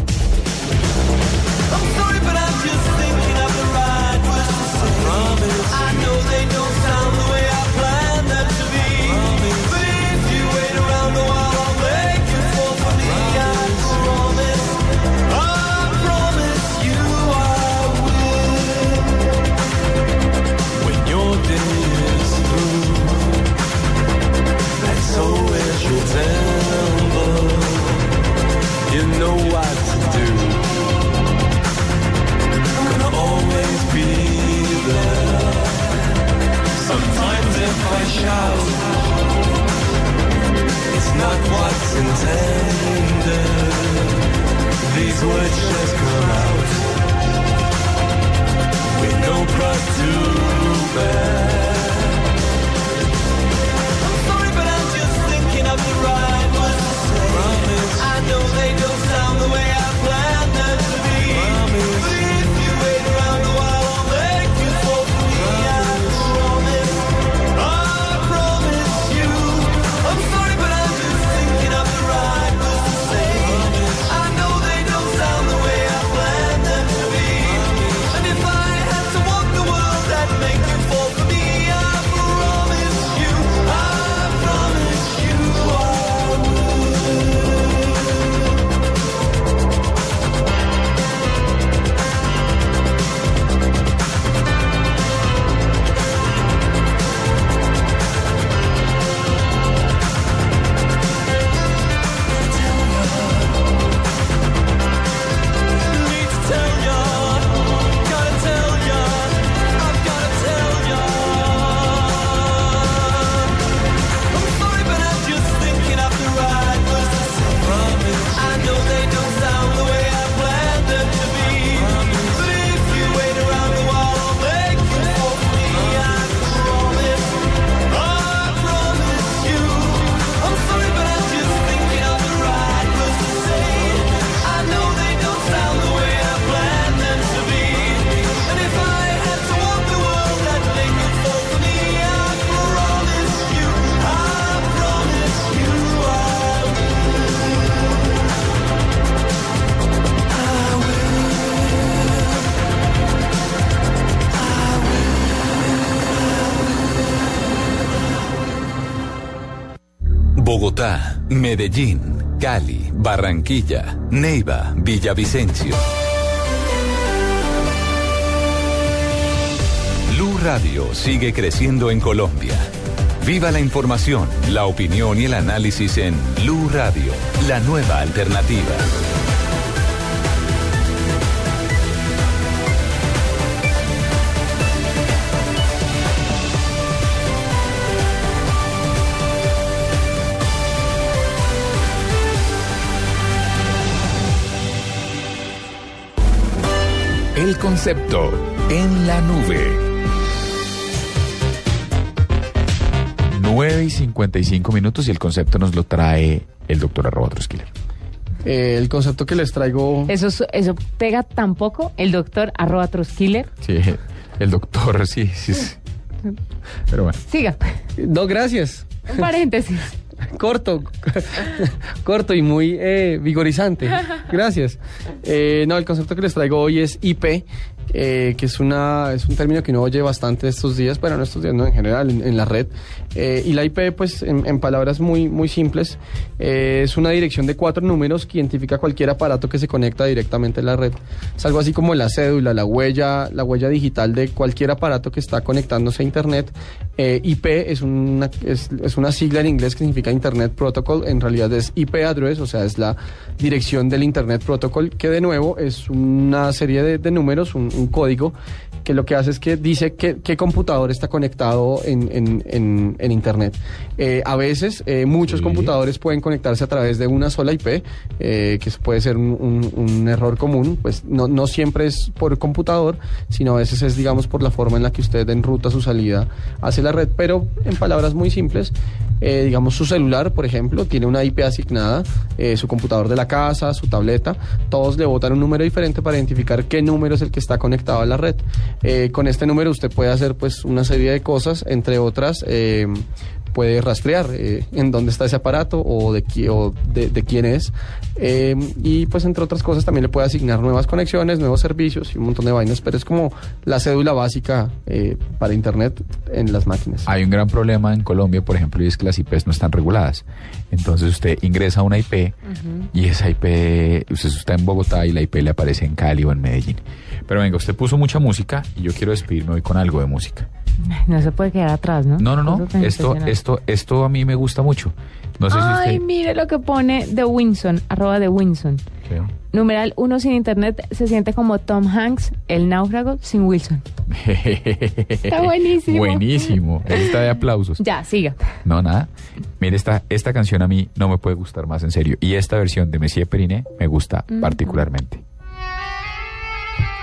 [SPEAKER 1] Medellín, Cali, Barranquilla, Neiva, Villavicencio. Blue Radio sigue creciendo en Colombia. Viva la información, la opinión y el análisis en Blue Radio, la nueva alternativa.
[SPEAKER 33] El concepto en la nube.
[SPEAKER 2] 9 y 55 minutos y el concepto nos lo trae el doctor arroba Troskiller.
[SPEAKER 4] Eh, el concepto que les traigo.
[SPEAKER 7] Eso, es- eso pega tampoco el doctor arroba Truskiller.
[SPEAKER 2] Sí, el doctor, sí, sí. sí. Pero bueno.
[SPEAKER 7] Siga.
[SPEAKER 4] No, gracias.
[SPEAKER 7] Un paréntesis.
[SPEAKER 4] corto, corto y muy eh, vigorizante. Gracias. Eh, no, el concepto que les traigo hoy es IP, eh, que es, una, es un término que uno oye bastante estos días, bueno, no estos días, no, en general, en, la red. Eh, y la IP, pues, en, palabras muy, muy simples, eh, es una dirección de cuatro números que identifica cualquier aparato que se conecta directamente a la red. Es algo así como la cédula, la huella, la huella digital de cualquier aparato que está conectándose a Internet. IP es una, es, es una sigla en inglés que significa Internet Protocol, en realidad es IP address, o sea, es la dirección del Internet Protocol, que de nuevo es una serie de, de números, un, un código que lo que hace es que dice que- qué computador está conectado en, en- en- en Internet. Eh, a veces, eh, muchos computadores pueden conectarse a través de una sola IP, eh, que puede ser un, un- un error común, pues no, no siempre es por computador, sino a veces es, digamos, por la forma en la que usted enruta su salida hacia la red, pero en palabras muy simples, eh, digamos, su celular, por ejemplo, tiene una IP asignada, eh, su computador de la casa, su tableta, todos le botan un número diferente para identificar qué número es el que está conectado a la red. Eh, con este número usted puede hacer pues una serie de cosas, entre otras, eh, puede rastrear eh, en dónde está ese aparato o de, qui- o de, de quién es. Eh, y pues entre otras cosas también le puede asignar nuevas conexiones, nuevos servicios y un montón de vainas, pero es como la cédula básica eh, para Internet en las máquinas.
[SPEAKER 2] Hay un gran problema en Colombia, por ejemplo, y es que las IPs no están reguladas. Entonces usted ingresa a una IP y esa IP, usted está en Bogotá y la IP le aparece en Cali o en Medellín. Pero venga, usted puso mucha música y yo quiero despedirme hoy con algo de música.
[SPEAKER 3] No se puede quedar atrás, ¿no?
[SPEAKER 2] No, no, no. Esto, esto, esto a mí me gusta mucho. No sé
[SPEAKER 3] Ay,
[SPEAKER 2] si usted.
[SPEAKER 3] mire lo que pone de Winson, arroba de Winson.
[SPEAKER 2] ¿Qué?
[SPEAKER 3] Numeral uno sin internet se siente como Tom Hanks, el náufrago sin Wilson. Está buenísimo.
[SPEAKER 2] Buenísimo. Está de aplausos.
[SPEAKER 3] Ya, siga.
[SPEAKER 2] No, nada. Mire, esta, esta canción a mí no me puede gustar más en serio. Y esta versión de Messier Periné me gusta
[SPEAKER 3] Mm.
[SPEAKER 2] particularmente.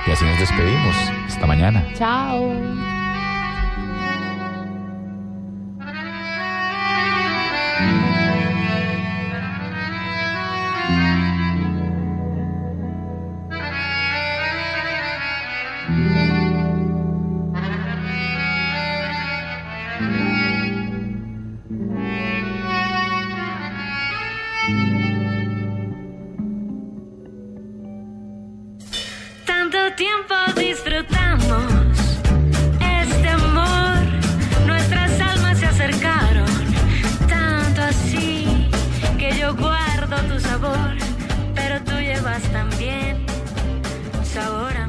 [SPEAKER 2] Y así nos despedimos. Hasta mañana.
[SPEAKER 3] Chao.
[SPEAKER 34] Tiempo disfrutamos este amor? Nuestras almas se acercaron tanto así que yo guardo tu sabor, pero tú llevas también sabor